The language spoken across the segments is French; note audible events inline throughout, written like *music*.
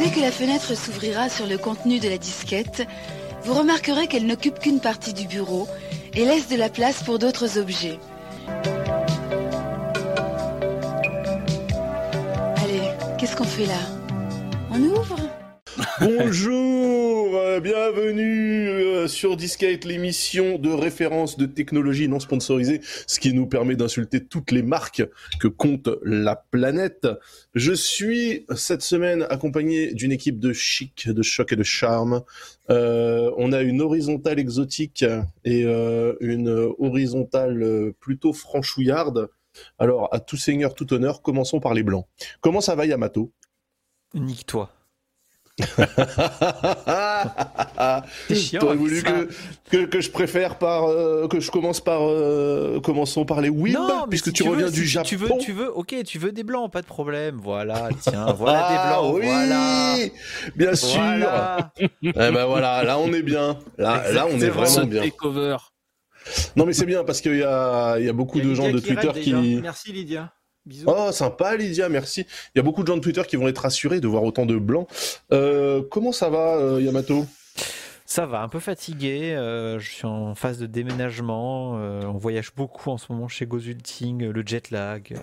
Dès que la fenêtre s'ouvrira sur le contenu de la disquette, vous remarquerez qu'elle n'occupe qu'une partie du bureau et laisse de la place pour d'autres objets. Allez, qu'est-ce qu'on fait là? On ouvre? *laughs* Bonjour, euh, bienvenue euh, sur Discate, l'émission de référence de technologie non sponsorisée, ce qui nous permet d'insulter toutes les marques que compte la planète. Je suis cette semaine accompagné d'une équipe de chic, de choc et de charme. Euh, on a une horizontale exotique et euh, une horizontale plutôt franchouillarde. Alors, à tout seigneur, tout honneur, commençons par les blancs. Comment ça va, Yamato? Nique-toi. *laughs* T'aurais voulu ça. que, que, que je préfère par euh, que je commence par euh, commençons par les mais puisque si tu, tu reviens veux, du si Japon. Tu veux, tu veux, ok, tu veux des blancs, pas de problème. Voilà, tiens, voilà *laughs* Ah, des blancs, oui, voilà. bien sûr. Voilà. Eh ben voilà, là on est bien. Là, là on est vraiment bien. Takeover. Non mais c'est bien parce qu'il y a, il y a beaucoup Il y a de gens de qui Twitter qui. déjà. Merci Lydia. Bisous. Oh sympa Lydia, merci. Il y a beaucoup de gens de Twitter qui vont être rassurés de voir autant de blancs. Euh, comment ça va euh, Yamato? Ça va, un peu fatigué. euh, je suis en phase de déménagement. euh, on voyage beaucoup en ce moment chez Gozulting, le jet lag, euh,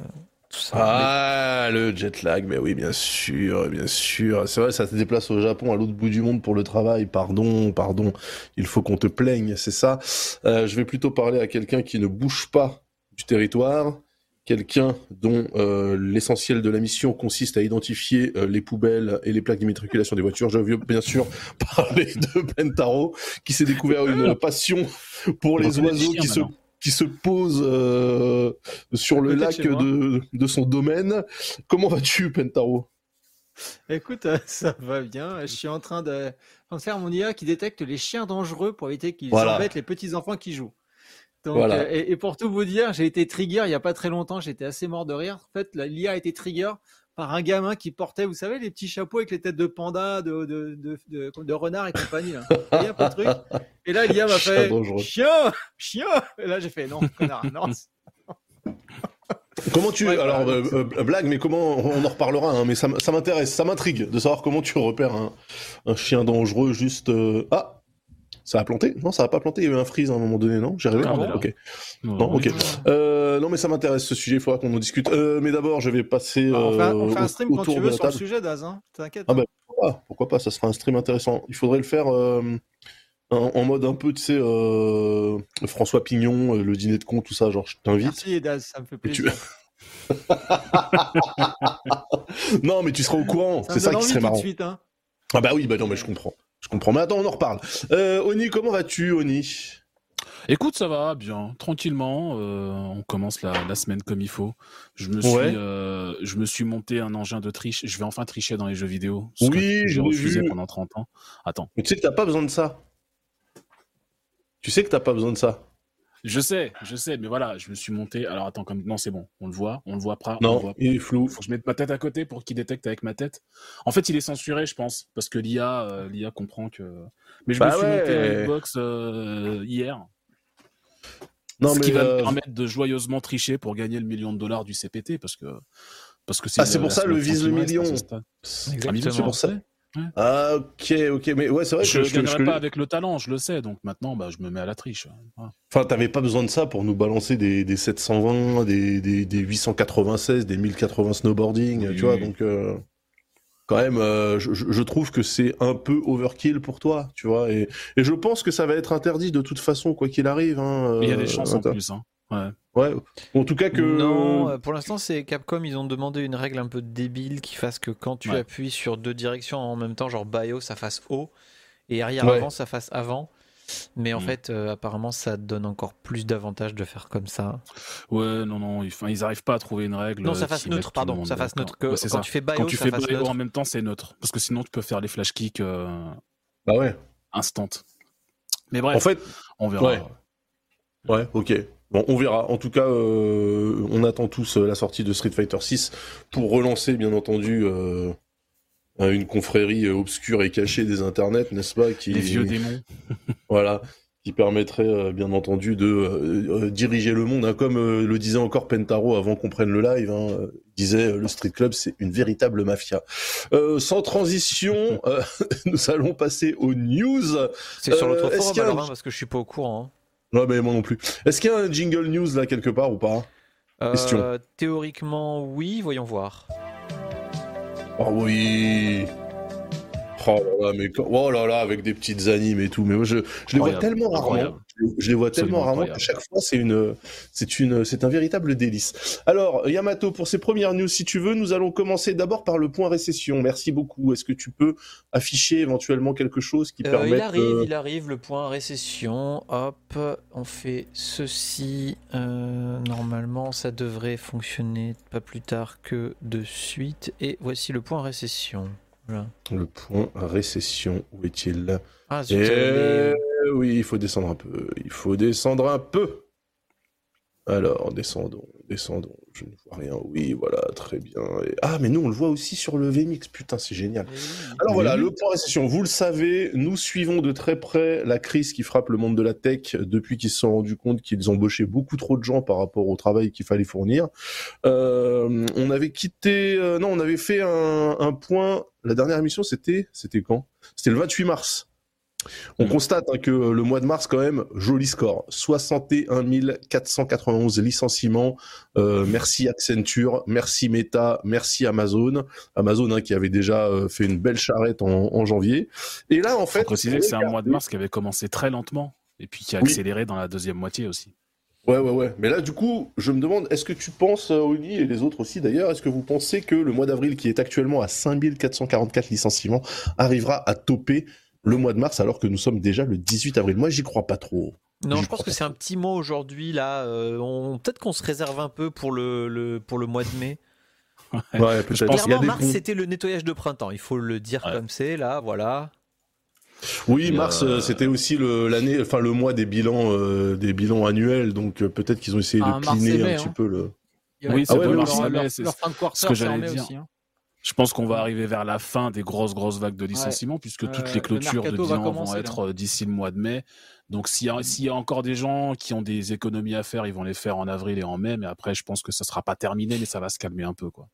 tout ça. Ah, le jet lag, mais oui, bien sûr, bien sûr. C'est vrai, ça se déplace au Japon, à l'autre bout du monde pour le travail. Pardon, pardon. Il faut qu'on te plaigne, c'est ça. Euh, je vais plutôt parler à quelqu'un qui ne bouge pas du territoire. Quelqu'un dont euh, l'essentiel de la mission consiste à identifier euh, les poubelles et les plaques d'immatriculation des voitures. Je veux bien sûr *laughs* parler de Pentaro, qui s'est découvert une passion pour les oiseaux qui se qui se posent euh, sur le lac de, de son domaine. Comment vas-tu, Pentaro Écoute, *laughs* ça va bien. Je suis en train de, en faire mon IA qui détecte les chiens dangereux pour éviter qu'ils Voilà. embêtent les petits enfants qui jouent. Donc, Voilà. euh, et, et pour tout vous dire, j'ai été trigger il y a pas très longtemps. J'étais assez mort de rire. En fait, l'IA a été trigger par un gamin qui portait, vous savez, les petits chapeaux avec les têtes de panda, de, de, de, de, de renard et compagnie. Là. Truc? Et là, l'IA m'a *laughs* fait dangereux. chien, chien. Et là, j'ai fait non, connard, non. *laughs* Comment tu... Ouais, Alors, euh, euh, blague, mais comment... On en reparlera, hein, mais ça, m'intéresse, ça m'intrigue de savoir comment tu repères un, un chien dangereux juste... euh, Ah ça a planté? Non, ça a pas planté, il y a eu un freeze à un moment donné, non? J'ai rêvé? Ah Ok. Non, Non, ok. Euh, non, mais ça m'intéresse ce sujet, il faudra qu'on en discute. Euh, mais d'abord, je vais passer on, fait, un- euh, on fait un au- stream quand tu veux sur le sujet, Daz. Hein. T'inquiète. Ah bah, pourquoi pas, pourquoi pas, ça sera un stream intéressant. Il faudrait le faire euh, en, en mode un peu, tu sais, euh, François Pignon, euh, le dîner de con, tout ça, genre je t'invite. Merci, Daz, ça me fait tu- plaisir. *laughs* non, mais tu seras au courant, Ça c'est ça qui serait tout de marrant. suite, hein. Ah bah oui, bah non, mais je comprends. Je comprends. Mais attends, on en reparle. Euh, Oni, comment vas-tu, Oni? Écoute, ça va bien, tranquillement. euh, on commence la, la semaine comme il faut. Je me suis, Ouais. euh, je me suis monté un engin de triche. Je vais enfin tricher dans les jeux vidéo. ce Oui, j'ai refusé vu. pendant 30 ans. Attends, Mais tu sais que t'as pas besoin de ça. Tu sais que t'as pas besoin de ça. Je sais, je sais, mais voilà, je me suis monté. Alors attends, comme non, c'est bon, on le voit, on le voit pas. on le Non, il est flou. Faut que je mette ma tête à côté pour qu'il détecte avec ma tête. En fait, il est censuré, je pense, parce que l'IA, euh, l'IA comprend que. Mais je Bah me suis monté un Xbox euh, hier. Non, ce mais qui va euh, me permettre de joyeusement tricher pour gagner le million de dollars du CPT parce que parce que c'est Ah, c'est pour ça, le vise le me reste million. à. Exactement. C'est pour ça. Ah, ok, ok, mais ouais, c'est vrai Je que ne je, gagnerai je- pas avec le talent, je le sais, donc maintenant bah, je me mets à la triche. Voilà. Enfin, t'avais pas besoin de ça pour nous balancer des, des 720, des, des, des 896, des 1080 snowboarding, Oui. tu vois, donc euh, quand même, euh, je, trouve que c'est un peu overkill pour toi, tu vois, et, et je pense que ça va être interdit de toute façon, quoi qu'il arrive. Hein, il y a euh, des chances en inter- plus. Hein. Ouais. Ouais, en tout cas que... Non, euh, pour l'instant, c'est Capcom. Ils ont demandé une règle un peu débile qui fasse que quand tu Ouais. appuies sur deux directions en même temps, genre bio, ça fasse haut, et arrière Ouais. avant, ça fasse avant. Mais en Mm. fait, euh, apparemment, ça donne encore plus d'avantages de faire comme ça. Ouais, non, non, ils, ils arrivent pas à trouver une règle. Non, ça euh, fasse neutre, pardon, ça fasse neutre. Que, quand ça. tu fais bio, Quand tu ça fais fasse bio neutre. en même temps, c'est neutre. Parce que sinon, tu peux faire les flash kicks euh, Bah ouais. instant. Mais bref, En fait, on verra. ouais. ouais, ok. Bon, on verra. En tout cas, euh, on attend tous euh, la sortie de Street Fighter 6 pour relancer, bien entendu, euh, une confrérie euh, obscure et cachée des internets, n'est-ce pas qui... Les vieux démons. *laughs* Voilà, qui permettrait euh, bien entendu de diriger le monde, hein, comme le disait encore Pentaro avant qu'on prenne le live. Hein, disait le Street Club c'est une véritable mafia. Euh, sans transition, euh, *laughs* nous allons passer aux news. C'est sur l'autre forum un- hein, parce que je suis pas au courant. Non, mais moi non plus. Est-ce qu'il y a un jingle news là quelque part ou pas? Question. Euh, théoriquement, oui, voyons voir. Oh oui. Oh là là, mais quand- oh là là, avec des petites animes et tout. Mais moi, je, je les vois tellement rarement. Je les- Je les vois tellement rarement qu'à chaque fois, c'est une, c'est une, c'est un véritable délice. Alors, Yamato, pour ces premières news, si tu veux, nous allons commencer d'abord par le point récession. Merci beaucoup. Est-ce que tu peux afficher éventuellement quelque chose qui Euh, permette il arrive, euh, il arrive, le point récession. Hop, on fait ceci. Euh, normalement, ça devrait fonctionner pas plus tard que de suite. Et voici le point récession. Voilà. le point récession Où est-il? Ah, zut, Eh oui, il faut descendre un peu. Il faut descendre un peu. Alors, descendons, descendons. Je ne vois rien. Oui, voilà, très bien. Et- Ah, mais nous, on le voit aussi sur le VMix. Putain, c'est génial. Alors voilà, le point récession. Vous le savez, nous suivons de très près la crise qui frappe le monde de la tech depuis qu'ils se sont rendus compte qu'ils embauchaient beaucoup trop de gens par rapport au travail qu'il fallait fournir. Euh, on avait quitté, euh, non, on avait fait un, un point. La dernière émission, c'était, c'était quand? C'était le 28 mars. On Mhm. constate hein, que le mois de mars, quand même, joli score. 61 491 licenciements. Euh, merci Accenture, merci Meta, merci Amazon. Amazon hein, qui avait déjà euh, fait une belle charrette en, en janvier. Et là, en Faut fait, préciser que c'est un mois de mars qui avait commencé très lentement et puis qui a Oui. accéléré dans la deuxième moitié aussi. Ouais, ouais, ouais. Mais là, du coup, je me demande, est-ce que tu penses, euh, Oli, et les autres aussi d'ailleurs, est-ce que vous pensez que le mois d'avril, qui est actuellement à 5444 licenciements, arrivera à toper le mois de mars alors que nous sommes déjà le 18 avril Moi, j'y crois pas trop. Non, je pense crois que c'est un petit mot aujourd'hui là. euh, on... Peut-être qu'on se réserve un peu pour le, le- pour le mois de mai. Ouais, peut-être. pense- Il y a Clairement, des mars ponts. c'était le nettoyage de printemps. Il faut le dire Ouais. comme c'est là. Voilà. Oui, Et, mars, euh, euh, c'était aussi le- l'année, enfin le mois des bilans, euh, des bilans annuels. Donc euh, peut-être qu'ils ont essayé Ah, de et cliner mai, un petit hein. peu le. Oui, c'est Ah vrai, leur, mars, leur- mai, c'est leur fin de quarter, ce que j'allais dire. aussi. hein. Je pense qu'on va arriver vers la fin des grosses grosses vagues de licenciements puisque Euh, toutes les le clôtures de bilan vont être euh, d'ici le mois de mai. Donc s'il y, y a encore des gens qui ont des économies à faire, ils vont les faire en avril et en mai. Mais après, je pense que ça sera pas terminé, mais ça va se calmer un peu quoi.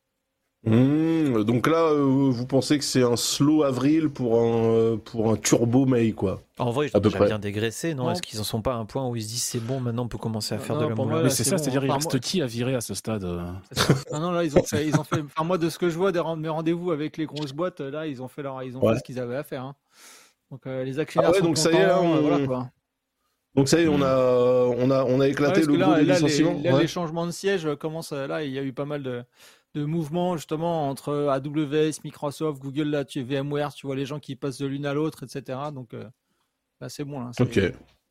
Mmh, donc là, euh, vous pensez que c'est un slow avril pour un euh, pour un turbo May quoi En vrai, À ils peu ont déjà près. bien dégraissé, non? Non. Est-ce qu'ils en sont pas à un point où ils se disent c'est bon, maintenant on peut commencer à faire Non, de la moula? mais là, c'est ça, bon, c'est-à-dire il enfin, reste moi- qui à virer à ce stade euh Non, non, là, ils ont fait, ils ont fait. Enfin, moi, de ce que je vois des rend- mes rendez-vous avec les grosses boîtes, là, ils ont fait leur, ils ont Ouais. fait ce qu'ils avaient à faire. hein. Donc, euh, les actionnaires Ah ouais, sont donc ça y est, là, on- euh, voilà, quoi. Donc ça y est, on Mmh. a on a on a Ouais, éclaté parce le que gros là, des là, les, licenciements. là, Ouais. les changements de siège commencent. Là, il y a eu pas mal de, de mouvements justement entre AWS, Microsoft, Google, là, tu VMware, tu vois les gens qui passent de l'une à l'autre, etc. Donc, euh, là, c'est bon. Là, Ok,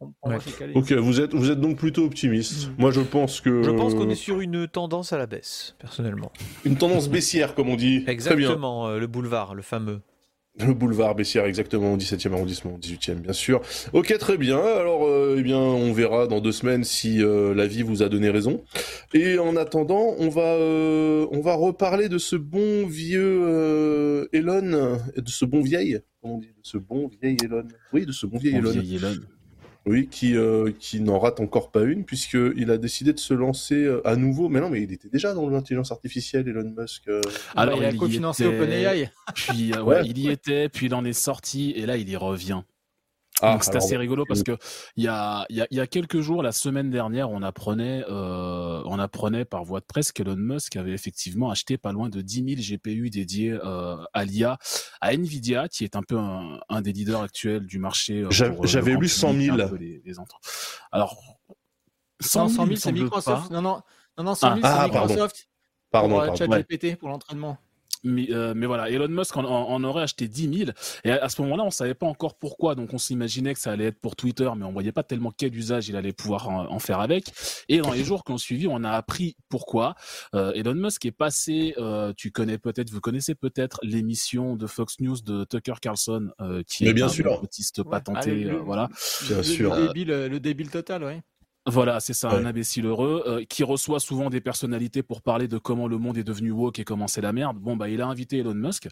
on- on Ouais. ok, vous êtes vous êtes donc plutôt optimiste. Mmh. Moi, je pense que Je pense qu'on est sur une tendance à la baisse, personnellement. une tendance baissière, comme on dit. Très bien. Exactement, euh, le boulevard, le fameux. Le boulevard Bessières, exactement, au 17e arrondissement, au 18e, bien sûr. Ok, très bien. Alors, euh, eh bien, on verra dans deux semaines si euh, la vie vous a donné raison. Et en attendant, on va, euh, on va reparler de ce bon vieux euh, Elon, de ce bon vieil, comment on dit, de ce bon vieil Elon. Oui, de ce bon vieil Bon Elon. vieil Elon. Oui, qui, euh, qui n'en rate encore pas une, puisqu'il a décidé de se lancer euh, à nouveau. Mais non, mais il était déjà dans l'intelligence artificielle, Elon Musk. euh. Alors, il a il cofinancé était- OpenAI. Puis euh, *laughs* ouais, Ouais. il y était, puis il en est sorti et là il y revient. Ah, Donc c'est assez rigolo parce que il y a, il y, a, y a quelques jours, la semaine dernière, on apprenait, euh, on apprenait par voie de presse qu'Elon Musk avait effectivement acheté pas loin de 10 000 GPU dédiés euh, à l'IA à Nvidia, qui est un peu un, un des leaders actuels du marché. euh, pour, j'avais lu 100 000. public, un peu les- les. Alors, Non, 100 000, il me c'est semble Microsoft. pas. Non, non, non, non 100 000, Ah, c'est pardon. Microsoft Pardon, pour euh, pardon. Pour l'entraînement. Mais, euh, mais voilà, Elon Musk en, en- en aurait acheté 10 000. Et à, à ce moment-là, on savait pas encore pourquoi. Donc, on s'imaginait que ça allait être pour Twitter, mais on voyait pas tellement quel usage il allait pouvoir en, en faire avec. Et dans les jours qui ont suivi, on a appris pourquoi. Euh, Elon Musk est passé, euh, tu connais peut-être, vous connaissez peut-être l'émission de Fox News de Tucker Carlson, euh, qui Mais est bien un sûr. autiste Ouais. patenté, Ah, le- euh, voilà. Bien le, sûr. Le débile, le débile total, oui. Voilà, c'est ça, Ouais. un imbécile heureux euh, qui reçoit souvent des personnalités pour parler de comment le monde est devenu woke et comment c'est la merde. Bon, bah, il a invité Elon Musk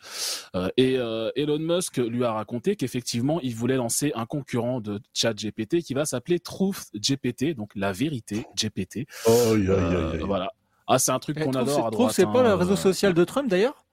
euh, et euh, Elon Musk lui a raconté qu'effectivement, il voulait lancer un concurrent de ChatGPT qui va s'appeler Truth GPT, donc la vérité GPT. Oh, Euh, aïe, aïe. voilà. Ah, c'est un truc Et qu'on adore à trouve, droite. c'est pas hein, le réseau euh, social de Trump d'ailleurs?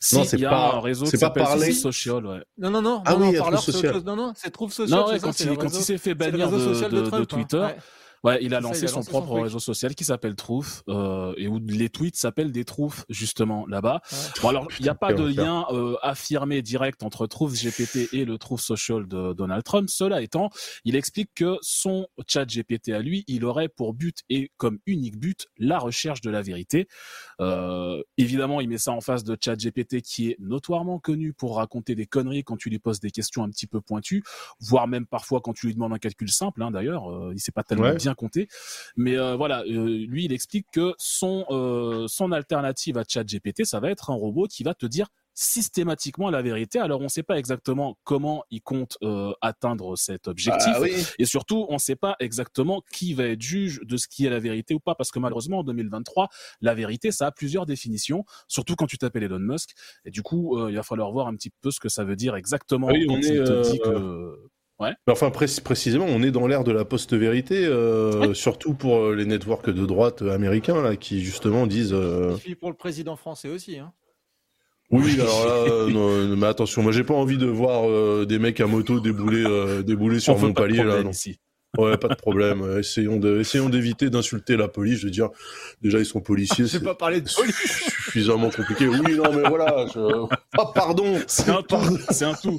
Si, Non, c'est il y a pas- un réseau c'est qui pas s'appelle parler. Social, ouais. Non, non, non. Ah non, oui, non, autre Social. chose. Non, non, c'est Trouve Social. Non, ouais, quand c'est il, quand réseau- il s'est fait c'est le bannir réseau de, social de- de hein. Twitter, Ouais. Ouais, il a ça, lancé il a son lancé son propre réseau social qui s'appelle Truth euh, et où les tweets s'appellent des Truths justement là-bas. Ouais. Bon alors il n'y a pas de lien euh, affirmé direct entre Truth GPT et le Truth Social de Donald Trump. Cela étant, il explique que son chat GPT à lui, il aurait pour but et comme unique but la recherche de la vérité. Euh, évidemment, il met ça en face de chat GPT qui est notoirement connu pour raconter des conneries quand tu lui poses des questions un petit peu pointues, voire même parfois quand tu lui demandes un calcul simple. Hein, D'ailleurs, euh, il sait pas tellement Ouais. bien compter. Mais euh, voilà, euh, lui, il explique que son euh, son alternative à ChatGPT, ça va être un robot qui va te dire systématiquement la vérité. Alors, on ne sait pas exactement comment il compte euh, atteindre cet objectif. Ah oui. Et surtout, on ne sait pas exactement qui va être juge de ce qui est la vérité ou pas, parce que malheureusement, en 2023, la vérité, ça a plusieurs définitions, surtout quand tu t'appelles Elon Musk. Et du coup, euh, il va falloir voir un petit peu ce que ça veut dire exactement Oui, quand on est, te dit euh, Mais enfin, pré- précisément, on est dans l'ère de la post-vérité, euh, surtout pour euh, les networks de droite euh, américains, là, qui justement disent... euh, Il suffit pour le président français aussi. Hein. Oui, alors là, non, mais attention, moi j'ai pas envie de voir euh, des mecs à moto débouler, euh, débouler sur On mon palier, là. Non. ici. Ouais, pas de problème. Essayons de, essayons d'éviter d'insulter la police. Je veux dire, déjà ils sont policiers, Je c'est vais pas parler de police. suffisamment compliqué. Oui, non, mais voilà. Je... Ah pardon. C'est un tout, c'est un tout.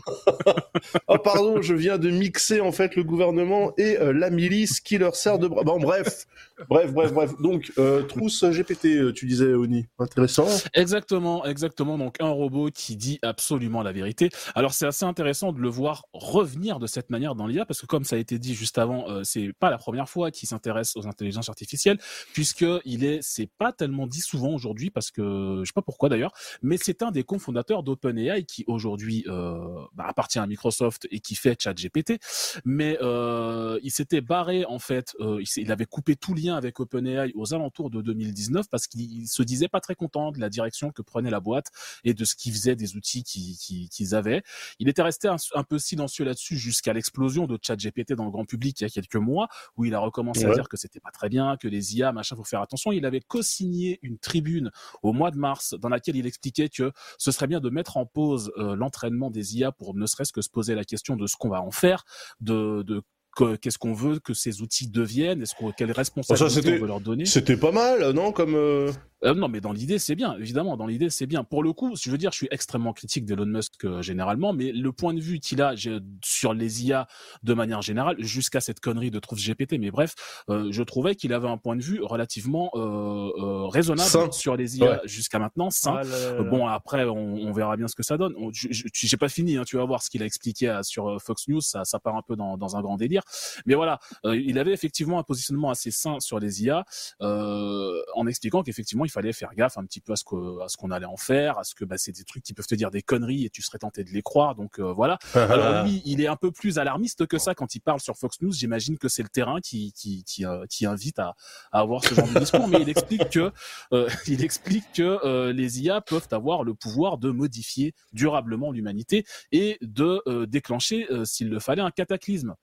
Ah pardon, je viens de mixer en fait le gouvernement et euh, la milice qui leur sert de bras. Bon, bref, bref, bref, bref. Donc, euh, trousse GPT, euh, tu disais, Oni. Intéressant. Exactement, exactement. Donc un robot qui dit absolument la vérité. Alors c'est assez intéressant de le voir revenir de cette manière dans l'IA parce que comme ça a été dit juste avant, euh, c'est pas la première fois qu'il s'intéresse aux intelligences artificielles puisque il est, c'est pas tellement dit souvent aujourd'hui parce que je sais pas pourquoi d'ailleurs, mais c'est un des cofondateurs d'OpenAI qui aujourd'hui euh, bah, appartient à Microsoft et qui fait ChatGPT. Mais euh, il s'était barré en fait, il, il avait coupé tout lien avec OpenAI aux alentours de 2019 parce qu'il se disait pas très content de la direction que prenait la boîte et de ce qu'ils faisaient des outils qui- qui- qu'ils avaient. Il était resté un, peu silencieux là-dessus jusqu'à l'explosion de ChatGPT dans le grand public quelques mois où il a recommencé à dire que c'était pas très bien, que les IA, machin, faut faire attention. Il avait co-signé une tribune au mois de mars dans laquelle il expliquait que ce serait bien de mettre en pause euh, l'entraînement des IA pour ne serait-ce que se poser la question de ce qu'on va en faire, de, de que- qu'est-ce qu'on veut que ces outils deviennent, est-ce qu'on, quelle responsabilité on veut leur donner. C'était pas mal, non Comme. euh, Euh, non, mais dans l'idée, c'est bien, évidemment. Dans l'idée, c'est bien. Pour le coup, je veux dire, je suis extrêmement critique d'Elon Musk euh, généralement, mais le point de vue qu'il a j'ai- sur les IA de manière générale, jusqu'à cette connerie de Truth GPT, mais bref, euh, je trouvais qu'il avait un point de vue relativement euh, euh, raisonnable Sain. sur les IA Ouais. jusqu'à maintenant, sain. Ah là là là. Bon, après, on, on verra bien ce que ça donne. J'ai pas fini, hein, tu vas voir ce qu'il a expliqué à- sur euh, Fox News, ça, ça part un peu dans, dans un grand délire. Mais voilà, euh, il avait effectivement un positionnement assez sain sur les IA, euh, en expliquant qu'effectivement, il fallait faire gaffe un petit peu à ce que- à ce qu'on allait en faire, à ce que bah, c'est des trucs qui peuvent te dire des conneries et tu serais tenté de les croire. Donc euh, voilà. *laughs* Alors lui, il est un peu plus alarmiste que ça quand il parle sur Fox News. J'imagine que c'est le terrain qui qui, qui, euh, qui invite à, à avoir ce genre de discours, mais il explique que euh, *laughs* il explique que les IA peuvent avoir le pouvoir de modifier durablement l'humanité et de déclencher, s'il le fallait, un cataclysme.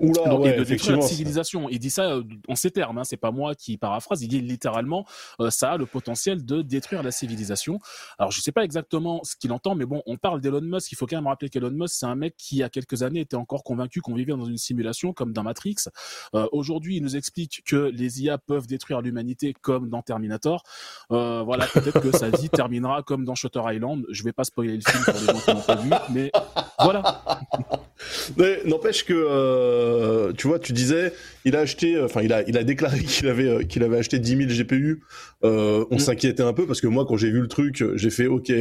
Oula, ouais, et de détruire la civilisation. Il dit ça euh, en ces termes, hein, c'est pas moi qui paraphrase, il dit littéralement euh, ça a le potentiel de détruire la civilisation. Alors je sais pas exactement ce qu'il entend, mais bon, on parle d'Elon Musk, il faut quand même rappeler qu'Elon Musk c'est un mec qui il y a quelques années était encore convaincu qu'on vivait dans une simulation comme dans Matrix. Euh, Aujourd'hui, il nous explique que les IA peuvent détruire l'humanité comme dans Terminator. Euh, voilà, *laughs* peut-être que sa vie terminera comme dans Shutter Island. Je vais pas spoiler le film pour les gens qui l'ont pas vu, mais voilà. *laughs* Mais n'empêche que, euh, tu vois, tu disais, il a acheté, enfin, il a, il a déclaré *laughs* qu'il avait, euh, qu'il avait acheté 10 000 GPU. Euh, on Mm. s'inquiétait un peu parce que moi, quand j'ai vu le truc, j'ai fait, ok,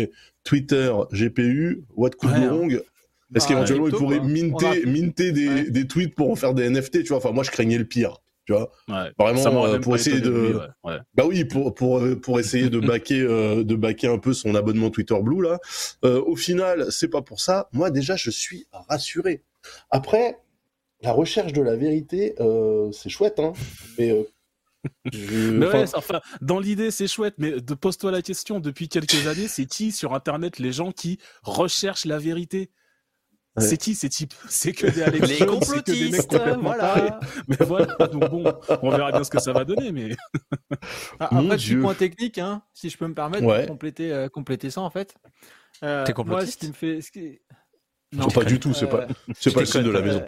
Twitter, GPU, what could Ouais, go hein. wrong Est-ce Bah, qu'éventuellement, il pourrait minter, minter des, Ouais. des tweets pour en faire des NFT, tu vois? Enfin, moi, je craignais le pire, tu vois Ouais. Vraiment, euh, pour essayer de- lui, ouais. Ouais. Bah oui, pour pour euh, pour essayer de baquer euh, de baquer un peu son abonnement Twitter Blue là. Euh, au final, c'est pas pour ça. Moi déjà, je suis rassuré. Après, la recherche de la vérité, c'est chouette, hein. Mais je- *laughs* Mais enfin, ouais, enfin, dans l'idée, c'est chouette, mais pose-toi la question, depuis quelques années, c'est qui sur Internet les gens qui recherchent la vérité? Ouais. C'est qui ces types? C'est que des Alex Les Jones, c'est que des mecs complotistes, complètement tarés. voilà. Mais voilà, donc bon, on verra bien ce que ça va donner, mais Ah, Après, petit point technique, hein, si je peux me permettre, Ouais. compléter, euh, compléter ça en fait. Euh, T'es moi, ce complotiste qui me fait. Ce qui... non, pas du tout. C'est pas Euh, *laughs* c'est pas le style de la maison.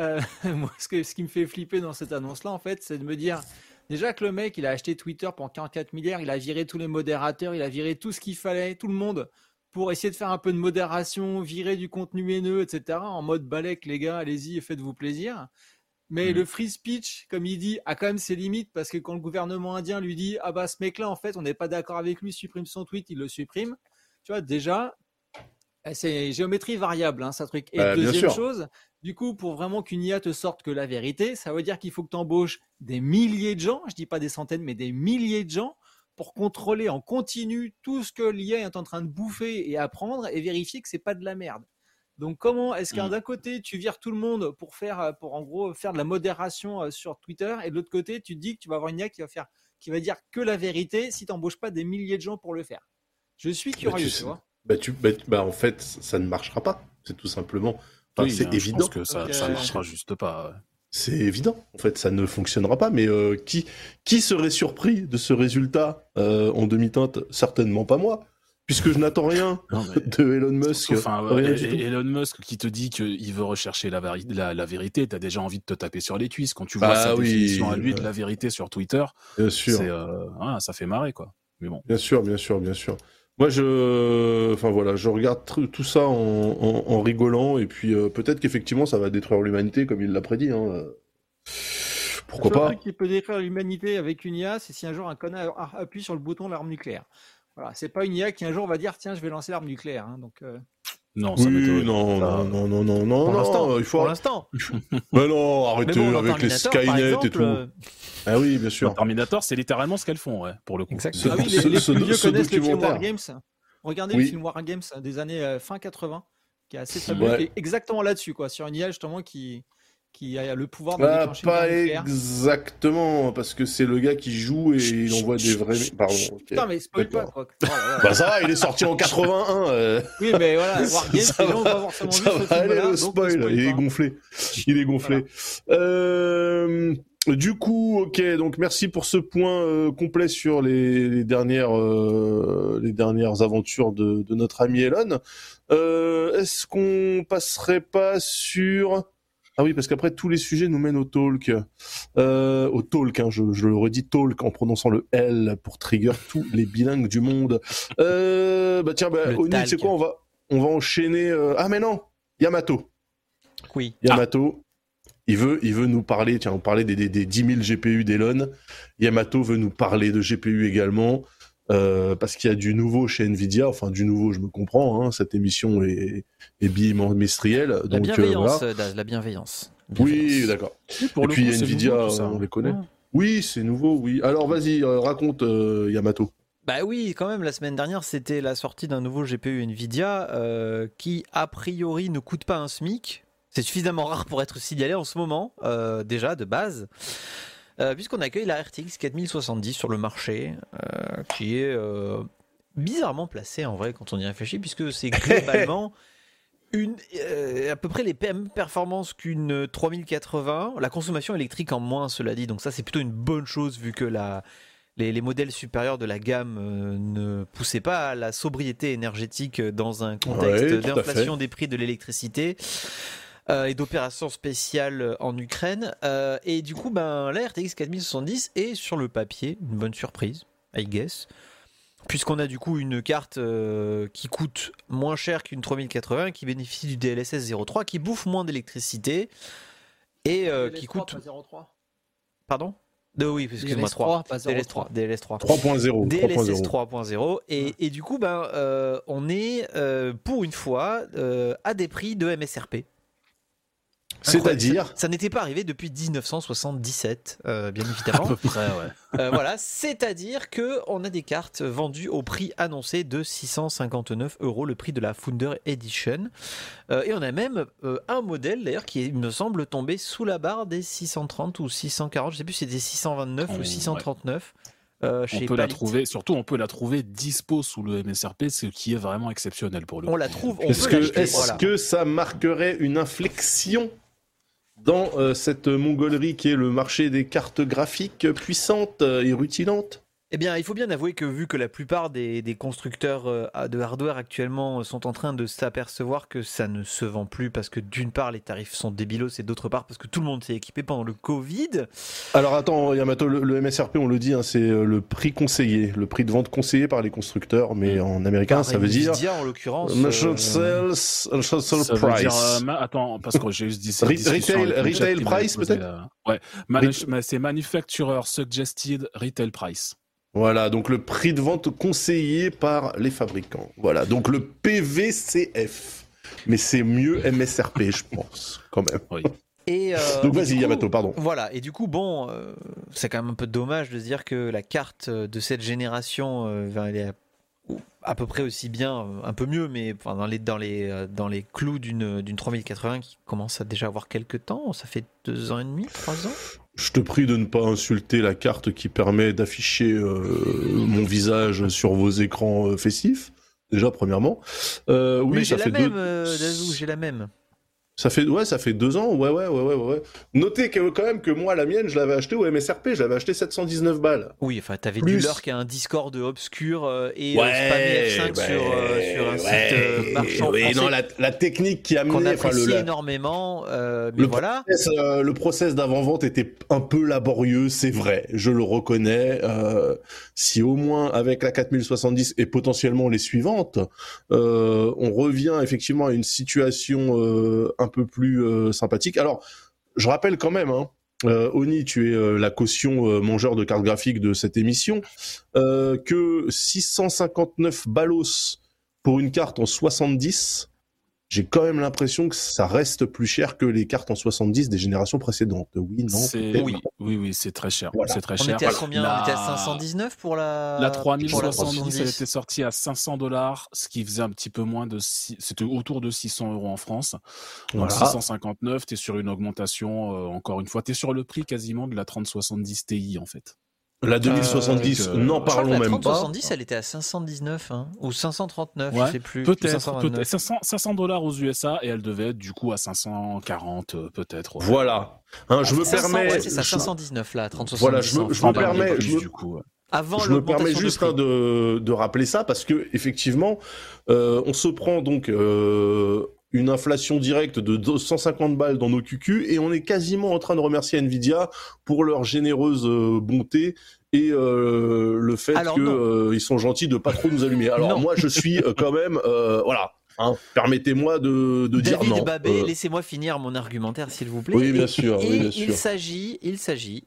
Euh, *laughs* moi, ce, que- ce qui me fait flipper dans cette annonce-là, en fait, c'est de me dire déjà que le mec, il a acheté Twitter pour 44 milliards, il a viré tous les modérateurs, il a viré tout ce qu'il fallait, tout le monde, pour essayer de faire un peu de modération, virer du contenu haineux, etc. En mode balèque, les gars, allez-y et faites-vous plaisir. Mais Mhm. le free speech, comme il dit, a quand même ses limites parce que quand le gouvernement indien lui dit ah bah ce mec-là en fait on n'est pas d'accord avec lui, supprime son tweet, il le supprime. Tu vois déjà, eh, c'est géométrie variable, hein, ça truc. Et Bah, deuxième chose, du coup, pour vraiment qu'une IA te sorte que la vérité, ça veut dire qu'il faut que tu embauches des milliers de gens, je dis pas des centaines, mais des milliers de gens pour contrôler en continu tout ce que l'IA est en train de bouffer et apprendre et vérifier que c'est pas de la merde. Donc comment est-ce qu'un Mm. d'un côté tu vires tout le monde pour faire euh, pour en gros faire de la modération euh, sur Twitter et de l'autre côté tu te dis que tu vas avoir une IA qui va faire qui va dire que la vérité si tu n'embauches pas des milliers de gens pour le faire. Je suis curieux, tu tu, sais- vois. Bah, tu, bah, bah, en fait, ça ne marchera pas. C'est tout simplement. Enfin, oui, c'est hein, je évident. pense que ça, ça marchera juste pas. C'est évident. En fait, ça ne fonctionnera pas. Mais euh, qui, qui serait surpris de ce résultat euh, en demi-teinte? Certainement pas moi, puisque je n'attends rien *laughs* Non, mais- de Elon Musk. Enfin, Rien tout. et- Elon Musk qui te dit qu'il veut rechercher la, vari- la, la vérité, t'as déjà envie de te taper sur les cuisses quand tu vois Bah sa oui, définition à lui de la vérité sur Twitter. Bien sûr. Euh, ça fait marrer quoi. Mais bon. Bien sûr, bien sûr, bien sûr. Moi, je, enfin voilà, je regarde tout ça en, en- en rigolant et puis euh, peut-être qu'effectivement ça va détruire l'humanité comme il l'a prédit. Hein. euh. Pourquoi Le pas truc qui peut détruire l'humanité avec une IA, c'est si un jour un connard appuie sur le bouton de l'arme nucléaire. Voilà, c'est pas une IA qui un jour va dire tiens, je vais lancer l'arme nucléaire. hein, donc, euh, Non, ça Oui, non, Ça- non, non, non, non, non, Pour non, l'instant, il faut. pour l'instant. *laughs* Mais non, Mais arrêtez bon, dans avec les Skynet exemple, et tout. euh, Ah oui, bien sûr. Terminator, c'est littéralement ce qu'elles font, ouais, pour le coup. Exactement. Ah oui, Ce- les, les plus vieux connaissent le film documentaire. War Games. Regardez Oui. le film War Games des années euh, fin 80, qui est assez fabuleux, Ouais. qui est exactement là-dessus, quoi, sur une IA justement qui, qui a le pouvoir de Ah, pas exactement, parce que c'est le gars qui joue et il envoie des vrais. Pardon. ok. Putain, mais spoil pas, quoi. Oh là là. Bah ça va, il est sorti en 81. euh, Oui, mais voilà, *laughs* Ça va- forcément va aller spoil, spoil il est pas. gonflé. Il est gonflé. Euh, du coup, ok, donc merci pour ce point euh, complet sur les, les dernières euh, les dernières aventures de, de notre ami Elon. Euh, Est-ce qu'on passerait pas sur ah oui, parce qu'après tous les sujets nous mènent au talk, euh, au talk. Hein, je, je le redis talk en prononçant le L pour trigger *laughs* tous les bilingues du monde. Euh, bah tiens, bah, Oni, c'est quoi On va on va enchaîner. euh, Ah mais non, Yamato. Oui. Yamato, il veut, il veut nous parler, tiens, on parlait des, des, des 10 000 GPU d'Elon. Yamato veut nous parler de GPU également, euh, parce qu'il y a du nouveau chez Nvidia, enfin du nouveau, je me comprends, hein, cette émission est, est bimestrielle. La Donc, euh, bienveillance, voilà. euh, Daz, la bienveillance. Oui, Bienveillance. d'accord. Pour Et le puis coup, Nvidia, nouveau, tout ça. on les connaît. Ouais. Oui, c'est nouveau, oui. Alors vas-y, raconte euh, Yamato. Bah oui, quand même, la semaine dernière, c'était la sortie d'un nouveau GPU Nvidia euh, qui, a priori, ne coûte pas un SMIC. C'est suffisamment rare pour être signalé en ce moment, euh, déjà, de base. Euh, Puisqu'on accueille la RTX 4070 sur le marché, euh, qui est euh, bizarrement placée en vrai quand on y réfléchit, puisque c'est *laughs* globalement une, à peu près les mêmes performances qu'une 3080, la consommation électrique en moins, cela dit, donc ça c'est plutôt une bonne chose vu que la, les, les modèles supérieurs de la gamme euh, ne poussaient pas à la sobriété énergétique dans un contexte Ouais, d'inflation des prix de l'électricité. Euh, et d'opérations spéciales en Ukraine. Euh, et du coup, ben, la RTX 4070 est sur le papier une bonne surprise, I guess. puisqu'on a du coup une carte euh, qui coûte moins cher qu'une 3080, qui bénéficie du DLSS 03, qui bouffe moins d'électricité et euh, qui coûte. Pardon? De, oui, excuse-moi, 3. DLS3, DLS3. 3.0. DLSS 3.0. Et, et, du coup, ben, euh, on est pour une fois à des prix de MSRP. C'est-à-dire Ça, n'était pas arrivé depuis 1977, euh, bien évidemment. à peu près, ouais. *laughs* Euh, voilà, c'est-à-dire que on a des cartes vendues au prix annoncé de 659 euros, le prix de la Founder Edition. Euh, et on a même un modèle, d'ailleurs, qui, il me semble, tombé sous la barre des 630 ou 640, je sais plus si c'était 629 ou 639. on peut la trouver, surtout on peut la trouver dispo sous le MSRP, ce qui est vraiment exceptionnel pour le On la trouve. Est-ce que, est que ça marquerait une inflexion dans euh, cette mongolerie qui est le marché des cartes graphiques puissantes et rutilantes eh bien, il faut bien avouer que vu que la plupart des, constructeurs euh, de hardware actuellement sont en train de s'apercevoir que ça ne se vend plus parce que d'une part les tarifs sont débilos et d'autre part parce que tout le monde s'est équipé pendant le Covid. Alors attends, Yamato, le, MSRP, on le dit, hein, c'est euh, le prix conseillé, le prix de vente conseillé par les constructeurs, mais mm. en américain, ça veut dire. en l'occurrence. Euh, sales, ça price. Veut dire, attends, parce que j'ai juste dit. retail, retail price peut-être. Ouais, c'est manufacturer suggested retail price. Voilà, donc le prix de vente conseillé par les fabricants. Voilà, donc le PVCF. Mais c'est mieux MSRP, je pense, quand même. Oui. Et euh, donc vas-y, Yamato, pardon. Voilà, et du coup, bon, euh, c'est quand même un peu dommage de se dire que la carte de cette génération, euh, elle est à, peu près aussi bien, un peu mieux, mais enfin, dans, les, dans, les, dans les clous d'une 3080 qui commence à déjà avoir quelques temps. Ça fait deux ans et demi, trois ans je te prie de ne pas insulter la carte qui permet d'afficher euh, mon visage sur vos écrans euh, festifs. Déjà, premièrement. Euh, oui, ça fait même, j'ai la même. Ça fait ouais, ça fait deux ans. Ouais, ouais, ouais, ouais, ouais. Notez que, quand même que moi, la mienne, je l'avais acheté au MSRP. Je l'avais acheté 719 balles. Oui, enfin, t'avais du qui a un Discord obscur euh, et euh, ouais, F5 sur, euh, sur, un site marchand oui, non, la, la, technique qui a qu'on apprécie énormément. mais le voilà. Process, le process d'avant-vente était un peu laborieux, c'est vrai. Je le reconnais. si au moins avec la 4070 et potentiellement les suivantes, on revient effectivement à une situation un peu plus euh, sympathique. Alors, je rappelle quand même, hein, euh, Oni, tu es euh, la caution mangeur de cartes graphiques de cette émission, que 659 ballos pour une carte en 70, j'ai quand même l'impression que ça reste plus cher que les cartes en 70 des générations précédentes. Oui, non Oui, oui, oui, c'est très cher. C'est très on cher. Était à combien? On était à 519 pour la. La 3070, elle était sortie à 500 dollars, ce qui faisait un petit peu moins de. C'était autour de 600 euros en France. Donc 659, tu es sur une augmentation, euh, encore une fois, tu es sur le prix quasiment de la 3070 Ti en fait. La 2070, euh, n'en parlons même pas. La 3070, elle était à 519 hein, ou 539, je sais plus. Peut-être, peut 500 dollars aux USA et elle devait être du coup à 540 euh, peut-être. Voilà. Hein, je me permets. Ouais, c'est ça, 519 là, 3070. Voilà, je me, je me permets. Je me... Du coup, Avant je me permets juste hein, de, de, rappeler ça parce que effectivement, euh, on se prend donc euh, une inflation directe de 250 balles dans nos QQ et on est quasiment en train de remercier Nvidia pour leur généreuse euh, bonté et euh, le fait qu'ils euh, sont gentils de pas trop nous allumer. *laughs* Alors moi je suis quand même voilà. Hein, permettez-moi de, de dire non. Babé, laissez-moi finir mon argumentaire s'il vous plaît. Oui bien sûr. Et, oui, bien sûr. il s'agit, il s'agit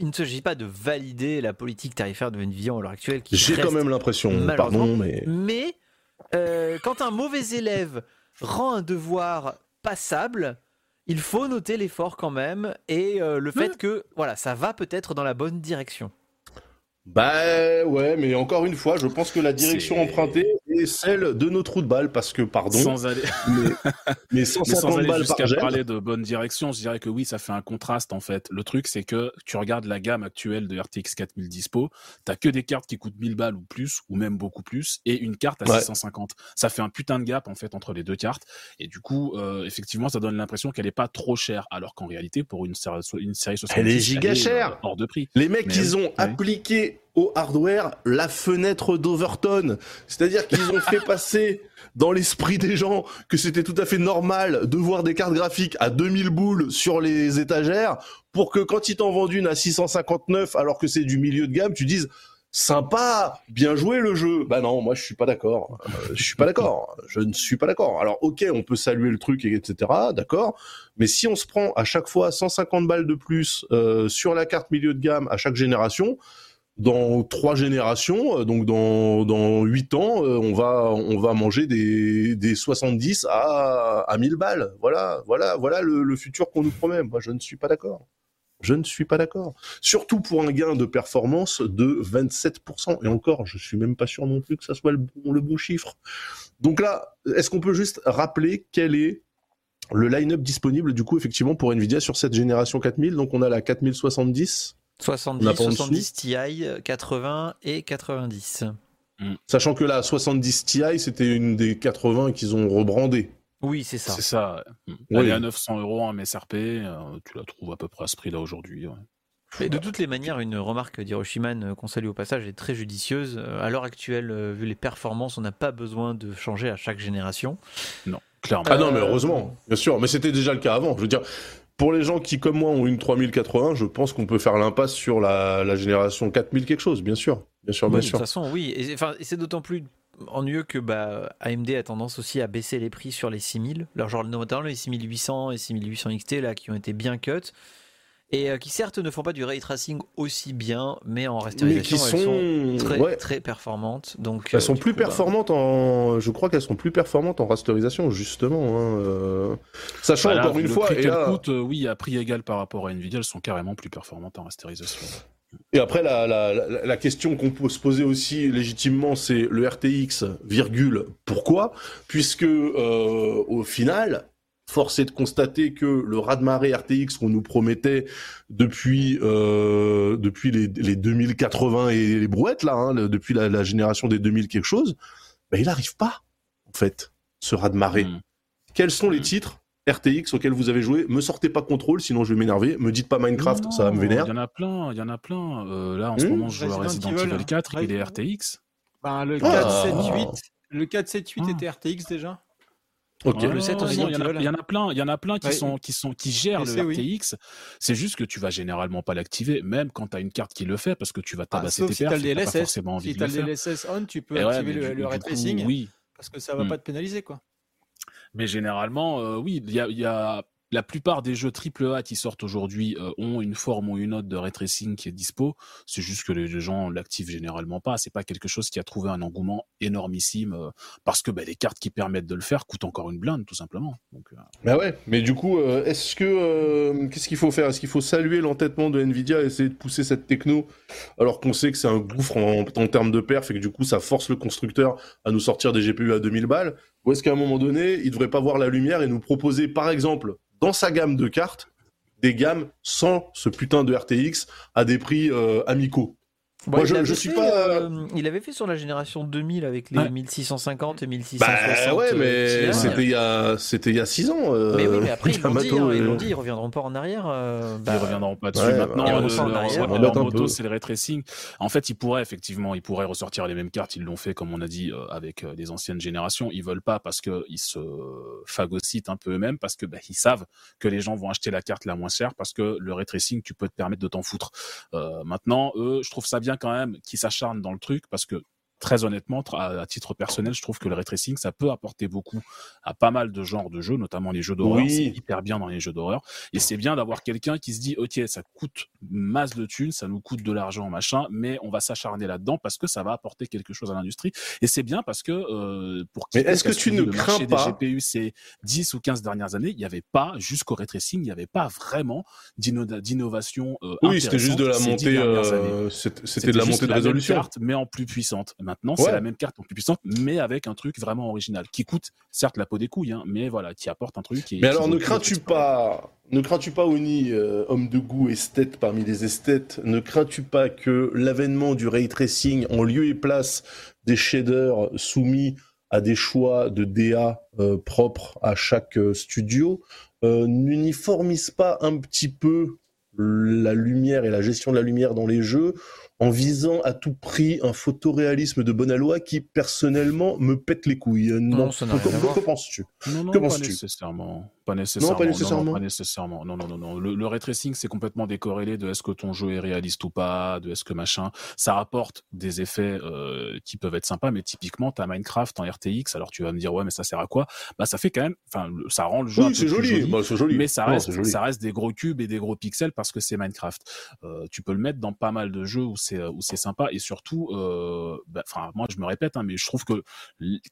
il ne s'agit pas de valider la politique tarifaire de Nvidia à l'heure actuelle. J'ai quand même l'impression, pardon, mais. Mais quand un mauvais élève rend un devoir passable, il faut noter l'effort quand même et euh, le fait que voilà, ça va peut-être dans la bonne direction. Bah ouais, mais encore une fois, je pense que la direction empruntée celle de nos trous de balle parce que pardon. Sans aller, mais, mais *laughs* 150 balles jusqu'à par parler de bonne direction, je dirais que oui, ça fait un contraste en fait. Le truc, c'est que tu regardes la gamme actuelle de RTX 4000 dispo, t'as que des cartes qui coûtent 1000 balles ou plus, ou même beaucoup plus, et une carte à 650. Ça fait un putain de gap en fait entre les deux cartes, et du coup, euh, effectivement, ça donne l'impression qu'elle est pas trop chère, alors qu'en réalité, pour une série, une série 70, elle est giga chère, euh, hors de prix. Les mecs, ils ont appliqué au hardware la fenêtre d'Overton. C'est-à-dire qu'ils ont fait *laughs* passer dans l'esprit des gens que c'était tout à fait normal de voir des cartes graphiques à 2000 boules sur les étagères pour que quand ils t'en vendent une à 659 alors que c'est du milieu de gamme, tu dises sympa, bien joué le jeu. Bah non, moi je suis pas d'accord. Euh, je suis pas d'accord. Je ne suis pas d'accord. Alors ok, on peut saluer le truc, etc. D'accord. Mais si on se prend à chaque fois 150 balles de plus euh, sur la carte milieu de gamme à chaque génération, dans trois générations, euh, donc dans dans huit ans, euh, on va on va manger des des 70 à à 1000 balles. Voilà, voilà, voilà le, le futur qu'on nous promet. Moi, je ne suis pas d'accord. Je ne suis pas d'accord. Surtout pour un gain de performance de 27%. Et encore, je suis même pas sûr non plus que ça soit le bon, le bon chiffre. Donc là, est-ce qu'on peut juste rappeler quel est le line-up disponible du coup effectivement pour Nvidia sur cette génération 4000 Donc on a la 4070, 70, On a pas en 70 Ti, 80 et 90. sachant que la 70 Ti c'était une des 80 qu'ils ont rebrandé. Oui, c'est ça. C'est ça. ouais. Oui. Elle est à 900 euros en MSRP. euh, tu la trouves à peu près à ce prix-là aujourd'hui. ouais. Et de toutes les manières, une remarque d'Hiroshima euh, qu'on salue au passage est très judicieuse. Euh, À l'heure actuelle, vu les performances, on n'a pas besoin de changer à chaque génération. Clairement. Ah non, mais heureusement, bien sûr. Mais c'était déjà le cas avant. Je veux dire, pour les gens qui, comme moi, ont une 3080, je pense qu'on peut faire l'impasse sur la, la génération 4000 quelque chose, bien sûr. Bien sûr, Oui, bien de toute sûr. façon, oui. Et, enfin, c'est d'autant plus ennuyeux que bah, AMD a tendance aussi à baisser les prix sur les 6000. Alors, genre, notamment les 6800 et 6800 XT, là, qui ont été bien cut. Et euh, qui, certes, ne font pas du ray tracing aussi bien, mais en qui elles sont sont, très, ouais, très performantes. Donc, elles euh, sont du plus coup, bah, performantes en, je crois qu'elles sont plus performantes en rasterisation, justement. Hein, euh, Sachant encore une le fois, prix et qu'elles là, coûtent, euh, oui, à prix égal par rapport à Nvidia, elles sont carrément plus performantes en rasterisation. Et après, la, la, la, la question qu'on peut se poser aussi légitimement, c'est le RTX, virgule, pourquoi? Puisque euh, au final, force est de constater que le raz-de-marée RTX qu'on nous promettait depuis euh, depuis les, les 2080 et les brouettes là, hein, le- depuis la, la génération des 2000 quelque chose, ben il n'arrive pas en fait ce raz-de-marée. Mm. Quels sont les Mm. titres RTX auxquels vous avez joué? Me sortez pas contrôle, sinon je vais m'énerver. Me dites pas Minecraft, Non, ça va me vénère. Il y en a plein, il y en a plein. Euh, là, en ce Hmm. moment, je joue à Resident Evil, Evil 4, il est RTX. Ben, le Ah. 478, le 478 Ah. était RTX déjà. Ok. le 7 aussi, non, il y, en a- Evil. il y en a plein, il y en a plein qui Ouais. sont qui sont qui gèrent PC, le oui. RTX. C'est juste que tu vas généralement pas l'activer, même quand tu as une carte qui le fait, parce que tu vas Ah, tabasser sauf tes si t'as perfs. le DLSS. forcément envie Si t'as le. DLSS on, tu peux Et activer le, du- le ray tracing oui, parce que ça va Hmm. pas te pénaliser quoi. mais généralement, euh, oui, il y a, il y a la plupart des jeux AAA qui sortent aujourd'hui euh, ont une forme ou une autre de ray tracing qui est dispo. C'est juste que les gens l'activent généralement pas. C'est pas quelque chose qui a trouvé un engouement énormissime euh, parce que bah, les cartes qui permettent de le faire coûtent encore une blinde, tout simplement. Euh, Bah mais du coup, est-ce que qu'est-ce qu'il faut faire? Est-ce qu'il faut saluer l'entêtement de Nvidia et essayer de pousser cette techno alors qu'on sait que c'est un gouffre en, en termes de perf et que du coup ça force le constructeur à nous sortir des GPU à 2000 balles? Ou est-ce qu'à un moment donné, il devrait pas voir la lumière et nous proposer par exemple dans sa gamme de cartes des gammes sans ce putain de RTX à des prix euh, amicaux Moi, il je- suis fait, pas- euh, il avait fait sur la génération 2000 avec les Ouais. 1650 et 1660. Bah ouais, mais euh, Ti. c'était il y a c'était il y a 6 ans. euh, Mais oui, mais après ils l'ont dit, hein, ils euh, l'ont dit, ils reviendront pas en arrière. euh, bah, ils reviendront pas dessus. ouais, Maintenant, bah, euh, le- en leur- arrière, moto, c'est le ray tracing. En fait, ils pourraient effectivement, ils pourraient ressortir les mêmes cartes. Ils l'ont fait, comme on a dit, euh, avec euh, des anciennes générations. Ils veulent pas parce que ils se phagocytent un peu eux-mêmes, parce que bah, ils savent que les gens vont acheter la carte la moins chère, parce que le ray tracing, tu peux te permettre de t'en foutre. Euh, maintenant, eux, je trouve ça bien quand même qu'ils s'acharnent dans le truc, parce que très honnêtement, à titre personnel, je trouve que le ray tracing, ça peut apporter beaucoup à pas mal de genres de jeux, notamment les jeux d'horreur. Oui. C'est hyper bien dans les jeux d'horreur. Et c'est bien d'avoir quelqu'un qui se dit, OK, ça coûte masse de thunes, ça nous coûte de l'argent, machin, mais on va s'acharner là-dedans parce que ça va apporter quelque chose à l'industrie. Et c'est bien parce que, euh, pour Mais est-ce que tu ne crains pas- des GPU ces 10 ou 15 dernières années, il n'y avait pas, jusqu'au ray tracing, il n'y avait pas vraiment d'inno- d'innovation. euh, Oui, c'était juste de la intéressante ces 10 montée. euh, C'était de la montée de la résolution. carte, mais en plus puissante. Maintenant, Ouais. c'est la même carte en plus puissante, mais avec un truc vraiment original, qui coûte certes la peau des couilles, hein, mais voilà, qui apporte un truc. Et, Mais alors, ne crains-tu pas, ne crains-tu pas, Oni, euh, homme de goût, esthète parmi les esthètes, ne crains-tu pas que l'avènement du ray tracing en lieu et place des shaders soumis à des choix de DA euh, propres à chaque euh, studio n'uniformise pas un petit peu la lumière et la gestion de la lumière dans les jeux en visant à tout prix un photoréalisme de bonne loi qui personnellement me pète les couilles. Non, ça n'a Que- rien à voir. que penses-tu? Non, non, Que pas penses-tu? nécessairement. Pas nécessairement. Non, pas nécessairement. pas nécessairement. Non, non, non, non. Le, le ray tracing, c'est complètement décorrélé de est-ce que ton jeu est réaliste ou pas, de est-ce que machin. Ça rapporte des effets euh, qui peuvent être sympas, mais typiquement, t'as Minecraft en RTX, alors tu vas me dire, ouais, mais ça sert à quoi? Bah, ça fait quand même, enfin, ça rend le jeu Oui, c'est plus joli. Bah, c'est joli. mais ça Non, reste, joli. ça reste des gros cubes et des gros pixels parce que c'est Minecraft. Euh, tu peux le mettre dans pas mal de jeux où c'est où c'est sympa et surtout, euh, bah, enfin moi je me répète, hein, mais je trouve que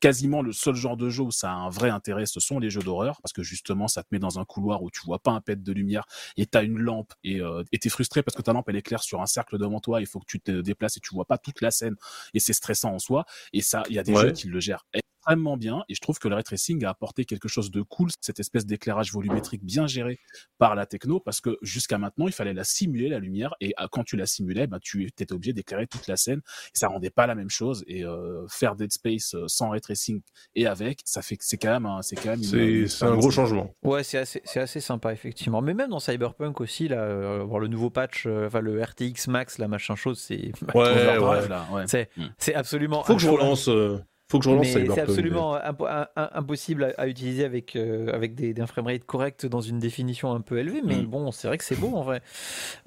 quasiment le seul genre de jeu où ça a un vrai intérêt, ce sont les jeux d'horreur parce que justement ça te met dans un couloir où tu vois pas un pet de lumière et t'as une lampe et euh, t'es frustré parce que ta lampe elle éclaire sur un cercle devant toi, il faut que tu te déplaces et tu vois pas toute la scène et c'est stressant en soi. Et ça, il y a des Ouais. jeux qui le gèrent extrêmement bien et je trouve que le ray tracing a apporté quelque chose de cool, cette espèce d'éclairage volumétrique bien géré par la techno parce que jusqu'à maintenant il fallait la simuler la lumière et euh, quand tu la simulais bah, tu étais obligé d'éclairer toute la scène et ça rendait pas la même chose et euh, faire Dead Space euh, sans ray tracing et avec ça fait que c'est quand même un- c'est quand même une- C'est une c'est un gros changement. Ouais, c'est assez, c'est assez sympa, effectivement. Mais même dans Cyberpunk aussi, là, euh, voir le nouveau patch, euh, enfin le RTX Max, la machin chose, c'est Ouais, *laughs* ouais. là, ouais. c'est Mm. c'est absolument. Faut que je relance. Faut que je relance c'est absolument impo- un- un- impossible à, à utiliser avec, euh, avec des, d'un framerate correct dans une définition un peu élevée. Mais Mm. bon, c'est vrai que c'est beau en vrai.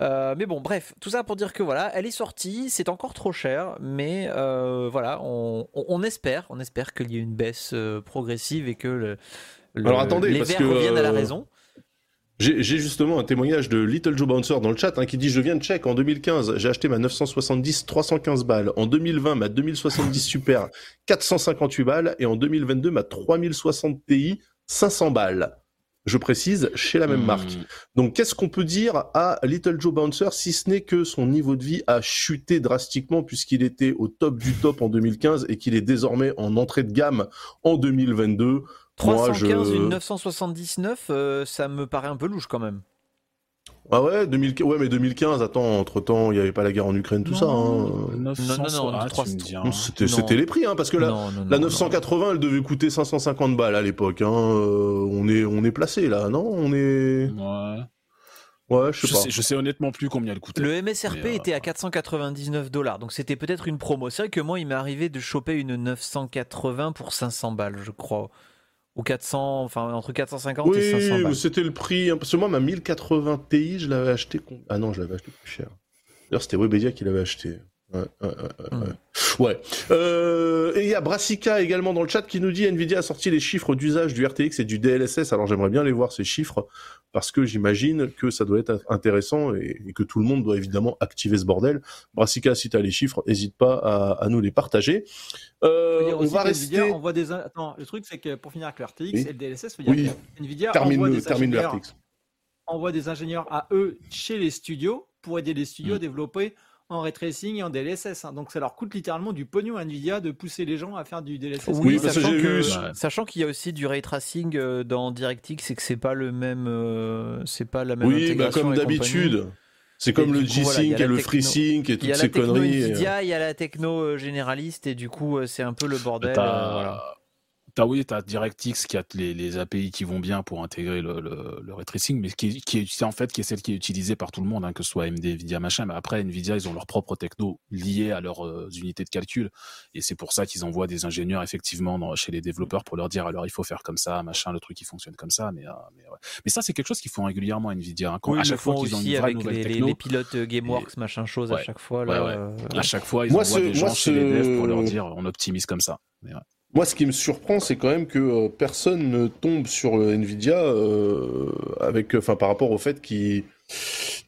Euh, mais bon, bref, tout ça pour dire que voilà, elle est sortie, c'est encore trop cher, mais euh, voilà, on, on- on espère, on espère qu'il y ait une baisse euh, progressive et que le, le- Alors, attendez, les parce verts que, reviennent à la raison. J'ai justement un témoignage de Little Joe Bouncer dans le chat hein, qui dit Je viens de check en 2015, j'ai acheté ma 970 315 balles. En 2020, ma 2070 Super 458 balles. Et en 2022, ma 3060 Ti 500 balles. Je précise, chez la même Mm. marque. Donc, qu'est-ce qu'on peut dire à Little Joe Bouncer si ce n'est que son niveau de vie a chuté drastiquement puisqu'il était au top du top en 2015 et qu'il est désormais en entrée de gamme en 2022 Moi, 315, je- une 979, euh, ça me paraît un peu louche quand même. Ah ouais, 2000... ouais, mais 2015, attends, entre temps, il n'y avait pas la guerre en Ukraine, tout ça. Hein. 900, Non, ah, dis, hein. Non, C'était, Non. c'était les prix, hein, parce que la, non, non, la non, 980, elle devait coûter 550 balles à l'époque. Hein. euh, on est, on est placé là, non? On est, Ouais. ouais, je sais Je pas. sais, je sais honnêtement plus combien elle coûtait. Le MSRP euh, était à 499 dollars, donc c'était peut-être une promo. C'est vrai que moi, il m'est arrivé de choper une 980 pour 500 balles, je crois. Ou 400, enfin entre 450 Oui, et 500 mais balles. c'était le prix. hein, parce que moi, ma 1080 Ti, je l'avais acheté. Ah non, je l'avais acheté plus cher. D'ailleurs, c'était Webedia qui l'avait acheté. Ouais, ouais, ouais, ouais, Hmm. Ouais. Euh, et il y a Brassica également dans le chat qui nous dit Nvidia a sorti les chiffres d'usage du RTX et du DLSS. Alors j'aimerais bien les voir ces chiffres parce que j'imagine que ça doit être intéressant et, et que tout le monde doit évidemment activer ce bordel. Brassica, si tu as les chiffres, n'hésite pas à, à nous les partager. Euh, on va que Nvidia rester. envoie des. Attends, le truc, c'est que pour finir avec le RTX Oui. et le DLSS, faut dire Oui. que Nvidia Termine, envoie le- des termine ingénieurs envoie des ingénieurs à eux chez les studios pour aider les studios Mm. à développer en ray tracing et en DLSS. hein. Donc ça leur coûte littéralement du pognon à Nvidia de pousser les gens à faire du DLSS. Oui, sachant j'ai que- vu- Ouais. Sachant qu'il y a aussi du ray tracing euh, dans DirectX et que c'est pas le même, euh, c'est pas la même Oui, bah intégration comme d'habitude. C'est comme le voilà, il y G-Sync a et le FreeSync et Il y toutes a la ces techno conneries. euh. Nvidia, il y a la techno euh, généraliste et du coup euh, c'est un peu le bordel. T'as, euh, voilà. T'as, oui, t'as DirectX qui a les, les API qui vont bien pour intégrer le, le, le ray tracing, mais qui, est- qui est, c'est en fait qui est celle qui est utilisée par tout le monde, hein, que ce soit AMD, Nvidia, machin. Mais après, Nvidia, ils ont leur propre techno liée à leurs euh, unités de calcul, et c'est pour ça qu'ils envoient des ingénieurs effectivement dans- chez les développeurs pour leur dire alors il faut faire comme ça, machin, le truc il fonctionne comme ça. Mais, euh, mais, ouais. mais ça, c'est quelque chose qu'ils font régulièrement à Nvidia. hein. Quand, Oui, à chaque fois qu'ils ont aussi une vraie avec nouvelle les, techno, les pilotes euh, GameWorks, machin chose à chaque fois. Là, Ouais, ouais. euh, à chaque fois, ils Moi, envoient ce- des moi, gens chez les devs pour leur dire on optimise comme ça. Mais ouais. Moi, ce qui me surprend, c'est quand même que euh, personne ne tombe sur euh, Nvidia euh, avec, enfin, par rapport au fait qu'ils,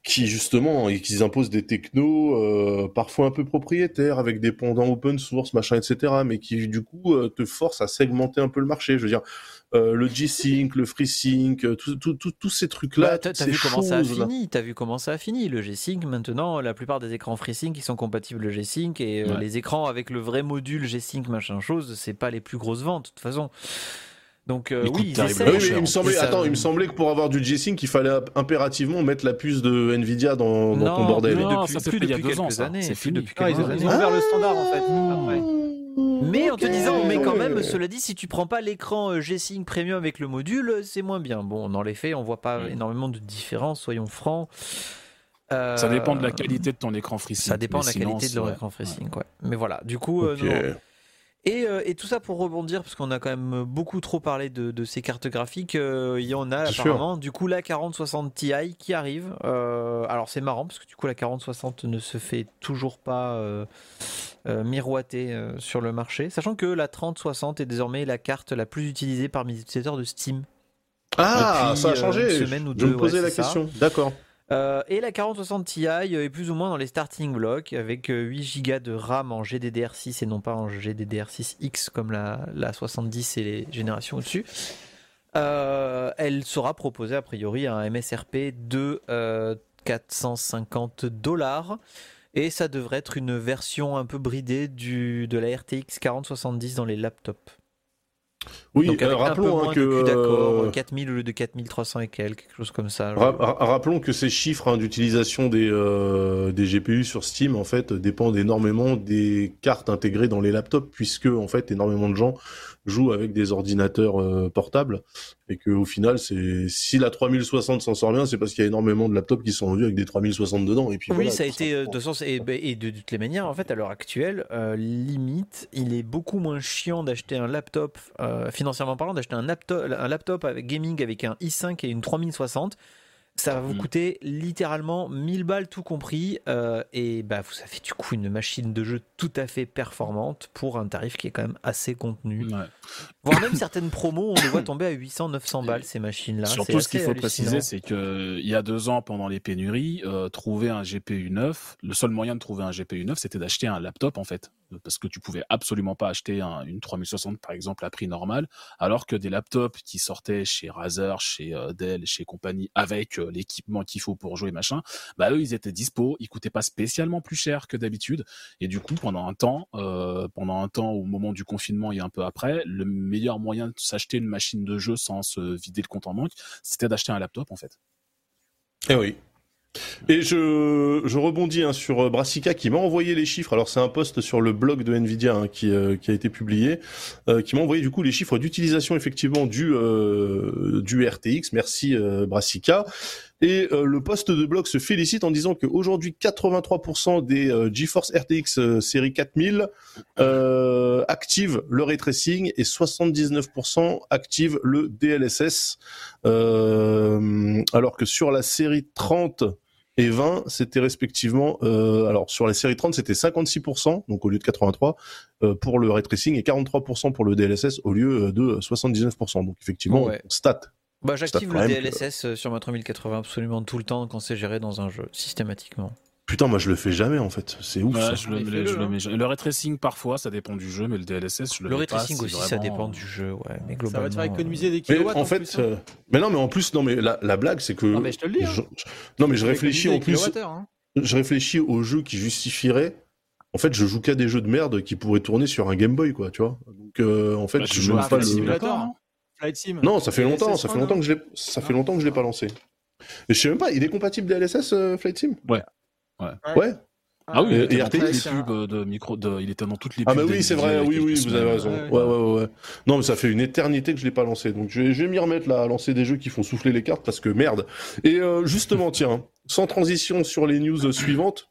qui justement, et qu'ils imposent des technos euh, parfois un peu propriétaires avec des pendants open source, machin, etc., mais qui du coup euh, te forcent à segmenter un peu le marché. Je veux dire, euh, le G-Sync, le FreeSync, tout- tout- tout- tous ces trucs-là, Bah, t'as vu comment ça a fini T'as vu comment ça a fini Le G-Sync maintenant, la plupart des écrans FreeSync qui sont compatibles G-Sync et euh, Ouais. les écrans avec le vrai module G-Sync machin chose, c'est pas les plus grosses ventes de toute façon. Donc euh, oui, ils Ah il me en semblait. Ça- attends, il me semblait que pour avoir du G-Sync, il fallait impérativement mettre la puce de Nvidia dans, dans ton bordel. Non, depuis, ça, c'est plus fait il y a depuis deux ans, quelques ça. années. C'est plus fini. depuis Non, ils, quelques ont, années. ils ont ouvert le standard en fait. Après. Mais en te disant, mais quand même, cela dit, si tu prends pas l'écran euh, G-Sync Premium avec le module, c'est moins bien. Bon, dans les faits, on voit pas Mm. énormément de différence, soyons francs. Euh, Ça dépend de la qualité de ton écran FreeSync. Ça dépend de la sinon, qualité de leur ouais. écran FreeSync, ouais. Mais voilà, du coup, euh, Ok. non, non. Et, euh, et tout ça pour rebondir, parce qu'on a quand même beaucoup trop parlé de, de ces cartes graphiques. euh, Il y en a sûr. apparemment. Du coup, la 4060 Ti qui arrive. Euh, alors c'est marrant, parce que du coup, la 4060 ne se fait toujours pas miroiter sur le marché. Sachant que la 3060 est désormais la carte la plus utilisée parmi les utilisateurs de Steam. Ah, Depuis, ça a changé. une semaine ou je deux, me posais ouais, la question. D'accord. Euh, et la 4060 Ti est plus ou moins dans les starting blocks avec euh, 8 Go de RAM en GDDR6 et non pas en GDDR6X comme la, la 70 et les générations au-dessus. Euh, elle sera proposée a priori à un MSRP de euh, 450 dollars et ça devrait être une version un peu bridée de la RTX 4070 dans les laptops. Oui, Donc euh, avec un peu rappelons hein, moins que d'accord, euh, 4000 au lieu de 4300 et quelques, quelque chose comme ça. ra- ra- rappelons que ces chiffres hein, d'utilisation des euh, des GPU sur Steam en fait dépendent énormément des cartes intégrées dans les laptops puisque en fait énormément de gens jouent avec des ordinateurs euh, portables et que au final c'est si la 3060 s'en sort bien c'est parce qu'il y a énormément de laptops qui sont vendus avec des 3060 dedans et puis Oui, voilà, ça a été euh, de sens et, bah, et de, de toutes les manières. En fait, à l'heure actuelle, euh, limite, il est beaucoup moins chiant d'acheter un laptop financièrement parlant, d'acheter un laptop, un laptop avec gaming avec un i5 et une 3060. Ça va vous Mhm. coûter littéralement 1000 balles tout compris euh, et bah vous avez du coup une machine de jeu tout à fait performante pour un tarif qui est quand même assez contenu. Ouais. Voire même certaines promos, on les voit tomber à 800, 900 balles ces machines-là. Surtout, ce qu'il faut préciser, c'est que il y a deux ans, pendant les pénuries, euh, trouver un GPU neuf, le seul moyen de trouver un GPU neuf, c'était d'acheter un laptop en fait, parce que tu pouvais absolument pas acheter un- une 3060 par exemple à prix normal, alors que des laptops qui sortaient chez Razer, chez euh, Dell, chez compagnie, avec euh, l'équipement qu'il faut pour jouer machin, bah eux ils étaient dispo, ils coûtaient pas spécialement plus cher que d'habitude, et du coup pendant un temps, euh, pendant un temps au moment du confinement et un peu après, le meilleur moyen de s'acheter une machine de jeu sans se vider le compte en banque, c'était d'acheter un laptop en fait. Eh oui. Et je, rebondis hein, sur euh, Brassica qui m'a envoyé les chiffres. Alors c'est un post sur le blog de Nvidia hein, qui, euh, qui a été publié, euh, qui m'a envoyé du coup les chiffres d'utilisation effectivement du du RTX. Merci Brassica. Et euh, le post de blog se félicite en disant qu'aujourd'hui 83% des euh, GeForce RTX euh, série 4000 euh, activent le ray tracing et 79% activent le DLSS. Euh, alors que sur la série 30 et 20, c'était respectivement, euh, alors sur la série 30, c'était 56%, donc au lieu de 83, euh, pour le ray tracing et 43% pour le DLSS au lieu de 79%. Donc effectivement, Ouais. on stat. Bah, j'active le que- DLSS euh, sur ma 3080 absolument tout le temps quand c'est géré dans un jeu, systématiquement. Putain, moi je le fais jamais en fait. C'est ouf. Ouais, ça. je le, Mais mets- fais-le, je le hein. mets- le ray tracing parfois, ça dépend du jeu, mais le DLSS, je le, Le mets ray pas, tracing c'est aussi, ça dépend du jeu, ouais. Mais Ça globalement. va te faire économiser euh, des Mais kilowatts. en fait, plus, hein. euh, mais non, mais en plus, non, mais la, la blague, c'est que. Non, mais je te le dis, hein. je- non, mais je réfléchis en plus. hein. Je réfléchis aux jeux qui justifieraient. En fait, je joue qu'à des jeux de merde qui pourraient tourner sur un Game Boy, quoi, tu vois. Donc, euh, en fait, Bah, je joue pas le. Non Flight Sim. Non, ça fait longtemps, ça fait longtemps que je l'ai, ça fait Ah. longtemps que je l'ai pas lancé. Et je sais même pas, il est compatible DLSS euh, Flight Sim? Ouais. Ouais. Ah oui, Et- il était pubs de micro, de, il était dans toutes les Ah pubs. bah oui, c'est vrai, oui, oui, vous avez raison. Ouais, Ouais, ouais, ouais, ouais. Non, mais ça fait une éternité que je l'ai pas lancé. Donc je vais, je vais m'y remettre là, à lancer des jeux qui font souffler les cartes parce que merde. Et euh, justement, *laughs* tiens, sans transition sur les news suivantes,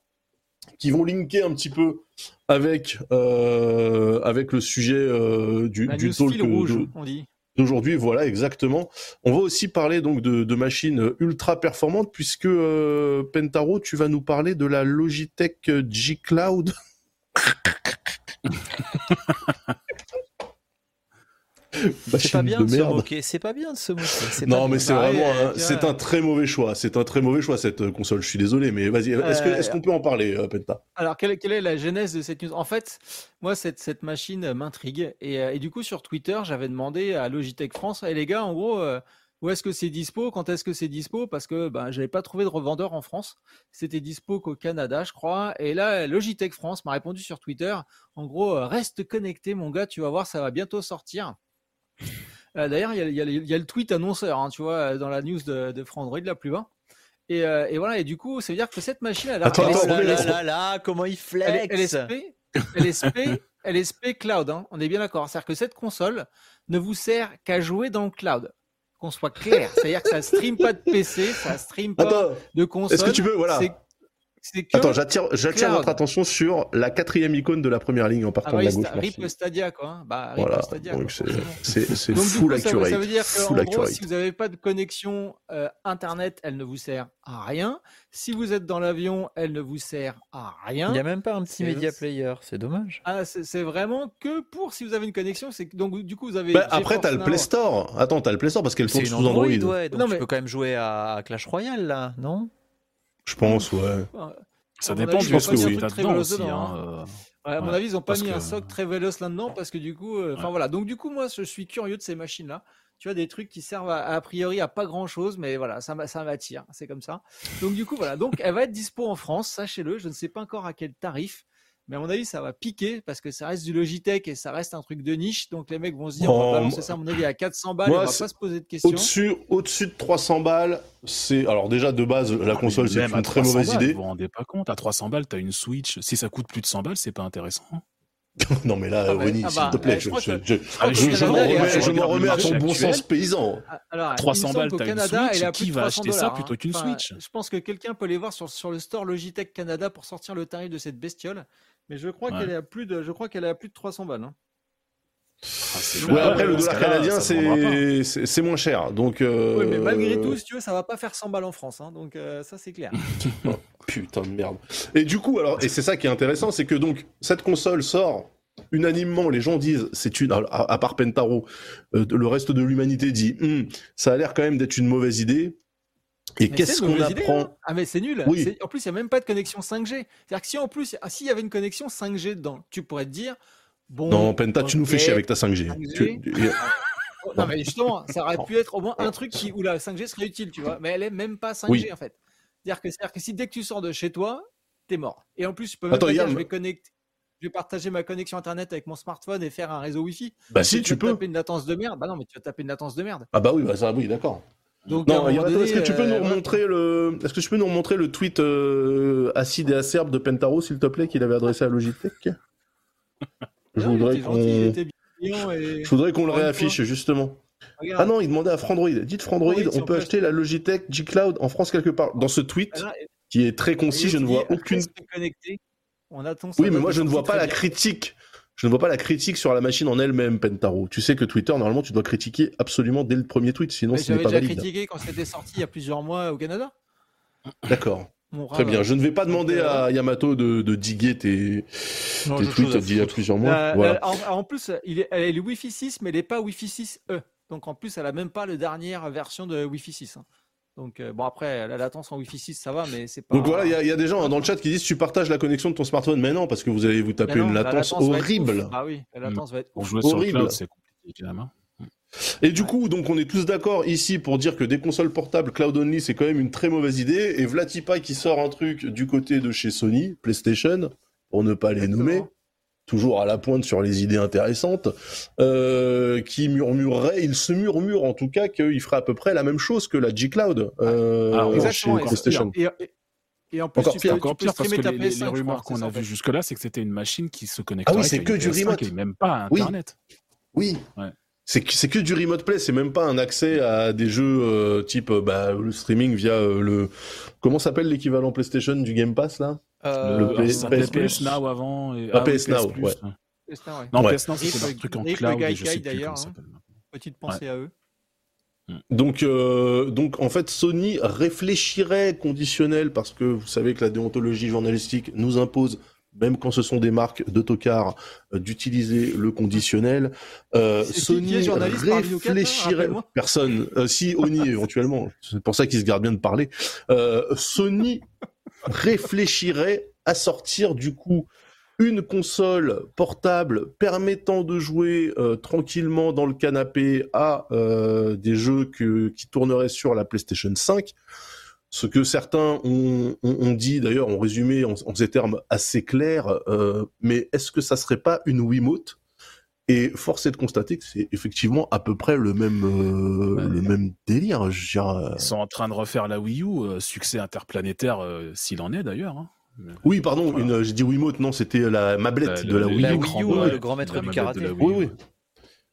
qui vont linker un petit peu avec euh, avec le sujet euh, du, La du news talk fil rouge, de- on dit. D'aujourd'hui. Voilà, exactement. On va aussi parler donc de, de machines ultra performantes puisque euh, Pentaro, tu vas nous parler de la Logitech G Cloud. *laughs* C'est pas bien de de se merde. moquer. C'est pas bien de se moquer. Non, mais c'est vraiment, c'est un très mauvais choix. C'est un très mauvais choix cette euh, console. Je suis désolé, mais vas-y. Est-ce Euh, qu'on peut en parler, euh, Penta? Alors, quelle, quelle est la genèse de cette news? En fait, moi, cette, cette machine euh, m'intrigue. Et, euh, et du coup, sur Twitter, j'avais demandé à Logitech France, et les gars, en gros, euh, où est-ce que c'est dispo? Quand est-ce que c'est dispo? Parce que ben, j'avais pas trouvé de revendeur en France. C'était dispo qu'au Canada, je crois. Et là, Logitech France m'a répondu sur Twitter. En gros, reste connecté, mon gars, tu vas voir, ça va bientôt sortir. Euh, D'ailleurs, il y a, y le- il y a le tweet annonceur, hein, tu vois, dans la news de, de Frandroid là plus bas. Et, euh, et voilà, et du coup, ça veut dire que cette machine, elle a Attends, attends, là, là, là, là, comment il elle est flex LSP, LSP, LSP cloud, hein, on est bien d'accord. C'est-à-dire que cette console ne vous sert qu'à jouer dans le cloud. Qu'on soit clair. C'est-à-dire que ça stream pas de PC, ça stream pas Attends, de console. est-ce que tu peux, voilà. C'est- que. Attends, j'attire, j'attire Cloud. votre attention sur la quatrième icône de la première ligne en Ah partant oui, de la c'est- gauche. merci. Rip Stadia, quoi. hein. Bah, Rip Voilà, Stadia. donc quoi, c'est, c'est, c'est Donc, full coup, ça, accurate. ça veut dire gros, accurate. si vous n'avez pas de connexion euh, Internet, elle ne vous sert à rien. Si vous êtes dans l'avion, elle ne vous sert à rien. Il n'y a même pas un petit C'est- media player, c'est dommage. Ah, c'est c'est vraiment que pour si vous avez une connexion. C'est que- donc du coup vous avez. Bah, après, t'as le. Play Store. Attends, t'as le Play Store parce qu'elle tourne sous Android, Android. ouais, donc Non, tu peux quand même jouer à Clash Royale là, non? Je pense, ouais. Ça À mon dépend avis, du ils ont pense que oui. dedans aussi. hein, hein. euh. Ouais, à mon Ouais, avis, ils ont pas parce mis un socle très véloce là-dedans parce que du coup, euh, enfin Ouais. voilà. Donc du coup, moi, je suis curieux de ces machines-là. Tu vois, des trucs qui servent à, a priori à pas grand-chose, mais voilà, ça, m'a- ça m'attire. C'est comme ça. Donc du coup, voilà. Donc elle va être dispo en France, sachez-le. Je ne sais pas encore à quel tarif. Mais à mon avis, ça va piquer parce que ça reste du Logitech et ça reste un truc de niche. Donc les mecs vont se dire, on va balancer ça à mon avis à 400 balles. Moi, et on va pas se poser de questions. Au-dessus, au-dessus de 300 balles, c'est, alors déjà, de base, la Ah, console, c'est une très 300 mauvaise balles, idée. Vous vous rendez pas compte, à 300 balles, t'as une Switch. Si ça coûte plus de 100 balles, c'est pas intéressant. *laughs* non, mais là, Ah bah, Ronnie, ah s'il bah, te plaît, je je, crois je, que- je, Ah, je- que je m'en remets, je regarde m'en le remets à ton bon actuel. sens paysan. Ah, Alors, 300 il me semble balles, t'as une Canada, Switch, qui va 300 acheter ça dollars, plutôt hein. qu'une Enfin, Switch? Je pense que quelqu'un peut les voir sur, sur le store Logitech Canada pour sortir le tarif de cette bestiole. Mais je crois Ouais. qu'elle est à plus de, je crois qu'elle est à plus de 300 balles. hein. Ah, Ouais, après, le dollar canadien, c'est, moins cher. Donc, euh, Oui, mais malgré tout, si tu veux, ça va pas faire 100 balles en France. hein. Donc euh, ça, c'est clair. *laughs* Putain de merde. Et du coup, alors, et c'est ça qui est intéressant, c'est que donc, cette console sort unanimement, les gens disent, c'est une, à, à part Pentaro, euh, le reste de l'humanité dit, Hum, ça a l'air quand même d'être une mauvaise idée. Et qu'est-ce qu'on mauvaise idée, apprend hein. Ah mais c'est nul. Oui. En plus, il y a même pas de connexion 5G. C'est-à-dire que si en plus, ah, s'il y avait une connexion 5G dedans, tu pourrais te dire, bon. Non, Penta, tu nous fais chier avec ta 5G. 5G. Tu- tu- *laughs* Non mais justement, ça aurait pu être au moins un truc qui, où la 5G serait utile, tu vois. Mais elle est même pas 5G Oui. en fait. C'est-à-dire que, que si dès que tu sors de chez toi, t'es mort. Et en plus, tu peux même Attends, pas dire, Yann, je vais connecter, je vais partager ma connexion internet avec mon smartphone et faire un réseau Wi-Fi. Bah si, tu vas peux. taper une latence de merde. Bah non, mais tu vas taper une latence de merde. Ah bah oui, bah ça, oui, d'accord. Donc, Non, est-ce que tu peux euh, nous voilà. remontrer le, est-ce que tu peux nous remontrer le tweet euh, acide et acerbe de Pentaro, s'il te plaît, qu'il avait adressé à Logitech? Je voudrais qu'on, et- je voudrais qu'on le réaffiche justement. Regarde. Ah non, il demandait à Frandroid. Dites Frandroid, on peut acheter la Logitech G Cloud en France quelque part. Dans ce tweet, et- qui est très concis, je ne vois aucune. On attend Oui, mais moi je ne vois pas la critique. Je ne vois pas la critique sur la machine en elle-même, Pentaro. Tu sais que Twitter, normalement, tu dois critiquer absolument dès le premier tweet, sinon ce n'est J'avais pas déjà valide. critiqué quand c'était sorti il y a plusieurs mois au Canada. D'accord. Très bien. Je ne vais pas demander Donc, euh, à Yamato de, de diguer tes, Non, tes j'ai tweets d'il y a plusieurs mois. Euh, voilà. euh, en, en plus, il est, elle est Wi-Fi 6, mais elle n'est pas Wi-Fi 6E. Donc en plus, elle a même pas la dernière version de Wi-Fi 6. hein. Donc euh, bon, après, la latence en Wi-Fi 6, ça va, mais c'est pas. Donc voilà, il y a- il y, a des gens hein, dans le chat qui disent tu partages la connexion de ton smartphone. Mais non, parce que vous allez vous taper non, une la latence, horrible. Ah oui, la latence va être Pour jouer Horrible. c'est compliqué quand même. hein. Et du coup, donc on est tous d'accord ici pour dire que des consoles portables cloud only, c'est quand même une très mauvaise idée. Et Vlatipa qui sort un truc du côté de chez Sony, PlayStation, pour ne pas les Exactement. nommer, toujours à la pointe sur les idées intéressantes, euh, qui murmurerait, il se murmure en tout cas qu'il ferait à peu près la même chose que la G Cloud euh, Alors, chez Exactement. PlayStation. Et, et- et en plus, Encore tu pire, Encore pire parce que les, les PS5, je crois, rumeurs qu'on a vues jusque-là, c'est que c'était une machine qui se connecterait. Ah oui, c'est que du PS5 remote. Et même pas Oui. Internet. Oui. Ouais. C'est que, du remote play, c'est même pas un accès à des jeux euh, type euh, bah, le streaming via euh, le comment s'appelle l'équivalent PlayStation du Game Pass là? Euh, Le Alors, PS PS. PS Now avant. Et... Ah, oui, PS Now, Plus, ouais. C'est ça, ouais. Non, Ouais. PS Now, c'était truc en cloud. Guy et je sais Guy, plus d'ailleurs, comment ça hein. Petite pensée à eux. Donc, euh, donc en fait, Sony réfléchirait conditionnel parce que vous savez que la déontologie journalistique nous impose, même quand ce sont des marques d'autocar, euh, d'utiliser le conditionnel. Euh, Sony réfléchirait. Personne. Euh, si Oni *laughs* éventuellement. C'est pour ça qu'il se garde bien de parler. Euh, Sony réfléchirait à sortir du coup une console portable permettant de jouer euh, tranquillement dans le canapé à euh, des jeux qui tourneraient sur la PlayStation 5. Ce que certains ont, dit, d'ailleurs, ont résumé en, en ces termes assez clairs, euh, mais est-ce que ça serait pas une Wiimote? Et force est de constater que c'est effectivement à peu près le même, euh, Ouais. le même délire. Je veux dire, euh, Ils sont en train de refaire la Wii U, euh, succès interplanétaire, euh, s'il en est d'ailleurs. hein. Oui, pardon, Voilà. j'ai dit Wiimote, non, c'était la mablette La- de la la- Wii la U. Wii U, le grand maître La du karaté. de la Wii Oui, U. oui.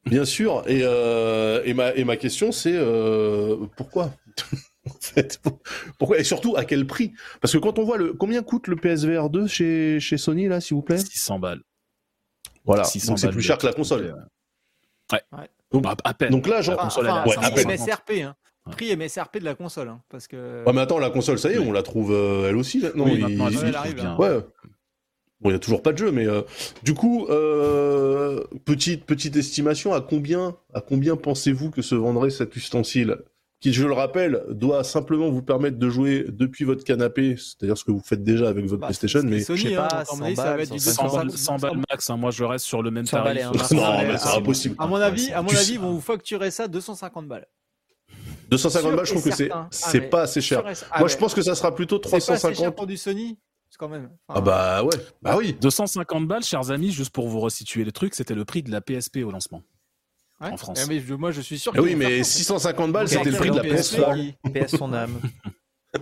Bien sûr. Et, euh, et, ma, et ma question, c'est euh, pourquoi? *laughs* Pourquoi Et surtout, à quel prix? Parce que quand on voit le combien coûte le PSVR 2 chez, chez Sony là, s'il vous plaît? 600 balles. Voilà, 600 donc c'est plus cher que la console. Ouais. Ouais. Donc, Bah, à peine. donc là, genre, La console, elle est à ouais, prix à peine. 550. MSRP, hein. Prix MSRP de la console, hein, parce que. Ouais, mais attends, la console, ça y est, on la trouve euh, elle aussi maintenant. Oui, il- elle arrive, bien. hein. Ouais. Bon, il y a toujours pas de jeu, mais euh, du coup, euh, petite petite estimation, à combien à combien pensez-vous que se vendrait cet ustensile? Qui, je le rappelle, doit simplement vous permettre de jouer depuis votre canapé, c'est-à-dire ce que vous faites déjà avec votre Bah, PlayStation, mais Sony, je sais hein, pas, donc, à mon avis, 100 ça va être du 100 100 balles, 250 100 balles max, hein. moi je reste sur le même 100 balles tarif. marché. non, mais c'est à- impossible. À mon avis, à mon avis, ils vont vous facturer ça 250 balles. 250 Sûr balles, je trouve que c'est. Ah, c'est mais pas assez cher. Ah, Moi, mais je pense que ça sera plutôt c'est pas assez cher 350. pour du Sony, quand même. Ah bah ouais, bah oui. 250 balles, chers amis, juste pour vous resituer le truc, c'était le prix de la PSP au lancement. Ouais. en France. Eh, mais je- moi, je suis sûr. Eh oui, mais faire ça. 650 balles, c'était le prix de la PS3. PS3. qui- PS son âme. *laughs*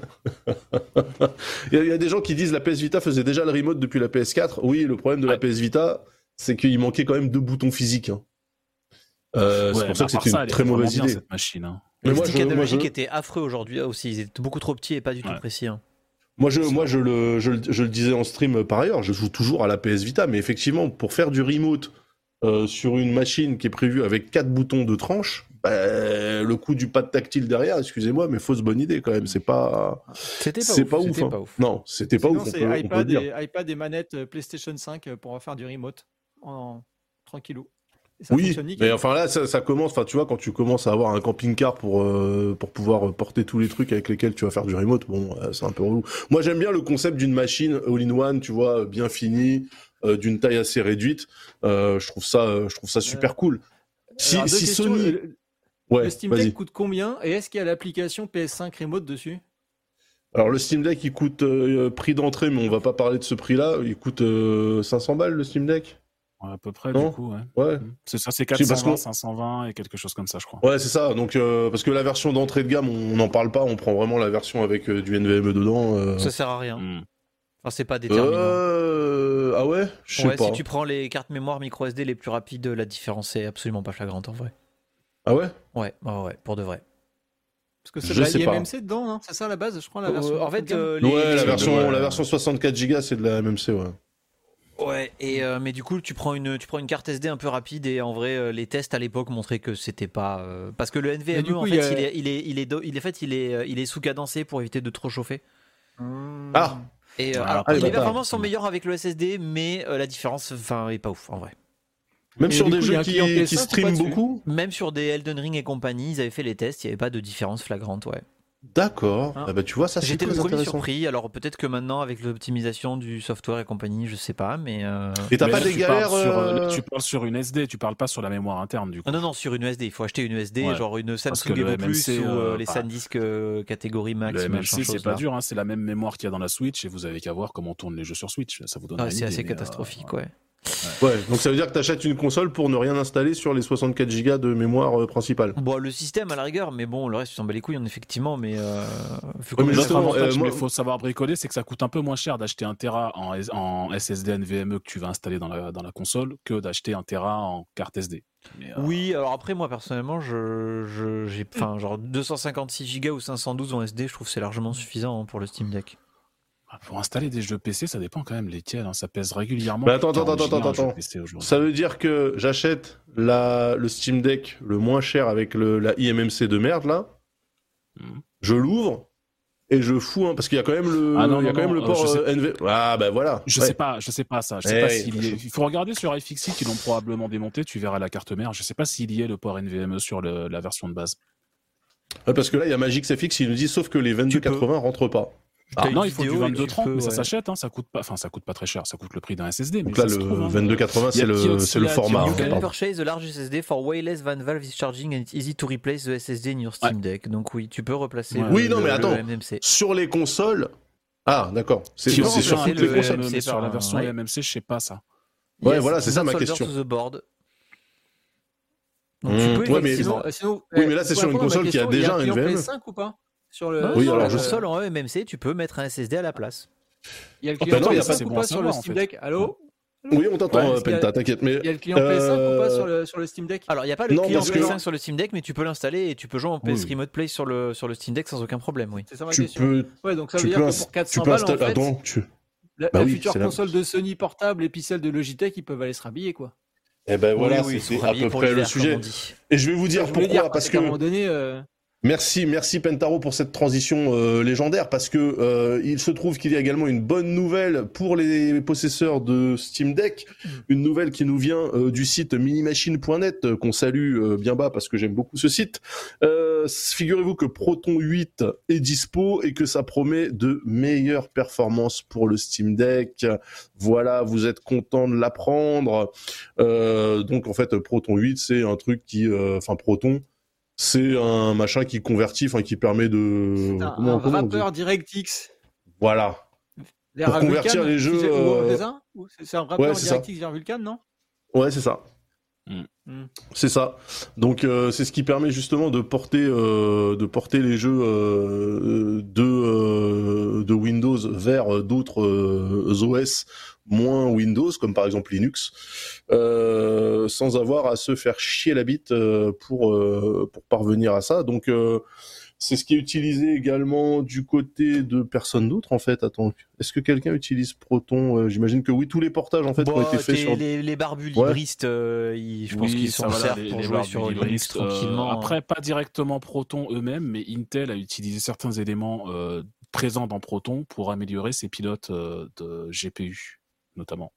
Il y, a- il y a des gens qui disent la PS Vita faisait déjà le remote depuis la PS4. Oui, le problème de la Ouais. PS Vita, c'est qu'il manquait quand même deux boutons physiques. hein. Euh, c'est pour ça que c'était une très était mauvaise bien, idée. cette machine. hein. Mais Les moi, je- je- étaient affreux aujourd'hui aussi. Ils étaient beaucoup trop petits et pas du tout précis. hein. Moi, je, moi je, le, je, le- je le disais en stream par ailleurs, je joue toujours à la PS Vita, mais effectivement, pour faire du remote euh, sur une machine qui est prévue avec quatre boutons de tranche, bah, le coup du pad tactile derrière, excusez-moi, mais fausse bonne idée quand même. C'est pas, C'était pas ouf. pas ouf. c'était hein. pas ouf. Non, c'était pas Sinon, ouf. On c'est iPad, dire. et, iPad et manette euh, PlayStation 5 euh, pour faire du remote en tranquillou. Oui, mais enfin là, ça, ça commence. Enfin, tu vois, quand tu commences à avoir un camping-car pour euh, pour pouvoir porter tous les trucs avec lesquels tu vas faire du remote, bon, euh, c'est un peu relou. Moi, j'aime bien le concept d'une machine all-in-one, tu vois, bien finie, euh, d'une taille assez réduite. Euh, je trouve ça, euh, je trouve ça super cool. Si, Alors, si Sony, le, ouais, le Steam. Deck coûte combien Et est-ce qu'il y a l'application PS5 Remote dessus? Alors le Steam Deck, il coûte euh, prix d'entrée, mais on va pas parler de ce prix-là. Il coûte euh, 500 balles le Steam Deck? Ouais, à peu près, Non. du coup, ouais. Ouais. C'est ça, c'est Si, parce 420, qu'on- 520 et quelque chose comme ça, je crois. Ouais, c'est ça. Donc euh, parce que la version d'entrée de gamme, on n'en parle pas. On prend vraiment la version avec euh, du NVMe dedans. euh. Ça sert à rien. Hmm. Enfin, c'est pas déterminant. Euh... Ah ouais? Je sais Ouais, pas. si tu prends les cartes mémoire micro SD les plus rapides, la différence est absolument pas flagrante en vrai. Ah ouais? Ouais, ouais, ouais, pour de vrai. Parce que c'est Je la. IMMC dedans, non C'est ça la base, je crois, la Euh, version. en fait, de euh, les- Ouais, la version, la version 64 Go, c'est de la MMC, ouais. Ouais, et euh, mais du coup, tu prends une, tu prends une carte SD un peu rapide et en vrai, euh, les tests à l'époque montraient que c'était pas euh, parce que le NVMe coup, en il fait, a- il est, il est, il est, do- il est, en fait, il est, il est sous cadencé pour éviter de trop chauffer. Ah Et euh, Ah, alors, ah, les performances sont meilleures avec le SSD, mais euh, la différence, enfin, est pas ouf en vrai. Même Et sur des coup, jeux qui, client PS5 qui dessus beaucoup. Même sur des Elden Ring et compagnie, ils avaient fait les tests, il n'y avait pas de différence flagrante, ouais. D'accord. Ah. Ah bah tu vois, ça c'est J'étais le premier surpris. Alors peut-être que maintenant, avec l'optimisation du software et compagnie, je sais pas, mais euh, Et t'as pas là, des tu galères parles sur, euh, là, euh, Tu parles sur une SD, tu parles pas sur la mémoire interne, du coup. Ah non, non, sur une USD. Il faut acheter une USD, Ouais. genre une Samsung le Evo Plus ou euh, les bah, SanDisk euh, catégorie max. Le c'est pas là. dur, hein, c'est la même mémoire qu'il y a dans la Switch et vous avez qu'à voir comment tournent les jeux sur Switch. Ça vous donne Ah, c'est assez mais, euh, catastrophique, ouais. Ouais, donc ça veut dire que t'achètes une console pour ne rien installer sur les 64 Go de mémoire euh, principale. Bon, le système à la rigueur, mais bon, le reste, tu t'en bats les couilles, hein, effectivement, mais. Euh, Ouais, comme mais justement, euh, moi- faut savoir bricoler, c'est que ça coûte un peu moins cher d'acheter un Tera en, SSD NVMe que tu vas installer dans la, dans la console que d'acheter un Tera en carte SD. Mais, euh, Oui, alors après, moi personnellement, je, je- j'ai, enfin, genre 256 Go ou 512 en SD, je trouve que c'est largement suffisant hein, pour le Steam Deck. Pour installer des jeux PC, ça dépend quand même lesquels. hein, Ça pèse régulièrement. Mais attends, attends, 40 attends, attends. Ça veut dire que j'achète la, le Steam Deck le moins cher avec le, la IMMC de merde là. Mhm. Je l'ouvre et je fous un parce qu'il y a quand même le, Ah non, il y a non, quand même le euh, port euh, NV. Ah bah voilà. Je Ouais. sais pas, je sais pas ça. Je sais pas oui. s'il y est. Il faut regarder sur iFixit, ils l'ont probablement démonté. Tu verras la carte mère. Je sais pas s'il y est le port NVMe sur le- la version de base. Ouais, parce que là il y a Magix FX, il nous dit sauf que les 2280 rentrent pas. T'as non, une il faut du vidéo tu 2230, peux, mais ça ouais. s'achète. Hein, ça coûte pas. Enfin, ça coûte pas très cher. Ça coûte le prix d'un SSD. Donc mais là ça le se trouve, hein. 2280 Il y c'est le, c'est le format. hein, You can pardon. purchase a large SSD for way less than Valve is charging and it's easy to replace the SSD in your Steam Deck. Donc oui, tu peux replacer Ouais. le, Oui, non, mais le attends. MMC. Sur les consoles. Ah d'accord. C'est sur toutes les le consoles. Sur la version ouais. MMC, je sais pas ça. Ouais, voilà, c'est ça ma question. the. Donc Mmh. tu peux Ouais, mais- Sinon, euh, sinon, Oui, eh, mais là, c'est sur une console qui a question, il y déjà un client NVMe. PS5 ou pas? Sur le, Non, Oui, sur alors la je- console en MMC, tu peux mettre un SSD à la place. Il y a le Ah, client non, il y a PS5 pas- bon à sur le en Steam fait. Deck Allô Oui, on t'entend, Ouais, euh, Penta, t'inquiète. Mais Il y a le client PS5 ou pas Euh, sur le, sur le Steam Deck Alors, il n'y a pas le Non, client parce que- PS5 sur le Steam Deck, mais tu peux l'installer et tu peux jouer en PS Oui. Remote Play sur le, sur le Steam Deck sans aucun problème, oui. C'est ça ma tu question. peux, Ouais, donc ça tu veut dire peux, que pour tu 400 peux balles, en installer. fait, Attends, tu. la, Bah la oui, future la- console de Sony portable et puis celle de Logitech, ils peuvent aller se rhabiller, quoi. Eh ben voilà, Oui, c'est- ils sont c'est à habillés peu pour près le sujet. Et je vais vous dire pourquoi, parce qu'à un que moment donné, euh, Merci, merci Pentaro pour cette transition euh, légendaire parce que euh, il se trouve qu'il y a également une bonne nouvelle pour les possesseurs de Steam Deck, une nouvelle qui nous vient euh, du site minimachine.net euh, qu'on salue euh, bien bas parce que j'aime beaucoup ce site. Euh, Figurez-vous que Proton 8 est dispo et que ça promet de meilleures performances pour le Steam Deck. Voilà, vous êtes content de l'apprendre. Euh, donc en fait Proton 8 c'est un truc qui, euh, enfin Proton c'est un machin qui convertit, enfin qui permet de. c'est un, comment- un comment rappeur DirectX. Voilà. vers Pour convertir les jeux, euh, c'est un rappeur ouais, c'est ça. DirectX vers Vulkan, non? Ouais, c'est ça. Mm. Mm. C'est ça. Donc euh, c'est ce qui permet justement de porter euh, de porter les jeux euh, de euh, de Windows vers d'autres euh, OS moins Windows comme par exemple Linux euh, sans avoir à se faire chier la bite euh, pour euh, pour parvenir à ça. Donc euh, c'est ce qui est utilisé également du côté de personne d'autre en fait. Attends, est-ce que quelqu'un utilise Proton J'imagine que oui, tous les portages en fait ont été faits sur les, les barbus Ouais. libristes, euh, ils- je pense Oui, qu'ils ça s'en servent pour les jouer sur Linux libristes, euh, tranquillement. après, pas directement Proton eux-mêmes, mais Intel a utilisé certains éléments euh, présents dans Proton pour améliorer ses pilotes euh, de GPU, notamment.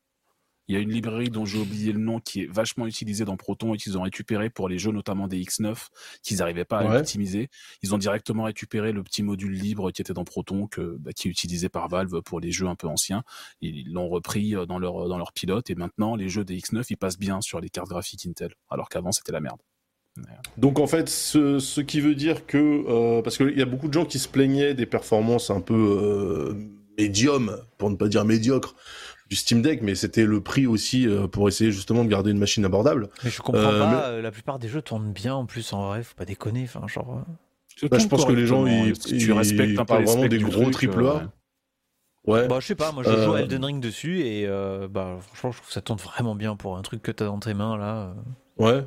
Il y a une librairie dont j'ai oublié le nom qui est vachement utilisée dans Proton et qu'ils ont récupéré pour les jeux, notamment des X9, qu'ils n'arrivaient pas à Ouais. optimiser. Ils ont directement récupéré le petit module libre qui était dans Proton, que, bah, qui est utilisé par Valve pour les jeux un peu anciens. Ils l'ont repris euh, dans leur, dans leur pilote et maintenant les jeux des X9 ils passent bien sur les cartes graphiques Intel, alors qu'avant c'était la merde. Donc en fait, ce, ce qui veut dire que euh, parce qu'il y a beaucoup de gens qui se plaignaient des performances un peu euh, médium, pour ne pas dire médiocre, du Steam Deck, mais c'était le prix aussi euh, pour essayer justement de garder une machine abordable. Mais je comprends Euh, pas, mais- euh, la plupart des jeux tournent bien en plus en vrai, faut pas déconner, enfin genre... Bah, je pense que les gens, ils- si tu ils respectes un peu parlent les vraiment des gros truc, triple A. Ouais. Bah je sais pas, moi je joue à Elden Ring dessus et euh, bah franchement je trouve que ça tourne vraiment bien pour un truc que t'as dans tes mains là. Ouais.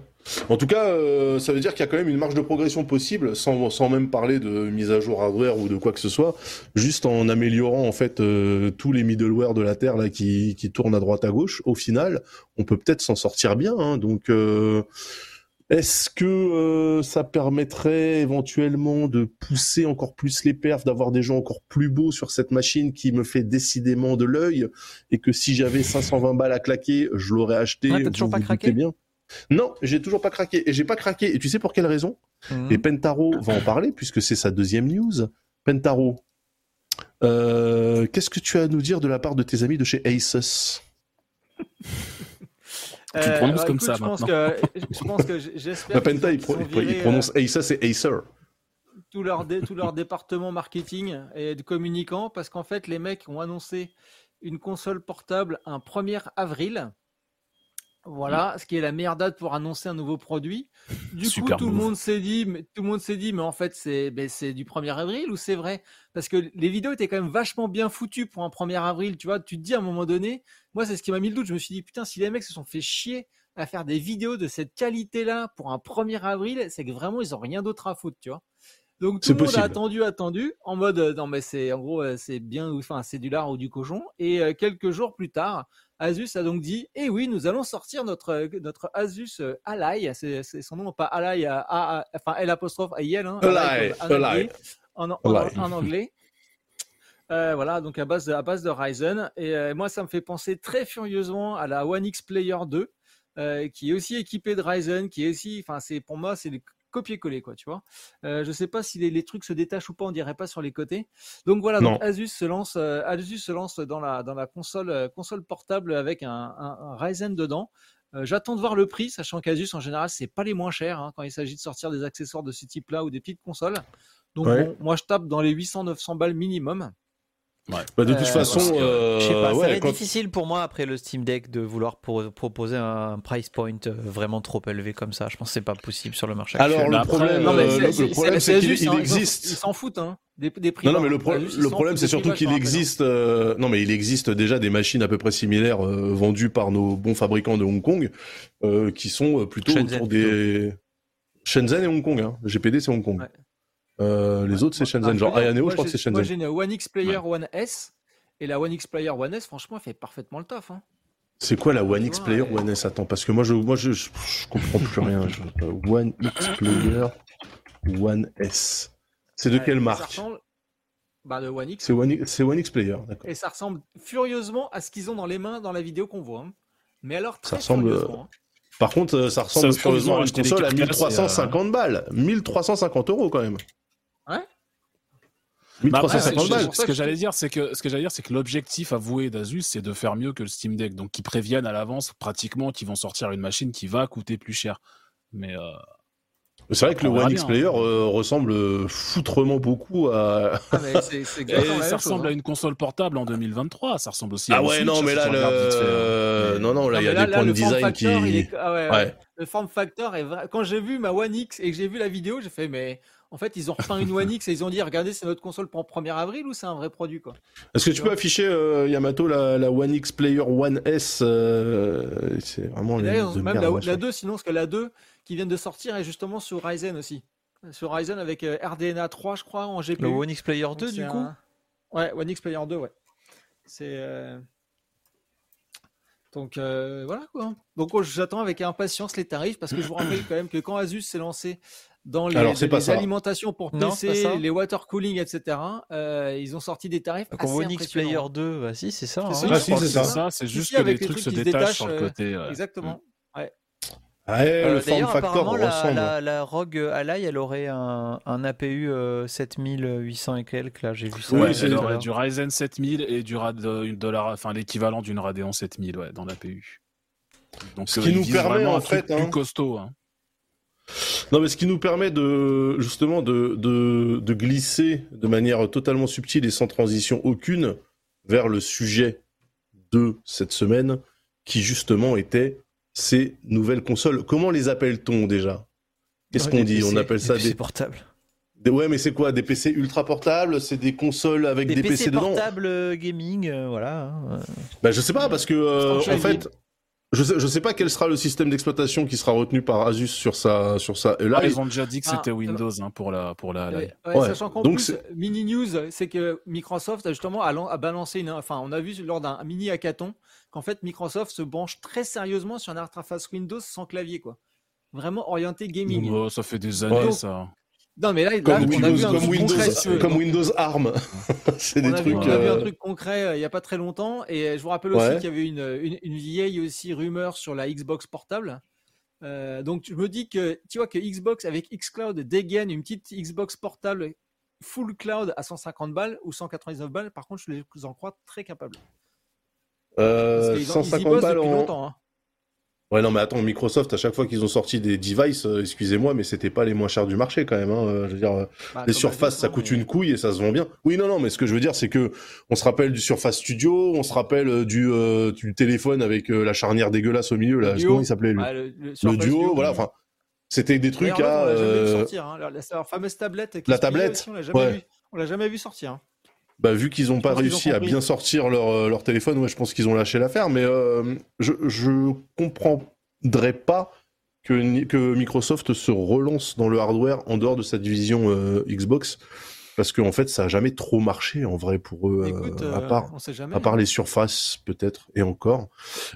En tout cas, euh, ça veut dire qu'il y a quand même une marge de progression possible, sans, sans même parler de mise à jour hardware ou de quoi que ce soit, juste en améliorant en fait euh, tous les middleware de la terre là qui, qui tournent à droite à gauche. Au final, on peut peut-être s'en sortir bien. hein. donc, euh, est-ce que euh, ça permettrait éventuellement de pousser encore plus les perfs, d'avoir des gens encore plus beaux sur cette machine qui me fait décidément de l'œil, et que si j'avais 520 balles à claquer, je l'aurais acheté. Ouais, toujours vous pas vous craqué? bien? Non, j'ai toujours pas craqué. Et j'ai pas craqué. Et tu sais pour quelle raison? Mhm. Et Pentaro va en parler puisque c'est sa deuxième news. Pentaro, euh, qu'est-ce que tu as à nous dire de la part de tes amis de chez Asus? Tu le prononces comme ça Euh, je pense maintenant. que, je pense que j'espère. Bah, qu'ils Penta, ont- il, qu'ils pro- ont il pro- il viré, euh, Asus et Acer. tout leur, dé- tout leur département marketing et de communicants parce qu'en fait, les mecs ont annoncé une console portable un 1er avril. Voilà, ce qui est la meilleure date pour annoncer un nouveau produit. Du Super coup, tout le monde s'est dit, mais tout le monde s'est dit, mais en fait, c'est ben, c'est du 1er avril ou c'est vrai? Parce que les vidéos étaient quand même vachement bien foutues pour un 1er avril. Tu vois, tu te dis à un moment donné, moi, c'est ce qui m'a mis le doute. Je me suis dit, putain, si les mecs se sont fait chier à faire des vidéos de cette qualité-là pour un 1er avril, c'est que vraiment, ils ont rien d'autre à foutre, tu vois? Donc tout le monde possible. a attendu, attendu, en mode euh, non mais c'est en gros euh, c'est bien, ou- enfin c'est du lard ou du cochon. Et euh, quelques jours plus tard, Asus a donc dit eh oui nous allons sortir notre notre Asus Ally, c'est son nom pas Ally, A, A- enfin L apostrophe A I L, hein, Ally, en Ally. anglais, en, en- Ally. en anglais. Euh, voilà, donc à base de, à base de Ryzen. Et euh, moi, ça me fait penser très furieusement à la One X Player 2, euh, qui est aussi équipée de Ryzen, qui est aussi, enfin, c'est pour moi, c'est copier-coller, quoi, tu vois. Euh, je sais pas si les, les trucs se détachent ou pas, on dirait pas sur les côtés. Donc voilà, donc. Asus se lance, euh, Asus se lance dans la dans la console euh, console portable avec un, un- un Ryzen dedans. Euh, J'attends de voir le prix, sachant qu'Asus en général c'est pas les moins chers hein, quand il s'agit de sortir des accessoires de ce type-là ou des petites consoles. Donc Ouais. bon, moi je tape dans les 800-900 balles minimum. Bah, de toute Euh, façon, que, euh, Je sais pas, ça ouais, va être quand- difficile pour moi après le Steam Deck de vouloir pro- proposer un price point euh, vraiment trop élevé comme ça. Je pense que c'est pas possible sur le marché. Alors actuel. le après, problème, Non, euh, le- problème, c'est qu'il hein, existe. Ils s'en foutent, hein. Des, des prix Non, mais le, pro- s'en problème, c'est surtout qu'il hein. existe. euh, non, mais il existe déjà des machines à peu près similaires euh, vendues par nos bons fabricants de Hong Kong, euh, qui sont plutôt Shenzhen, autour des Shenzhen et Hong Kong. Hein. GPD, c'est Hong Kong. Ouais. Euh, les autres, c'est Moi, Shenzhen. je Genre Ayaneo, moi, je crois que c'est Moi, Shenzhen. j'ai une One X Player One S. Et la One X Player One S, franchement, elle fait parfaitement le taf. Hein. C'est quoi la One X Player ouais. One S? Attends, parce que moi, je, moi, je, je, je comprends plus rien. Je- euh, One X Player One S. C'est de Ouais, quelle ça marque? ressemble- Bah, de One X. C'est One, X- c'est One X Player, d'accord. Et ça ressemble furieusement à ce qu'ils ont dans les mains dans la vidéo qu'on voit. hein. Mais alors, très ressemble, furieusement, hein. Par contre, euh, ça ressemble se trouve, ils sérieusement ont à une console à carcasses, 1350 balles. 1350 euros quand même. Ouais. Mais après, 1350 c'est- balles. ce que j'allais dire, c'est que ce que j'allais dire, c'est que l'objectif avoué d'Asus, c'est de faire mieux que le Steam Deck, donc qu'ils préviennent à l'avance pratiquement qu'ils vont sortir une machine qui va coûter plus cher. Mais euh, C'est vrai que le One X bien. Player euh, ressemble euh, foutrement beaucoup à. Ah, mais *laughs* ça ressemble chose, à hein. une console portable en 2023. Ça ressemble aussi. à Ah ouais, Switch, non, mais là, hein. le... Non, non, là, Non, il y a là- des là, points de design qui. factor, il est- ah ouais, ouais. Ouais. Le form factor est vrai. Quand j'ai vu ma One X et que j'ai vu la vidéo, j'ai fait, mais en fait, ils ont repeint une One X et ils ont dit, regardez, c'est notre console pour 1er avril ou c'est un vrai produit, quoi. Est-ce que tu peux afficher, euh, Yamato, la, la One X Player One S euh, C'est vraiment de même merde, la, la 2, sinon, parce que la 2 qui vient de sortir est justement sur Ryzen aussi. Sur Ryzen avec euh, RDNA 3, je crois, en GPU. Le One X Player 2 Donc, du c'est coup un- Ouais, One X Player 2, ouais. C'est. euh, Donc euh, voilà quoi. Donc oh, j'attends avec impatience les tarifs parce que je vous rappelle quand même que quand Asus s'est lancé dans les, Alors, alimentations pour PC, les water cooling, etc., euh, ils ont sorti des tarifs Donc assez One X impressionnants. Player 2, bah si, c'est ça. C'est hein. ça, Ah, c'est ça. C'est ça, c'est Si, juste que les trucs se trucs qui se détachent sur le euh, côté. ouais. Exactement. Ouais, Euh, le form D'ailleurs, factor apparemment, la, ressemble. la, la ROG Ally, elle aurait un, un APU euh, 7800 et quelques, là, j'ai vu ça. Oui, Ouais, c'est elle aurait du Ryzen 7000 et du Rad, enfin l'équivalent d'une Radeon 7000 ouais, dans l'APU. Donc Ce qui nous permet, en un truc fait, hein. plus costaud. hein. Non, mais ce qui nous permet de justement de, de, de glisser de manière totalement subtile et sans transition aucune vers le sujet de cette semaine, qui justement était ces nouvelles consoles. Comment les appelle-t-on déjà? Qu'est-ce Ouais, qu'on des dit? On PC, appelle ça PC des, portables. des- Ouais, mais c'est quoi? Des PC ultra portables? C'est des consoles avec des, Des, PC, dedans? portables euh, gaming, euh, voilà. hein. Bah, je sais pas, parce que euh, en fait, je sais, je sais pas quel sera le système d'exploitation qui sera retenu par Asus sur sa sur sa. Ah, ils ont déjà dit que Ah, c'était euh, Windows hein, pour la pour la. la- Ouais, ouais. Sachant qu'en plus, mini news, c'est que Microsoft a justement a, lan- a balancé une. Enfin, on a vu lors d'un mini hackathon qu'en fait Microsoft se branche très sérieusement sur une interface Windows sans clavier, quoi. Vraiment orienté gaming. Oh, ça fait des années Ouais. ça. Non, mais là, là, comme on a Windows, vu un comme Windows, concret. si tu veux. comme Windows ARM. *laughs* c'est des vu, trucs. on a vu un euh, truc concret euh, il n'y a pas très longtemps. Et je vous rappelle aussi qu'il y avait une, une, une vieille aussi rumeur sur la Xbox portable. Euh, donc je me dis que tu vois que Xbox avec xCloud dégaine une petite Xbox portable full cloud à 150 balles ou 199 balles. Par contre, je les en crois très capables. euh, Parce qu'ils ont- ils y 150 bossent balles depuis en. longtemps. hein. Ouais, non, mais attends, Microsoft, à chaque fois qu'ils ont sorti des devices, euh, excusez-moi, mais c'était pas les moins chers du marché quand même. Hein, euh, je veux dire, euh, Bah, les surfaces, ça hein, coûte mais- une couille et ça se vend bien. Oui, non, non, mais ce que je veux dire, c'est que on se rappelle du Surface Studio, on se rappelle du, du téléphone avec la charnière dégueulasse au milieu, là. Comment il s'appelait lui Ah, le, le Le Surface duo, voilà. Enfin, c'était des trucs à. on l'a hein. Leur, leur fameuse tablette. qui La tablette, aussi, on l'a jamais ouais. l'a jamais vu sortir. hein. Bah, vu qu'ils n'ont pas réussi à bien sortir leur, euh, leur téléphone, ouais, je pense qu'ils ont lâché l'affaire. Mais euh, je, je comprendrais pas que, que Microsoft se relance dans le hardware en dehors de sa division euh, Xbox. Parce qu'en fait, ça a jamais trop marché en vrai pour eux, euh, à euh, part. on sait jamais. À part les surfaces, peut-être, et encore.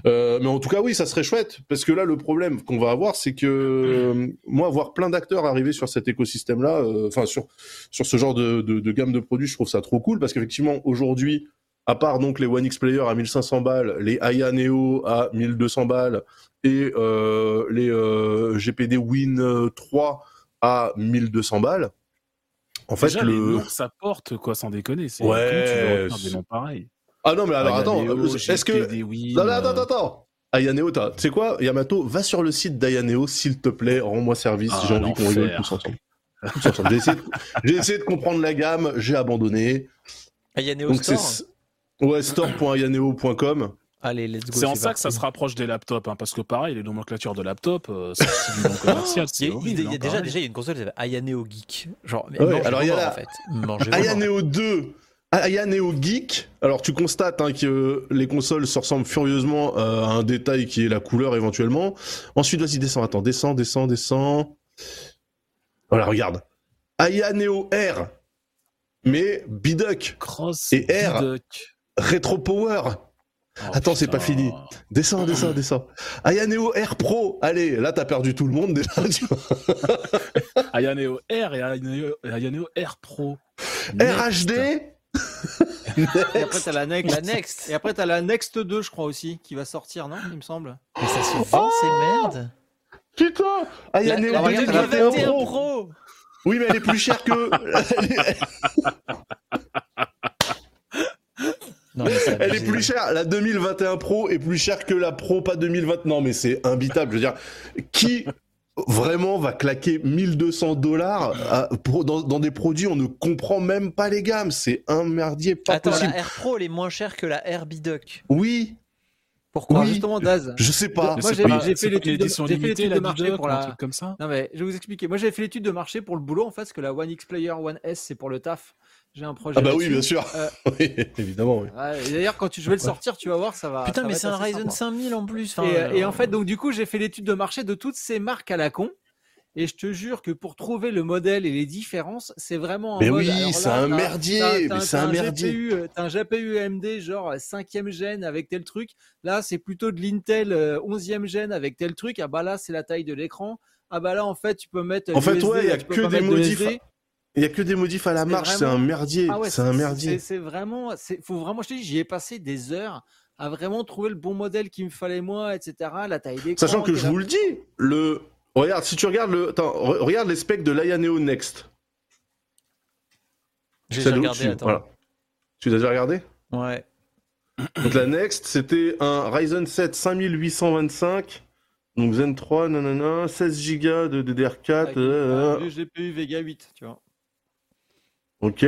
Euh, mais en tout cas, oui, ça serait chouette. Parce que là, le problème qu'on va avoir, c'est que euh, moi, voir plein d'acteurs arriver sur cet écosystème-là, euh, enfin, sur, sur ce genre de, de, de gamme de produits, je trouve ça trop cool. Parce qu'effectivement, aujourd'hui, à part donc les One X Player à 1500 balles, les Aya Neo à 1200 balles, et les GPD Win euh, 3 à 1200 balles, en fait, Déjà, le... les noms que ça porte, quoi, sans déconner. C'est Ouais, comment tu veux des noms pareils Ah non, mais alors Aya attends, euh, est-ce que... Non, non, attends, euh, attends, attends. Ayaneo, t'as- tu sais quoi, Yamato, va sur le site d'Ayaneo, s'il te plaît, rends-moi service, Ah, j'ai envie qu'on rigole tous ensemble. Tous ensemble. J'ai essayé, de... *laughs* essayé de comprendre la gamme, j'ai abandonné. Ayaneo Donc Store c'est ouais store.ayaneo.com. Allez, let's go. C'est en ça que ça se rapproche des laptops, hein, parce que pareil, les nomenclatures de laptops, euh, c'est du nom commercial. Il y a, il y a- horrible, il y a déjà, déjà, il y a une console qui s'appelle Ayaneo Geek. Genre, mais Ouais, mangez alors il y a la- en fait. Ayaneo 2, Ayaneo Geek. Alors tu constates hein, que les consoles se ressemblent furieusement euh, à un détail qui est la couleur éventuellement. Ensuite, vas-y, descends, attends, descends, descends, descends. Voilà, regarde. Ayaneo R, mais Biduck, Cross Et R. Retro Power. Oh, Attends, c'est pas fini. Descends, descends, descends. Ayaneo R Pro. Allez, là t'as perdu tout le monde déjà. Ayaneo R et Ayaneo, Ayaneo R Pro. RHD. Et après, t'as la Next. La Next. Et après, t'as la Next 2, je crois aussi, qui va sortir, non Il me semble. Mais ça se vend, ces merdes. Putain. Ayaneo la regarde, 2021 2021 Pro. Pro. Oui, mais elle est plus chère que. Non, mais c'est Elle est plus chère. La 2021 Pro est plus chère que la Pro pas 2020. Non, mais c'est imbitable. Je veux dire, qui vraiment va claquer 1200 dollars dans, dans des produits on ne comprend même pas les gammes. C'est un merdier pas Attends, possible. la R Pro, elle est moins chère que la R Biduck. Oui, Pourquoi Oui. Justement, Daz. je sais pas. Moi, j'ai- fait l'étude de- marché pour ou la- un truc comme ça. Non, mais je vais vous expliquer. Moi, j'ai fait l'étude de marché pour le boulot, en fait, parce que la One X Player One S, c'est pour le taf. J'ai un projet. Ah bah oui, bien sûr. Euh, *laughs* Oui, évidemment. Oui. D'ailleurs, quand tu, je vais le sortir, tu vas voir, ça va. Putain, ça mais c'est un Ryzen sympa. 5000 en plus. Enfin, Et, euh, et en fait, donc du coup, j'ai fait l'étude de marché de toutes ces marques à la con. Et je te jure que pour trouver le modèle et les différences, c'est vraiment un Mais mode- oui, c'est un merdier, c'est un merdier. Euh, T'as un GPU AMD genre 5e gène avec tel truc. Là, c'est plutôt de l'Intel euh, 11e gène avec tel truc. Ah bah là, c'est la taille de l'écran. Ah bah là, en fait, tu peux mettre. En fait, ouais, il y a que des modifs. Il y a que des modifs à la marche. C'est un merdier. Ah ouais, c'est un merdier. C'est vraiment, faut vraiment, je te dis, j'y ai passé des heures à vraiment trouver le bon modèle qu'il me fallait moi, etc. La taille d'écran. Sachant que je vous le dis, le regarde si tu regardes le attends, re- regarde les specs de l'Ayaneo Next. J'ai déjà regardé, attends. voilà. Tu l'as déjà regardé? Ouais. Donc la Next, c'était un Ryzen 7 5825 donc Zen 3 nanana 16 Go de DDR4 avec euh, un vieux GPU Vega 8, tu vois. OK.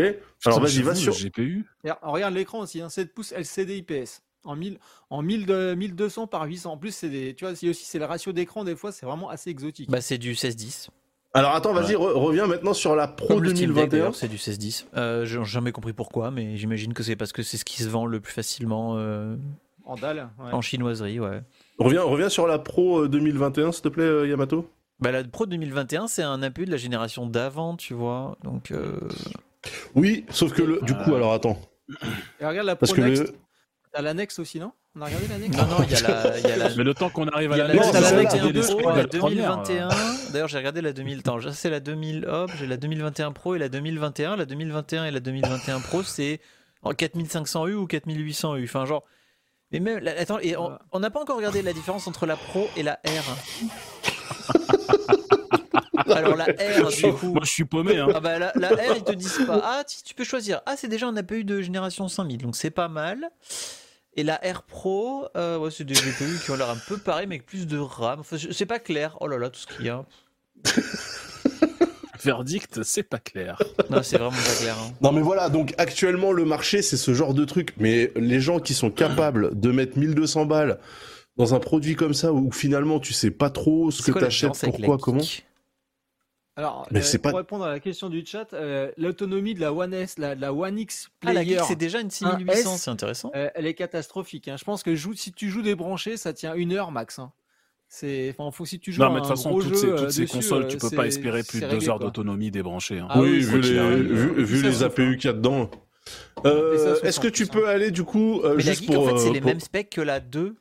Alors vas-y, va sur GPU. Alors, regarde l'écran aussi, hein, 7 pouces LCD IPS. En, 1000, en 1000 de- 1200 par 800. En plus, c'est des, tu vois, c'est aussi c'est le ratio d'écran des fois, c'est vraiment assez exotique. Bah, c'est du 1610. Alors attends, vas-y, re- reviens maintenant sur la Pro Comme le Steam Deck, 2021. d'ailleurs, c'est du 1610. Euh, J'ai jamais compris pourquoi, mais j'imagine que c'est parce que c'est ce qui se vend le plus facilement euh, En dalle. ouais. en chinoiserie, ouais. Reviens reviens sur la Pro euh, 2021 s'il te plaît euh, Yamato. Bah, la Pro 2021, c'est un APU de la génération d'avant, tu vois. Donc, euh, Oui, sauf que le du coup alors attends Et regarde la parce Pro que Next. le T'as la Next aussi, non? On a regardé la Next non, non, il y a la. *laughs* y a la- Mais le temps qu'on arrive à Il y a la la la on a Next regardé les 2021 specs Pro, de la la première, 2021. D'ailleurs, j'ai regardé la 2000. Attends, j'ai- c'est la 2000. Hop, j'ai la 2021 Pro et la 2021. La 2021 et la 2021 Pro, c'est en 4500U ou 4800U. Enfin, genre. Mais même. la- Attends, et on on n'a pas encore regardé la différence entre la Pro et la R. *laughs* *laughs* Alors, la R, du coup. Moi, je suis paumé. Hein. Ah bah la, la R ils te disent pas ah tu, tu peux choisir ah c'est déjà un APU de génération 5000 donc c'est pas mal et la R Pro euh, ouais, c'est des GPU qui ont l'air un peu pareil mais avec plus de RAM enfin, c'est pas clair oh là là tout ce qu'il y a *laughs* Verdict, c'est pas clair. non c'est vraiment pas clair hein. Non mais voilà, donc actuellement le marché c'est ce genre de truc, mais les gens qui sont capables de mettre 1200 balles dans un produit comme ça où finalement tu sais pas trop ce que t'achètes, pourquoi, comment. Alors, Mais euh, pour pas- répondre à la question du chat, euh, l'autonomie de la One S, la, la One X ah la Player, c'est déjà une 6800 S. c'est intéressant euh, elle est catastrophique. hein. Je pense que joue, si tu joues débranché, ça tient une heure max. hein. C'est, enfin, faut si tu joues Non, à mais de toute façon, toutes jeu, ces, toutes ces dessus, consoles, euh, tu peux pas espérer plus de deux heures d'autonomie débranchée. hein. Ah oui, oui, vu, les, vu, vu APU hein. qu'il y a dedans. Euh, Est-ce que tu peux aller du coup euh, juste Geek pour, en fait c'est les mêmes specs que la 2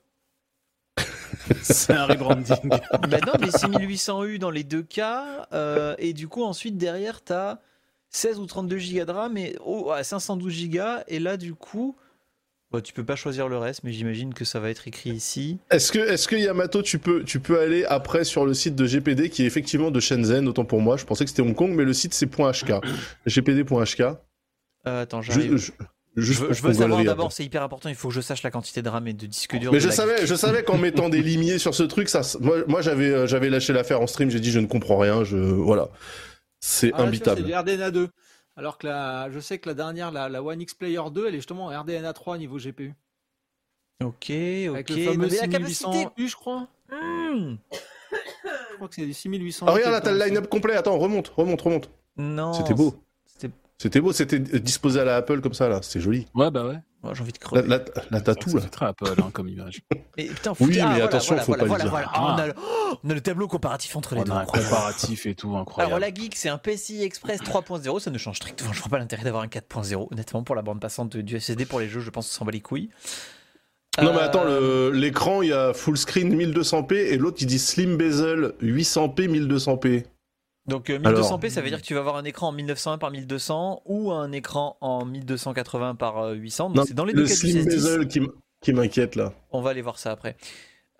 *laughs* C'est un rebranding. *laughs* bah non mais 6800U dans les deux cas euh, et du coup ensuite derrière t'as 16 ou 32 Go de RAM et oh, à 512 Go et là du coup bah, tu peux pas choisir le reste mais j'imagine que ça va être écrit ici Est-ce que, est-ce que Yamato, tu peux, tu peux aller après sur le site de GPD qui est effectivement de Shenzhen, autant pour moi. Je pensais que c'était Hong Kong, mais le site c'est .hk. gpd.hk. Euh, attends j'arrive je, Juste je veux savoir d'abord c'est hyper important il faut que je sache la quantité de RAM et de disque dur Mais je savais, je savais qu'en mettant des *laughs* limiers sur ce truc, ça, moi, moi j'avais, euh, j'avais lâché l'affaire en stream. J'ai dit je ne comprends rien. Je, voilà, c'est Ah, imbitable. C'est RDNA 2. Alors que la, je sais que la dernière, la, la One X Player 2, elle est justement en RDNA 3 niveau GPU. Ok, ok. Avec le fameux Mais la 6800 capacité. U, je crois. Hmm. Je crois que c'est du 6800. Ah, regarde là, t'as le line-up complet. Attends, remonte, remonte, remonte. Non. C'était beau. C'était- beau, c'était disposé à la Apple comme ça là. C'était joli. Ouais, bah ouais. Oh, J'ai envie de crever. là, t'as tout Ça là. très Apple hein, comme image. *laughs* Mais putain, Oui, foutez- ah, mais voilà, attention, voilà, faut voilà, pas le dire. voilà. Ah, on, a le... oh, on a le tableau comparatif entre les On deux. a un comparatif et tout *laughs* incroyable. Alors la Geek, c'est un PCI Express 3.0, ça ne change strictement. Je vois pas l'intérêt d'avoir un 4.0. Honnêtement, pour la bande passante du SSD pour les jeux, je pense qu'on s'en bat les couilles. Non mais Euh, attends, le- l'écran il y a full screen 1200p et l'autre il dit slim bezel 800p 1200p. Donc euh, 1200p, ça veut dire que tu vas avoir un écran en 1901 par 1200 ou un écran en 1280 par euh, 800. Donc Non, c'est dans les deux le cas slim 1610. bezel qui m'inquiète là. On va aller voir ça après.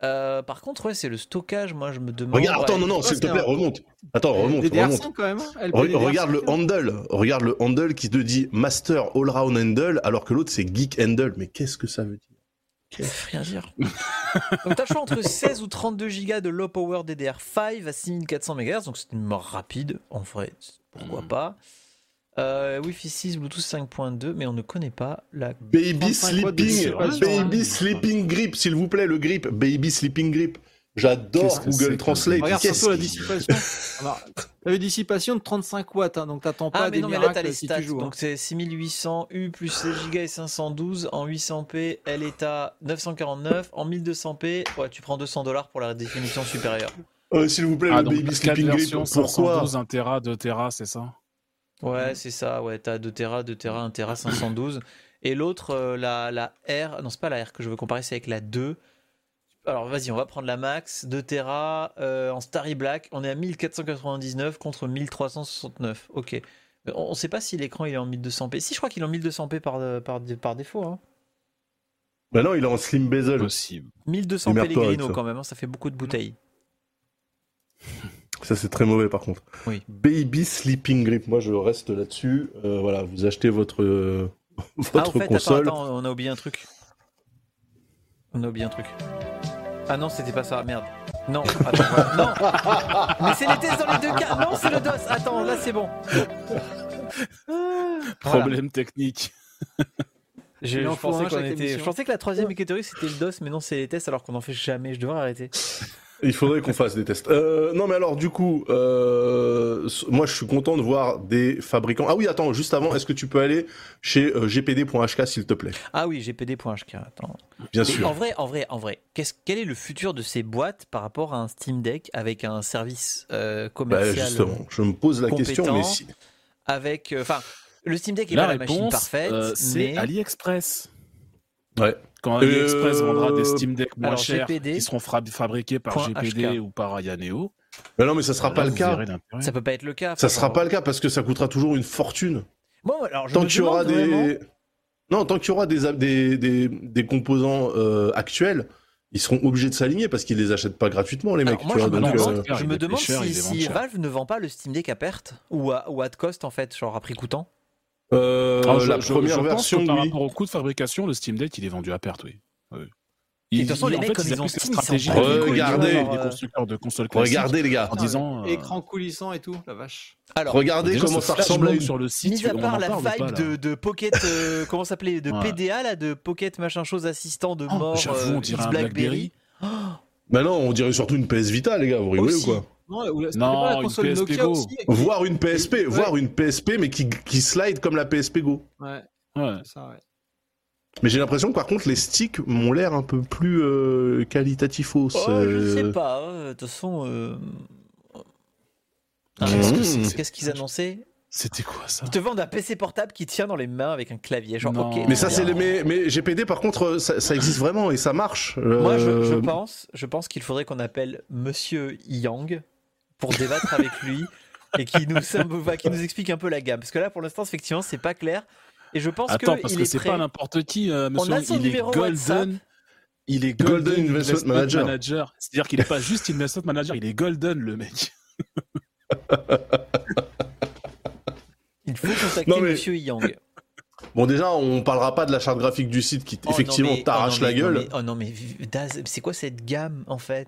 Euh, par contre, ouais, c'est le stockage. Moi, je me demande. Regarde, ouais, attends, non, non, ça, s'il te c'est plaît, un- remonte. Attends, remonte, remonte. DDR5 quand même. hein, Re- LPDDR5. regarde le handle, regarde le handle qui te dit Master All Round Handle, alors que l'autre c'est Geek Handle. Mais qu'est-ce que ça veut dire? Rien dire. donc, t'as le choix entre 16 ou 32 Go de low power DDR5 à 6400 MHz. Donc, c'est une mémoire rapide. En vrai, pourquoi Hmm. pas. Euh, Wi-Fi 6, Bluetooth 5.2, mais on ne connaît pas la. Baby 35 watts de Sleeping, Baby. Sleeping Grip, s'il vous plaît, le grip, Baby Sleeping Grip. J'adore Google que- Translate. Regarde surtout la dissipation. *laughs* Alors, T'as une dissipation de 35 watts, hein, donc t'attends pas Ah, mais des non, mais là, t'as miracles les si stats. tu joues. hein. Donc, c'est 6800 U plus 16 Go et 512. En 800p, elle est à 949. En 1200p, ouais, tu prends 200 dollars pour la définition supérieure. Euh, S'il vous plaît, Ah, le donc Baby 4 Sleeping Grip. versions, Pourquoi? 512, 1 Tera, 2 Tera, c'est ça? Ouais, c'est ça, ouais, t'as 2 Tera, 2 Tera, 1 Tera, 512. Et l'autre, euh, la, la R, non, c'est pas la R que je veux comparer, c'est avec la 2. Alors vas-y, on va prendre la max, 2 Tera euh, en Starry Black, on est à 1499 contre 1369. Ok. Euh, On, on sait pas si l'écran il est en 1200p. Si, je crois qu'il est en 1200p par, euh, par, par défaut. Hein. Bah non, il est en Slim Bezel. Possible. 1200 Démerde-toi avec Pellegrino quand même, hein, ça fait beaucoup de bouteilles. Ça, c'est très mauvais par contre. Oui. Baby Sleeping Grip. Moi, je reste là-dessus. Euh, voilà, vous achetez votre, euh, *laughs* Ah, votre au fait, console. attends, attends, on a oublié un truc. On a oublié un truc. Ah non, c'était pas ça, merde. Non, attends, voilà. non. Mais c'est les tests dans les deux cas. Non, c'est le DOS. Attends, là c'est bon. Voilà. Problème technique. Je, pensais qu'on était- je pensais que la troisième catégorie c'était le DOS, mais non, c'est les tests alors qu'on en fait jamais. Je devrais arrêter. Il faudrait qu'on fasse des tests. Euh, non, mais alors, du coup, euh, moi, je suis content de voir des fabricants. Ah oui, attends, juste avant, est-ce que tu peux aller chez euh, gpd.hk, s'il te plaît? Ah oui, GPD.hk. Attends. Bien Mais sûr. En vrai, en vrai, en vrai, qu'est-ce- quel est le futur de ces boîtes par rapport à un Steam Deck avec un service euh, Bah, commercial justement, je me pose la question, mais si. avec, euh, enfin, le Steam Deck est La pas la machine parfaite, euh, c'est mais AliExpress. Ouais. Quand Euh, AliExpress vendra des Steam Deck moins alors, chers GPD, qui seront fra- fabriqués par point GPD HK. ou par Ayaneo, Mais non, mais ça sera là, pas le cas. ça peut pas être le cas. Ça Enfin, sera pas le cas parce que ça coûtera toujours une fortune. Bon, alors je tant qu'il y aura vraiment- des non tant qu'il y aura des des, des, des composants euh, actuels ils seront obligés de s'aligner parce qu'ils les achètent pas gratuitement les Alors, mecs moi, tu je vois, me donc, demande, euh, je me si. Valve ne vend pas le Steam Deck à perte ou à, ou à cost en fait, genre à prix coûtant. Euh, Alors, je- la je- première je pense version par oui. rapport au coût de fabrication, le Steam Deck, il est vendu à perte, oui. Oui. Et de toute façon, les mecs, ils ont stratégie les Regardez euh, constructeurs de consoles regardez les gars en disant euh, Écran coulissant et tout, la vache. Alors, regardez déjà, comment ça ressemble à mode une sur le site. mis à part la vibe de, de Pocket, euh, *laughs* comment ça s'appelait, de Ouais. PDA là, de Pocket machin chose assistant de Oh, mort, J'avoue, euh, on dirait X un BlackBerry. Bah non on dirait surtout une PS Vita les gars vous rigolez ou quoi Non, ou la- c'était Non, pas la une console PSP Nokia Go. aussi voir une PSP Ouais. voir une PSP mais qui, qui slide comme la PSP Go Ouais, Ouais. ça, ouais. mais j'ai l'impression que par contre les sticks m'ont l'air un peu plus euh, qualitatifos Oh, je euh, sais pas. De toute façon, euh, Mmh. qu'est-ce qu'ils annonçaient? C'était quoi ça? Ils te vendent un PC portable qui tient dans les mains avec un clavier. Genre, Non. ok. mais ça c'est les mais, mais GPD par contre ça, ça existe vraiment et ça marche Moi, je, je Euh, pense, je pense qu'il faudrait qu'on appelle Monsieur Yang pour débattre avec lui et qui nous, *laughs* enfin, qui nous explique un peu la gamme. Parce que là, pour l'instant, effectivement, c'est pas clair. Et je pense Attends, que parce il que est c'est pas n'importe qui, euh, monsieur. a son il est WhatsApp. Golden. Il est Golden Golden, Investment Manager. C'est-à-dire qu'il est pas juste Investment Manager, il est Golden, le mec. *laughs* Il faut contacter Non, mais- Monsieur Yang. Bon, déjà, on parlera pas de la charte graphique du site qui Oh, effectivement t'arrache oh, la mais- gueule. non, mais- oh non, mais Daz, c'est quoi cette gamme en fait?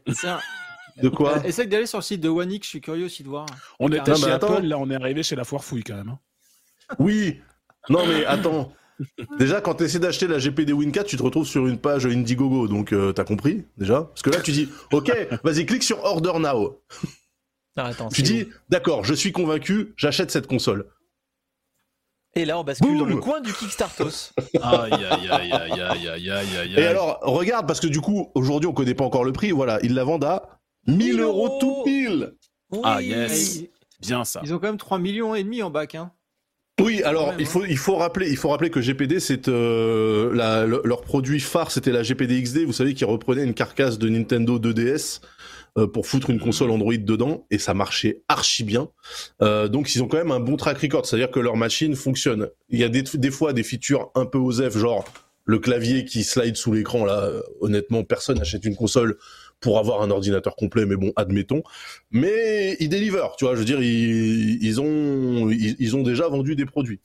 De quoi Euh, Essaye d'aller sur le site de X, je suis curieux aussi de voir. On était chez. Apple, là on est arrivé chez la foire fouille quand même. hein. *laughs* Oui. Non mais attends. Déjà, quand tu essaies d'acheter la GPD Win 4, tu te retrouves sur une page Indiegogo, donc euh, t'as compris déjà? Parce que là, tu dis, ok, vas-y, clique sur Order Now. Ah, attends, Tu dis, d'accord, je suis convaincu, j'achète cette console. Et là, on bascule dans le coin du Kickstartos. *laughs* Aïe, aïe, aïe, aïe, aïe, aïe, aïe, aïe. Et alors, regarde, parce que du coup, aujourd'hui, on connaît pas encore le prix. Voilà, ils la vendent à 1000 1000 euros tout pile. Oui. Ah, yes. Bien ça. ils ont quand même 3 millions et demi en bac. Hein. Oui, alors il faut il faut rappeler il faut rappeler que GPD c'est euh, la- le- leur produit phare c'était la GPD XD, vous savez qui reprenait une carcasse de Nintendo 2DS euh, pour foutre une console Android dedans et ça marchait archi bien. Euh, donc ils ont quand même un bon track record, c'est-à-dire que leur machine fonctionne. Il y a des des fois des features un peu osef genre le clavier qui slide sous l'écran là, honnêtement personne n'achète une console pour avoir un ordinateur complet, mais bon, admettons. Mais ils deliver, tu vois, je veux dire, ils, ils ont, ils, ont déjà vendu des produits.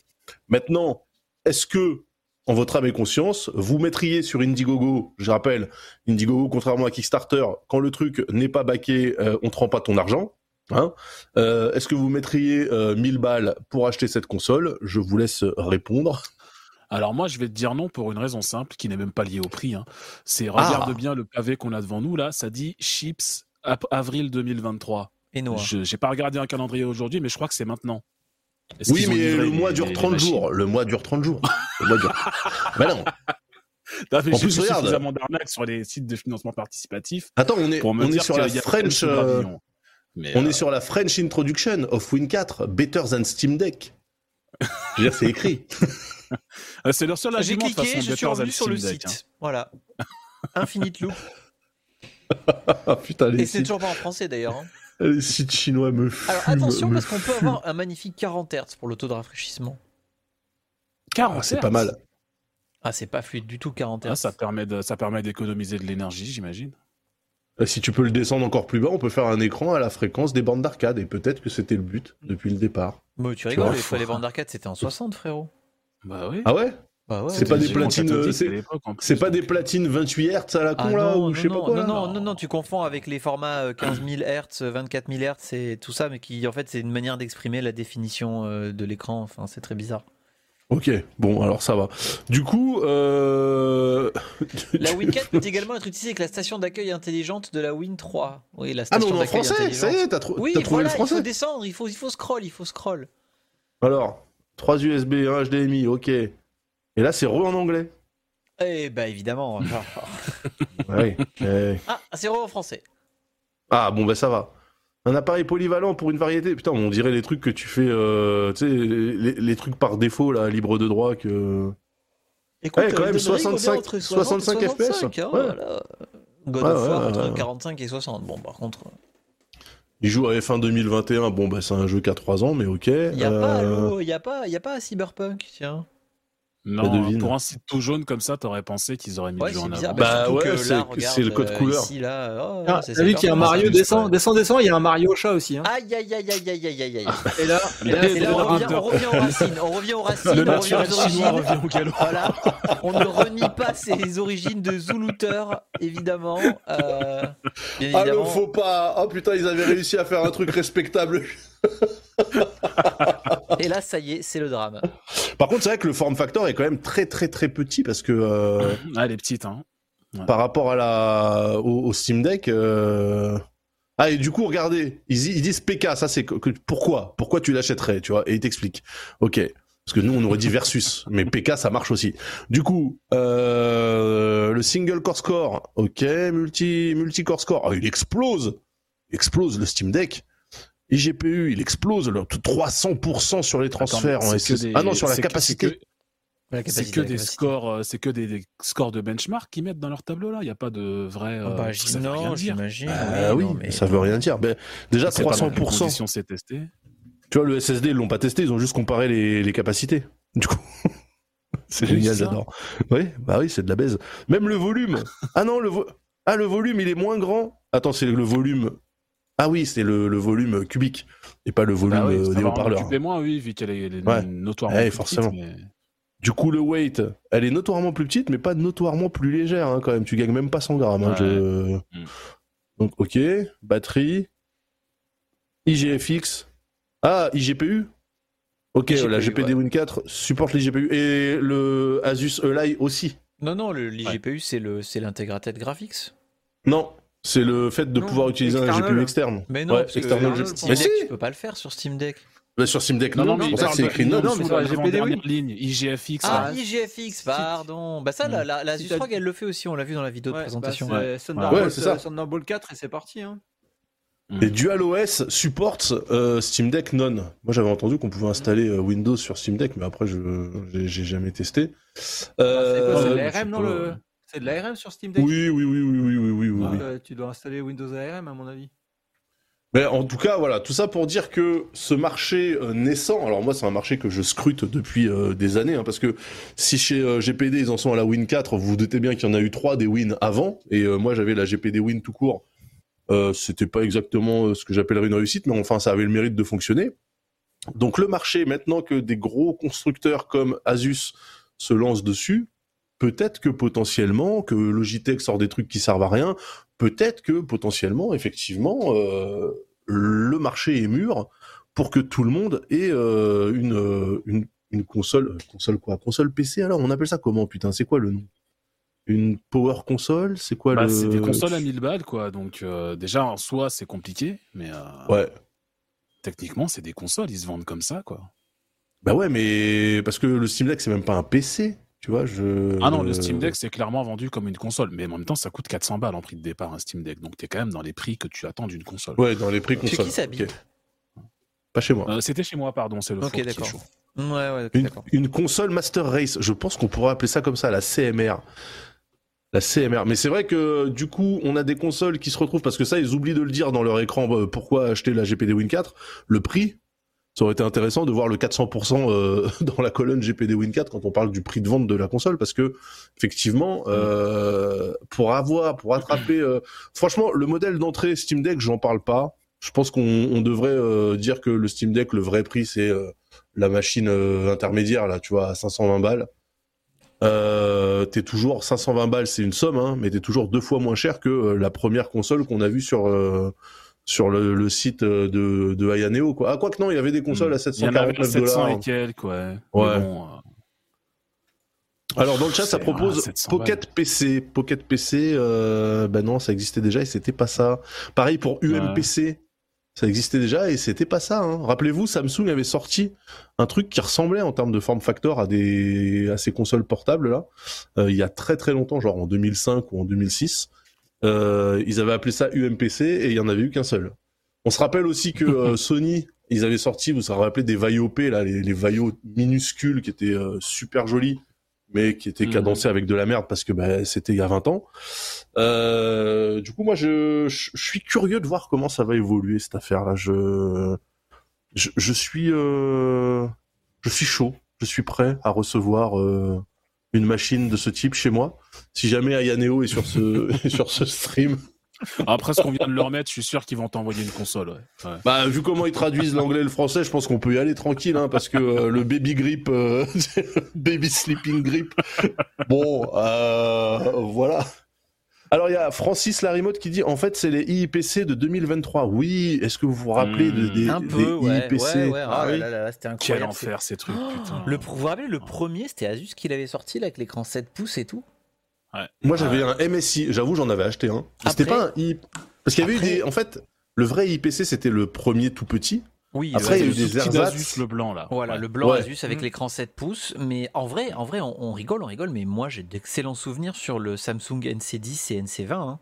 Maintenant, est-ce que, en votre âme et conscience, vous mettriez sur Indiegogo, je rappelle, Indiegogo, contrairement à Kickstarter, quand le truc n'est pas baqué, euh, on te rend pas ton argent. Hein Euh, Est-ce que vous mettriez euh, 1000 balles pour acheter cette console? Je vous laisse répondre. Alors moi, je vais te dire non pour une raison simple qui n'est même pas liée au prix. hein. C'est regarde Ah. bien le pavé qu'on a devant nous là, ça dit chips avril 2023. Et noir. Je j'ai pas regardé un calendrier aujourd'hui, mais je crois que c'est maintenant. Oui, mais le les- mois dure les 30 machines jours. Le mois dure 30 jours. Le mois dure... *laughs* bah non. T'as fait En plus, regarde. suffisamment d'arnaques sur les sites de financement participatif Attends, on est, pour me on est dire sur qu'il la y a French. quelques euh, gravillons. Mais, On euh, est sur la French Introduction of Win 4, Better than Steam Deck. Je veux dire, c'est écrit. *laughs* euh, c'est leur seul J'ai cliqué, façon, je suis revenu sur le site. hein. Voilà. *laughs* Infinite Loop. *laughs* Putain, les Et c'est sites, toujours pas en français d'ailleurs. hein. les sites chinois me fument. Alors attention parce qu'on peut avoir un magnifique 40 Hz pour le taux de rafraîchissement. 40 Ah, c'est Hz. pas mal. Ah, c'est pas fluide du tout 40 Hz. Ah, ça permet de- ça permet d'économiser de l'énergie, j'imagine. Euh, Si tu peux le descendre encore plus bas, on peut faire un écran à la fréquence des bandes d'arcade. Et peut-être que c'était le but depuis le départ. Mais tu rigoles, les bandes d'arcade, c'était en 60, frérot. Bah oui. Ah ouais Bah ouais. C'est pas des platines, mon euh, cathodique c'est- à l'époque, en plus, C'est pas donc, des platines 28 Hz à la con Ah là non, ou non, je sais pas non, quoi non, non, non, non, tu confonds avec les formats euh, 15 000 Hz, 24 000 Hz et tout ça, mais qui en fait c'est une manière d'exprimer la définition euh, de l'écran. Enfin, c'est très bizarre. Ok, bon alors ça va. Du coup, euh... La *laughs* Win 4 peut également être utilisée avec la station d'accueil intelligente de la Win 3. Oui, la Ah station non, en français, ça y est, t'as Oui, trouvé voilà, le il faut français descendre, il faut, il faut scroll, il faut scroll. Alors, 3 USB, 1 HDMI, ok. Et là, c'est re en anglais. Eh bah évidemment. *laughs* Ouais. ouais. ah, c'est re en français. Ah bon bah ça va. Un appareil polyvalent pour une variété. Putain, on dirait les trucs que tu fais, euh, tu sais, les, les trucs par défaut là, libre de droit que. Écoute, Ouais, quand euh, même, Dead Ring, on est 65 entre 60 et 65 FPS, 65, hein, ouais. voilà. God Ouais, of War entre ouais. 45 et 60. Bon, par contre, Il joue à F1 2021. Bon bah c'est un jeu qui a 3 ans, mais ok. il n'y a, pas Euh, y a, pas, y a pas Cyberpunk, tiens. Non, pour un site tout jaune comme ça, t'aurais pensé qu'ils auraient mis Ouais, le jeu en bizarre. avant. Bah ouais, que c'est- le code euh, couleur. Ici, là, oh, Ah, c'est T'as vu qu'il y a un. Mario, ça descend, descend, descend, il y a un Mario chat aussi. Hein. Aïe, aïe, aïe, aïe, aïe, aïe, aïe, aïe. *laughs* Et là, et là, Et c'est là, on revient, Raptor. on revient aux racines, on revient aux *laughs* racines, Le on revient naturel aux chinois origines. revient au galop. Voilà, on ne renie pas ses origines de Zouluter, évidemment. Euh, bien Ah le faux pas. Oh putain, ils avaient réussi à faire un truc respectable. *laughs* Et là, ça y est, c'est le drame. Par contre, c'est vrai que le form factor est quand même très très très petit parce que euh, Ah, elle est petite, hein. par rapport à la au, au Steam Deck. euh, Ah et du coup, regardez, ils, ils disent PK, ça c'est pourquoi? Pourquoi tu l'achèterais, tu vois? Et ils t'expliquent. Ok. Parce que nous, on aurait dit versus, *laughs* mais PK, ça marche aussi. Du coup, euh, le single core score, ok, multi multi core score, ah, il explose, il explose le Steam Deck. IGPU, il explose, le 300% sur les transferts Attends, en mais SS. des- Ah non, sur la capacité. c'est que- C'est des scores, euh, c'est que des, des scores de benchmark qu'ils mettent dans leur tableau là. Il n'y a pas de vrai. Ah euh, bah, ça veut rien non, dire. j'imagine. Ah oui, non, mais- ça veut rien dire. Ben, déjà C'est pas dans quelles 300%. conditions c'est testé. Tu vois, le SSD, ils l'ont pas testé, ils ont juste comparé les, les capacités. Du coup, *laughs* c'est Oui, génial, j'adore. Oui, bah oui, c'est de la baise. Même le volume. Ah non, le vo- ah le volume, il est moins grand. Attends, c'est le volume. Ah oui, c'est le, le volume cubique et pas le volume Bah oui, des haut-parleurs. occuper moins, oui, vu qu'elle est, elle est Ouais. notoirement Ouais, plus forcément. petite, mais- Du coup, le weight, elle est notoirement plus petite, mais pas notoirement plus légère hein, quand même. Tu gagnes même pas 100 grammes. hein, je- Mm. Donc, ok, batterie, IGFX. Ah, IGPU Ok, la GPU, GPD Win 4 supporte les GPU et le Asus Eli aussi. Non, non, le l'IGPU, c'est le c'est l'intégrated graphics? Non, c'est le fait de Non, pouvoir utiliser un external. GPU externe. Mais non, Ouais, parce que external euh, GPU. Mais si tu peux pas le faire sur Steam Deck. Bah, Sur Steam Deck, Non, non, non, mais c'est pour ça c'est écrit non, non, non, mais sur la GPD, oui. ligne, IGFX. Ah. IGFX, pardon. Bah ça, la, la, la Si Asus t'as- ROG, elle le fait aussi, on l'a vu dans la vidéo de Ouais, présentation. bah, c'est Thunderbolt, Ouais, c'est ça. euh, Thunderbolt 4 et c'est parti. Hein. Et DualOS supporte euh, Steam Deck non. Moi j'avais entendu qu'on pouvait installer euh, Windows sur Steam Deck, mais après je j'ai jamais testé. Ah, c'est quoi, Euh, c'est l'ARM non le... C'est de l'ARM sur Steam Deck Oui, oui, oui, oui, oui, oui, oui, oui. euh, Tu dois installer Windows ARM à mon avis. Mais en tout cas, voilà, tout ça pour dire que ce marché euh, naissant, alors moi c'est un marché que je scrute depuis euh, des années, hein, parce que si chez euh, GPD ils en sont à la Win 4, vous vous doutez bien qu'il y en a eu trois des Win avant, et moi j'avais la GPD Win tout court. C'était pas exactement ce que j'appellerais une réussite, mais enfin ça avait le mérite de fonctionner. Donc le marché, maintenant que des gros constructeurs comme Asus se lancent dessus, peut-être que potentiellement, que Logitech sort des trucs qui servent à rien, peut-être que potentiellement, effectivement, euh, le marché est mûr pour que tout le monde ait euh, une, euh, une, une console, console quoi, console PC alors, on appelle ça comment putain, c'est quoi le nom? Une power console, c'est quoi Bah, le c'est des consoles à 1000 balles, quoi. Donc, euh, déjà, en soi, c'est compliqué, mais Ouais. techniquement, c'est des consoles, ils se vendent comme ça, quoi. Bah ouais, mais parce que le Steam Deck c'est même pas un PC, tu vois, je Ah non, le Steam Deck, c'est clairement vendu comme une console, mais en même temps, ça coûte 400 balles en prix de départ, un Steam Deck. Donc, t'es quand même dans les prix que tu attends d'une console. Ouais, dans les prix Chez console. qui ça ok. bite Pas chez moi. Euh, C'était chez moi, pardon, c'est le Ok, four qui est d'accord. chaud. Ouais, ouais, ok, Une, d'accord. une console Master Race, je pense qu'on pourrait appeler ça comme ça, la CMR. La CMR. Mais c'est vrai que du coup, on a des consoles qui se retrouvent, parce que ça, ils oublient de le dire dans leur écran, euh, pourquoi acheter la GPD Win 4, le prix. Ça aurait été intéressant de voir le 400% euh, *laughs* dans la colonne GPD Win 4 quand on parle du prix de vente de la console, parce que effectivement, euh, pour avoir, pour attraper, euh, franchement, le modèle d'entrée Steam Deck, j'en parle pas. Je pense qu'on on devrait euh, dire que le Steam Deck, le vrai prix, c'est euh, la machine euh, intermédiaire là, tu vois, à 520 balles. Euh, t'es toujours 520 balles, c'est une somme, hein, mais t'es toujours deux fois moins cher que la première console qu'on a vue sur sur le, le site euh, de de Ayaneo quoi. Ah quoi que non, il y avait des consoles à Hmm. Avait 749 700 dollars. et quelques, ouais. Ouais. Bon, euh, Alors dans le chat, ça propose 700 Pocket PC. Pocket PC, euh, bah non, ça existait déjà et c'était pas ça. Pareil pour UMPC, ça existait déjà et c'était pas ça. Hein. Rappelez-vous, Samsung avait sorti un truc qui ressemblait en termes de form factor à des à ces consoles portables là, euh, il y a très très longtemps, genre en 2005 ou en 2006. Euh, ils avaient appelé ça UMPC et il y en avait eu qu'un seul. On se rappelle aussi que euh, *laughs* Sony, ils avaient sorti, vous vous rappelez des Vaio P là, les, les Vaio minuscules qui étaient euh, super jolis mais qui étaient Mhm. cadencés avec de la merde parce que bah, c'était il y a 20 ans. Euh, du coup, moi, je, je, je suis curieux de voir comment ça va évoluer cette affaire-là. Je, je, je suis, euh, je suis chaud. Je suis prêt à recevoir euh, une machine de ce type chez moi. Si jamais Ayaneo est sur ce, *laughs* sur ce stream, Après ce qu'on vient de leur mettre, je suis sûr qu'ils vont t'envoyer une console. Ouais. Ouais. bah vu comment ils traduisent l'anglais et le français, je pense qu'on peut y aller tranquille, hein, parce que euh, le baby grip, euh, *laughs* baby sleeping grip, bon, euh, voilà. Alors il y a Francis Larimotte qui dit en fait c'est les IIPC de 2023. Oui, est-ce que vous vous rappelez de, des, Un des peu, ouais. IIPC ouais, ouais. Ah ah oui. là là là, c'était Quel incroyable. enfer ces trucs, putain. Le, vous vous rappelez, le premier, c'était Asus qui l'avait sorti, là, avec l'écran 7 pouces et tout Moi j'avais un MSI, j'avoue j'en avais acheté un. C'était pas un I... Parce qu'il y avait Après- eu des... En fait, le vrai IIPC c'était le premier tout petit. Oui, Après, il y a eu Le des petit ersatz. d'Asus, le blanc là. Voilà, Ouais. le blanc Ouais. Asus avec Mhm. l'écran 7 pouces. Mais en vrai, en vrai on, on rigole, on rigole, mais moi j'ai d'excellents souvenirs sur le Samsung NC10 et NC20. hein.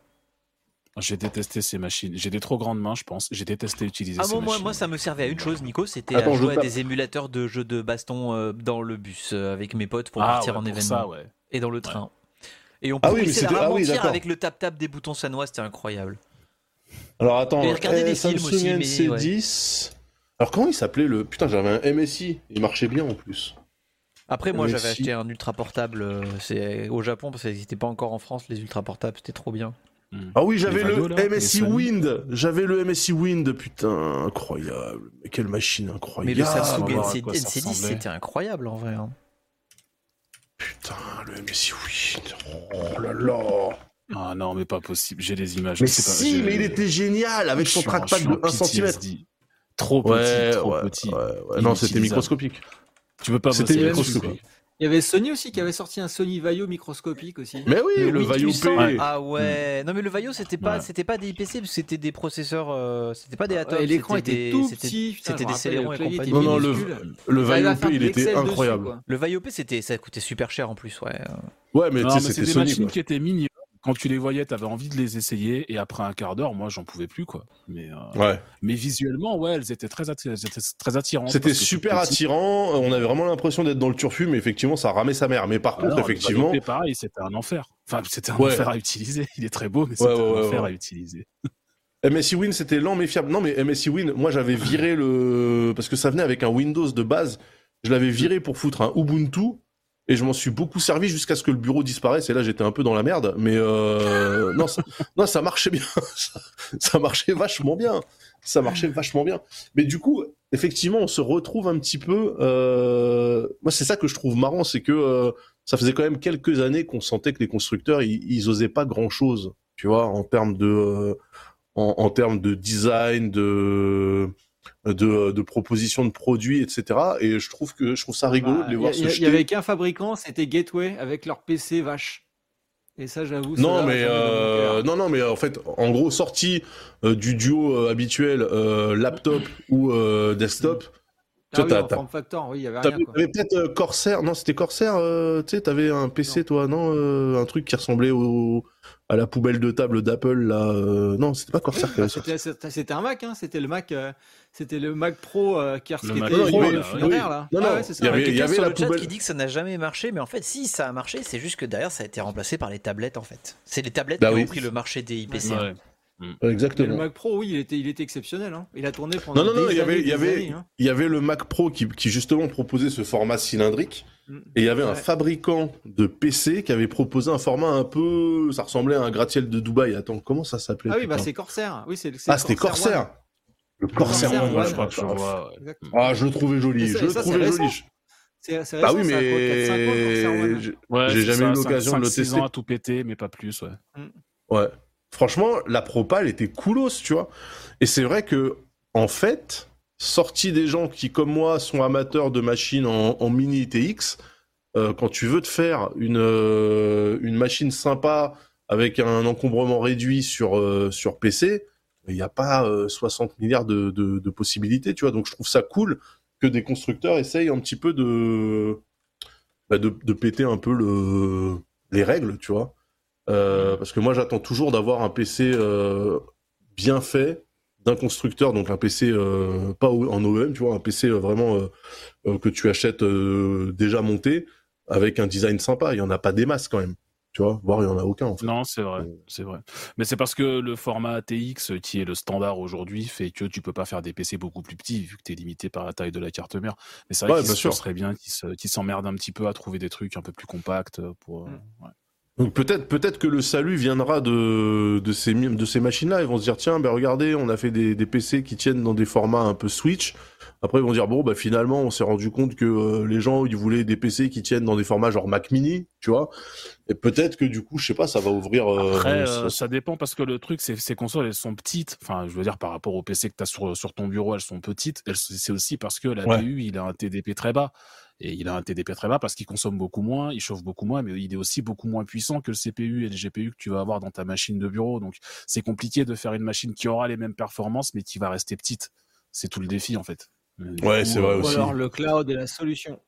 J'ai détesté ces machines. J'ai des trop grandes mains, je pense. J'ai détesté utiliser Ah ces bon, moi, machines. moi, ça me servait à une chose, Nico, c'était à jouer à des émulateurs de jeux de baston euh, dans le bus euh, avec mes potes pour ah, partir ouais, en pour événement ça, ouais. et dans le train. Et on Ah pouvait oui, ah oui, avec le tap-tap des boutons sanois, c'était incroyable. Alors attends, Et regardez eh, des films Samsung aussi, mais, NC10. Alors comment il s'appelait le Putain, j'avais un MSI, il marchait bien en plus. Après, moi, Mais j'avais acheté un ultra portable euh, c'est au Japon parce que ça n'existait pas encore en France, les ultra portables, c'était trop bien. Hmm. Ah oui, j'avais le là, MSI. Wind. J'avais le MSI Wind, putain, incroyable. Mais quelle machine Mais incroyable. le Samsung NC, ça NC10, ressemblait. c'était incroyable en vrai. hein. Putain, le MSI Wind. Oh là là. Ah non, mais pas possible. J'ai des images. Mais pas, si, j'ai- mais il était génial avec son trackpad de en 1 cm. Trop petit, trop ouais, petit. ouais, ouais. Non, c'était microscopique. Tu peux pas C'était bosser microscopique. Il y avait Sony aussi qui avait sorti un Sony Vaio microscopique aussi. Mais oui, le, oui, Vaio P. Ah ouais. Non mais le Vaio c'était pas Ouais. c'était pas des IPC, c'était des processeurs, euh, c'était pas des Atom. et l'écran c'était était des- tout c'était- petit. C'était des Celeron et compagnie. Non, non, le, le Vaio P, il était dessus, incroyable. Le Vaio P c'était ça coûtait super cher en plus, ouais. Ouais, mais c'était des Sony. machines quoi. qui étaient mignonnes. Quand tu les voyais, t'avais envie de les essayer. Et après un quart d'heure, moi, j'en pouvais plus, quoi. Mais, euh, Ouais. mais visuellement, ouais, elles étaient très, atti- elles étaient très attirantes. C'était super attirant. On avait vraiment l'impression d'être dans le turfu, mais effectivement, ça ramait sa mère. Mais par contre, Alors, effectivement, P, pareil, c'était un enfer. Enfin, c'était un Ouais. enfer à utiliser. Il est très beau, mais c'était ouais, un enfer à utiliser. MSI Win, c'était lent mais fiable. Non, mais MSI Win, moi, j'avais viré le. Parce que ça venait avec un Windows de base. Je l'avais viré pour foutre un Ubuntu. Et je m'en suis beaucoup servi jusqu'à ce que le bureau disparaisse. Et là, j'étais un peu dans la merde. Mais euh... *laughs* non, ça... non, ça marchait bien. ça... *laughs* ça marchait vachement bien. Ça marchait vachement bien. Mais du coup, effectivement, on se retrouve un petit peu. Euh... Moi, c'est ça que je trouve marrant, c'est que euh, ça faisait quand même quelques années qu'on sentait que les constructeurs, ils, ils osaient pas grand chose, tu vois, en termes de, euh, en, en termes de design, de, de, de proposition de produits, etc. Et je trouve que je trouve ça rigolo Bah, de les Il voir y, se a- il y avait qu'un fabricant, c'était Gateway avec leur PC vache. Et ça, j'avoue. Non mais euh, non non mais en fait en gros sortie euh, du duo euh, habituel euh, laptop ou euh, desktop Ah toi, oui, t'as- en t'as- form factor, oui, il y avait rien. T'avais quoi. t'avais peut-être euh, Corsair, non c'était Corsair, euh, tu sais, t'avais un PC toi, non euh, Un truc qui ressemblait au, à la poubelle de table d'Apple là. euh, Non, c'était pas Corsair qui Bah, avait sorti. C'était c'était- un Mac, hein, c'était le Mac, euh, c'était le Mac Pro euh, qui, qui Le était Mac Pro, le oui, là. Non, Ah non, ouais, c'est ça. il y avait- il y avait sur la le chat poubelle- qui dit que ça n'a jamais marché, mais en fait, si ça a marché, c'est juste que derrière ça a été remplacé par les tablettes en fait. C'est les tablettes Bah qui oui. ont pris le marché des IPC. Ouais. Et le Exactement. Mac Pro, oui, il était, il était exceptionnel. Hein. Il a tourné pendant Non non non, des il y avait années, il y des avait années, hein. il y avait le Mac Pro qui, qui justement proposait ce format cylindrique Mm. et il y avait un fabricant de PC qui avait proposé un format un peu ça ressemblait à un gratte-ciel de Dubaï. Attends, comment ça s'appelait Ah oui, bah c'est Corsair. Oui, c'est Ah, c'était Corsair. Le Corsair, Corsair One, One. je crois que je vois. ouais. Ah, je le trouvais joli, je le trouvais joli. C'est Bah oui, ça a quoi, 4-5 ans, Corsair mais j'ai- Ouais, jamais ça, eu l'occasion de le 5-6 tester. ans à tout péter, mais pas plus, ouais. ouais. Franchement, la propale était coolos, tu vois. Et c'est vrai que, en fait, sorti des gens qui, comme moi, sont amateurs de machines en, mini ITX, euh, quand tu veux te faire une, euh, une machine sympa avec un encombrement réduit sur, euh, sur PC, il n'y a pas euh, 60 milliards de, de, de possibilités, tu vois. Donc je trouve ça cool que des constructeurs essayent un petit peu de, bah, de, de péter un peu le, les règles, tu vois. Euh, parce que moi, j'attends toujours d'avoir un PC euh, bien fait d'un constructeur, donc un PC euh, pas en OEM, tu vois, un PC euh, vraiment euh, euh, que tu achètes euh, déjà monté avec un design sympa. Il y en a pas des masses quand même, tu vois, voire il y en a aucun en fait. Non, c'est vrai, c'est vrai. Mais c'est parce que le format ATX, qui est le standard aujourd'hui, fait que tu peux pas faire des PC beaucoup plus petits, vu que tu es limité par la taille de la carte mère. Mais c'est vrai Ouais, se- sûr. serait bien qu'ils se- qu'ils s'emmerdent un petit peu à trouver des trucs un peu plus compacts pour. Mm. ouais. Donc peut-être peut-être que le salut viendra de, de ces, de ces machines-là. Ils vont se dire, tiens, ben regardez, on a fait des, des PC qui tiennent dans des formats un peu Switch. Après, ils vont dire, bon, bah finalement, on s'est rendu compte que euh, les gens, ils voulaient des PC qui tiennent dans des formats genre Mac Mini, tu vois. Et peut-être que du coup, je sais pas, ça va ouvrir... euh, Après, ça- euh, ça dépend parce que le truc, c'est ces consoles, elles sont petites. Enfin, je veux dire, par rapport au PC que tu as sur, sur ton bureau, elles sont petites. Elles- C'est aussi parce que la Ouais. BU, il a un TDP très bas. Et il a un TDP très bas parce qu'il consomme beaucoup moins, il chauffe beaucoup moins, mais il est aussi beaucoup moins puissant que le CPU et le GPU que tu vas avoir dans ta machine de bureau. Donc, c'est compliqué de faire une machine qui aura les mêmes performances, mais qui va rester petite. C'est tout le défi, en fait. Du Ouais, c'est vrai euh, Ou aussi. alors le cloud est la solution.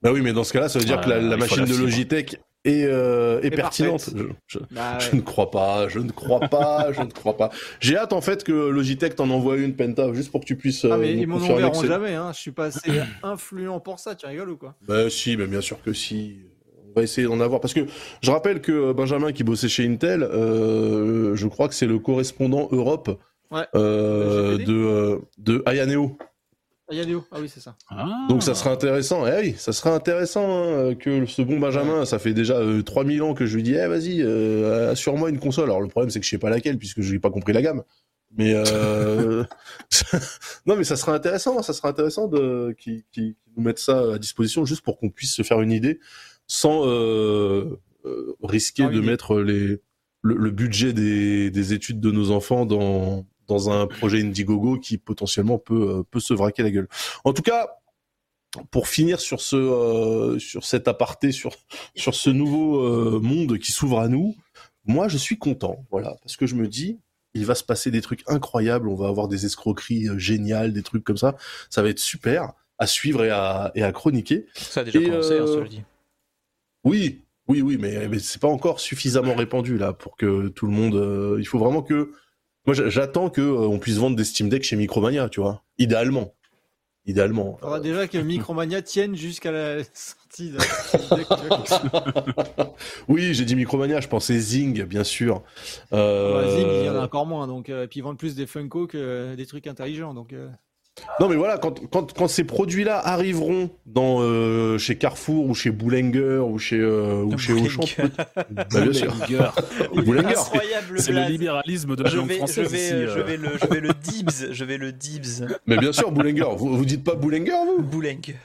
Bah oui, mais dans ce cas-là, ça veut dire Ouais, que la, machine la de fibre. Logitech est, euh, pertinente. Je, je- Bah, je ouais. ne crois pas, je ne crois pas, *laughs* je ne crois pas. J'ai hâte en fait que Logitech t'en envoie une Penta, juste pour que tu puisses. Ah, euh, mais ils m'en enverront jamais, hein. je suis pas assez *clears throat* influent pour ça, tu rigoles ou quoi? Bah si, mais bien sûr que si. On va essayer d'en avoir. Parce que je rappelle que Benjamin qui bossait chez Intel, euh, je crois que c'est le correspondant Europe Ouais. euh, GPD? de, euh, de Ayaneo. Ah, Yannéo, ah oui, c'est ça. Ah. Donc ça serait intéressant. Eh oui, ça serait intéressant hein, que ce bon Benjamin, ça fait déjà euh, 3000 ans que je lui dis, eh vas-y, euh, assure-moi une console. Alors le problème c'est que je sais pas laquelle puisque je n'ai pas compris la gamme. Mais euh... *laughs* non, mais ça serait intéressant, ça serait intéressant de qui qui nous mettent ça à disposition juste pour qu'on puisse se faire une idée sans euh, euh, risquer de idée. mettre les le, le budget des, des études de nos enfants dans dans un projet Indiegogo qui potentiellement peut, peut se vraquer la gueule. En tout cas, pour finir sur ce sur cet aparté sur sur ce nouveau monde qui s'ouvre à nous, moi je suis content, voilà, parce que je me dis il va se passer des trucs incroyables, on va avoir des escroqueries géniales, des trucs comme ça, ça va être super à suivre et à, et à chroniquer. Ça a déjà commencé, hein, ça le dit. Oui, oui, oui, mais, mais c'est pas encore suffisamment répandu là pour que tout le monde. il faut vraiment que. Moi, j'attends que on puisse vendre des Steam Deck chez Micromania, tu vois. Idéalement idéalement. Il faudra déjà que Micromania tienne jusqu'à la sortie de *laughs* Oui, j'ai dit Micromania, je pensais Zing, bien sûr. Euh... Zing, il y en a encore moins, donc, euh, et puis ils vendent plus des Funko que des trucs intelligents, donc. Non, mais voilà, quand, quand, quand ces produits-là arriveront dans, euh, chez Carrefour ou chez Boulenger ou chez, euh, ou chez Auchan. *laughs* bah, bien sûr. Boulenger. C'est le libéralisme de la je vais, française. je, vais, ici, euh, je, vais le, je vais le dibs, je vais le dibs. Mais bien sûr, Boulenger. Vous, vous dites pas Boulenger, vous? Boulenger.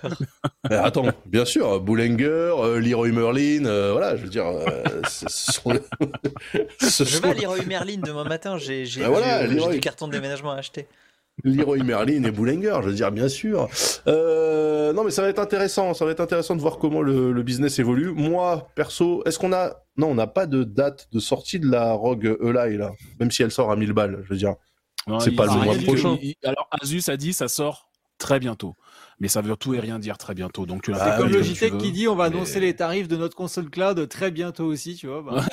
Mais Attends, bien sûr, Boulenger, euh, Leroy Merlin, euh, voilà, je veux dire. euh, ce sont- *laughs* ce Je sont- vais à Leroy Merlin demain matin, j'ai j'ai- Bah voilà, du carton de déménagement à acheter. Leroy Merlin et Boulenger, je veux dire, bien sûr. Euh, non, mais ça va être intéressant. Ça va être intéressant de voir comment le, le business évolue. Moi, perso, est-ce qu'on a. Non, on n'a pas de date de sortie de la Rogue Eli, là. Même si elle sort à 1000 balles, je veux dire. C'est pas le mois prochain. il- alors Asus a dit ça sort très bientôt. Mais ça veut tout et rien dire très bientôt. Donc tu Ah l'interprètes Comme veux. qui dit on va mais- annoncer les tarifs de notre console cloud très bientôt aussi, tu vois. bah,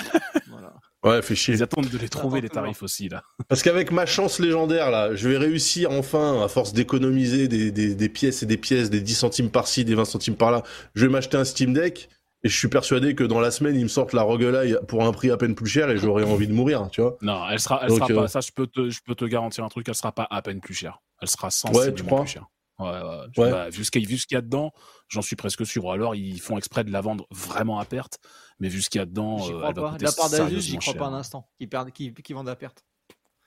voilà. Ouais, fait chier. Ils attendent de les trouver les tarifs aussi là. *laughs* Parce qu'avec ma chance légendaire, là, je vais réussir enfin, à force d'économiser des, des, des pièces et des pièces, des 10 centimes par-ci, des 20 centimes par-là, je vais m'acheter un Steam Deck. Et je suis persuadé que dans la semaine, ils me sortent la Rogue Ally pour un prix à peine plus cher et j'aurai envie de mourir, tu vois. Non, elle sera, elle Donc, sera euh, pas. Ça, je peux te, je peux te garantir un truc. Elle sera pas à peine plus chère. Elle sera Ouais, tu sensiblement crois plus chère. Ouais, ouais. Ouais. Bah, vu ce qu'il y, a- vu ce qu'il y a dedans, j'en suis presque sûr. Ou alors ils font exprès de la vendre vraiment à perte. Mais vu ce qu'il y a dedans, euh, crois elle va pas. coûter De la part d'Asus, j'y crois cher. pas un instant. Qui perdent, qui, qui vendent à perte.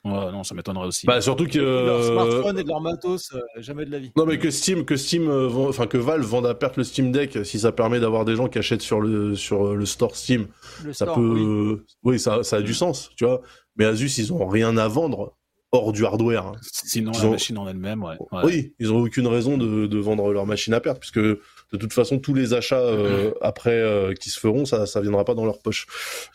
Ouais, non, ça m'étonnerait aussi. Bah, surtout que. Leur euh, smartphone et de leur matos, euh, jamais de la vie. Non mais que Steam, que Steam, euh, vend- enfin que Valve vende à perte le Steam Deck, si ça permet d'avoir des gens qui achètent sur le sur le store Steam, Le ça store, peut, oui. oui, ça, ça a du sens, tu vois. Mais Asus, ils ont rien à vendre hors du hardware. hein. Sinon, Ils la ont- machine en elle-même, ouais. ouais. Oui, ils ont aucune raison de, de vendre leur machine à perte, puisque de toute façon tous les achats euh, après euh, qui se feront, ça, ça viendra pas dans leur poche.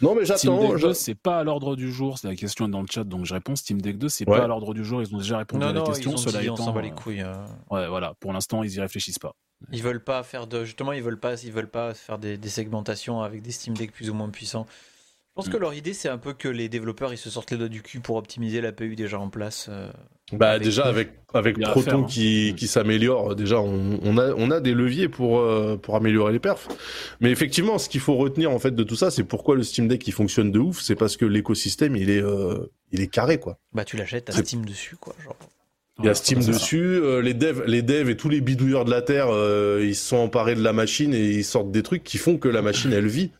Non mais Steam j'attends. Deck j'a- 2, c'est pas à l'ordre du jour. C'est la question est dans le chat, donc je réponds. Steam Deck 2, c'est Ouais. pas à l'ordre du jour. Ils ont déjà répondu Non, à la non, question. ils ont Cela dit, on étant, s'en bat les euh, couilles. euh. ouais, voilà. Pour l'instant, ils y réfléchissent pas. Ils veulent pas faire de justement ils veulent pas ils veulent pas faire des, des segmentations avec des Steam Deck plus ou moins puissants. Je pense Mm. que leur idée c'est un peu que les développeurs ils se sortent les doigts du cul pour optimiser l'APU déjà en place. euh. Bah Avec- déjà avec avec Proton faire, hein. qui, qui s'améliore, déjà on, on a on a des leviers pour euh, pour améliorer les perfs. Mais effectivement, ce qu'il faut retenir en fait de tout ça, c'est pourquoi le Steam Deck il fonctionne de ouf, c'est parce que l'écosystème il est euh, il est carré quoi. Bah tu l'achètes à C'est- Steam dessus quoi. Genre. Il y a Steam dessus, euh, les devs, les devs et tous les bidouilleurs de la terre, euh, ils se sont emparés de la machine et ils sortent des trucs qui font que la machine elle vit.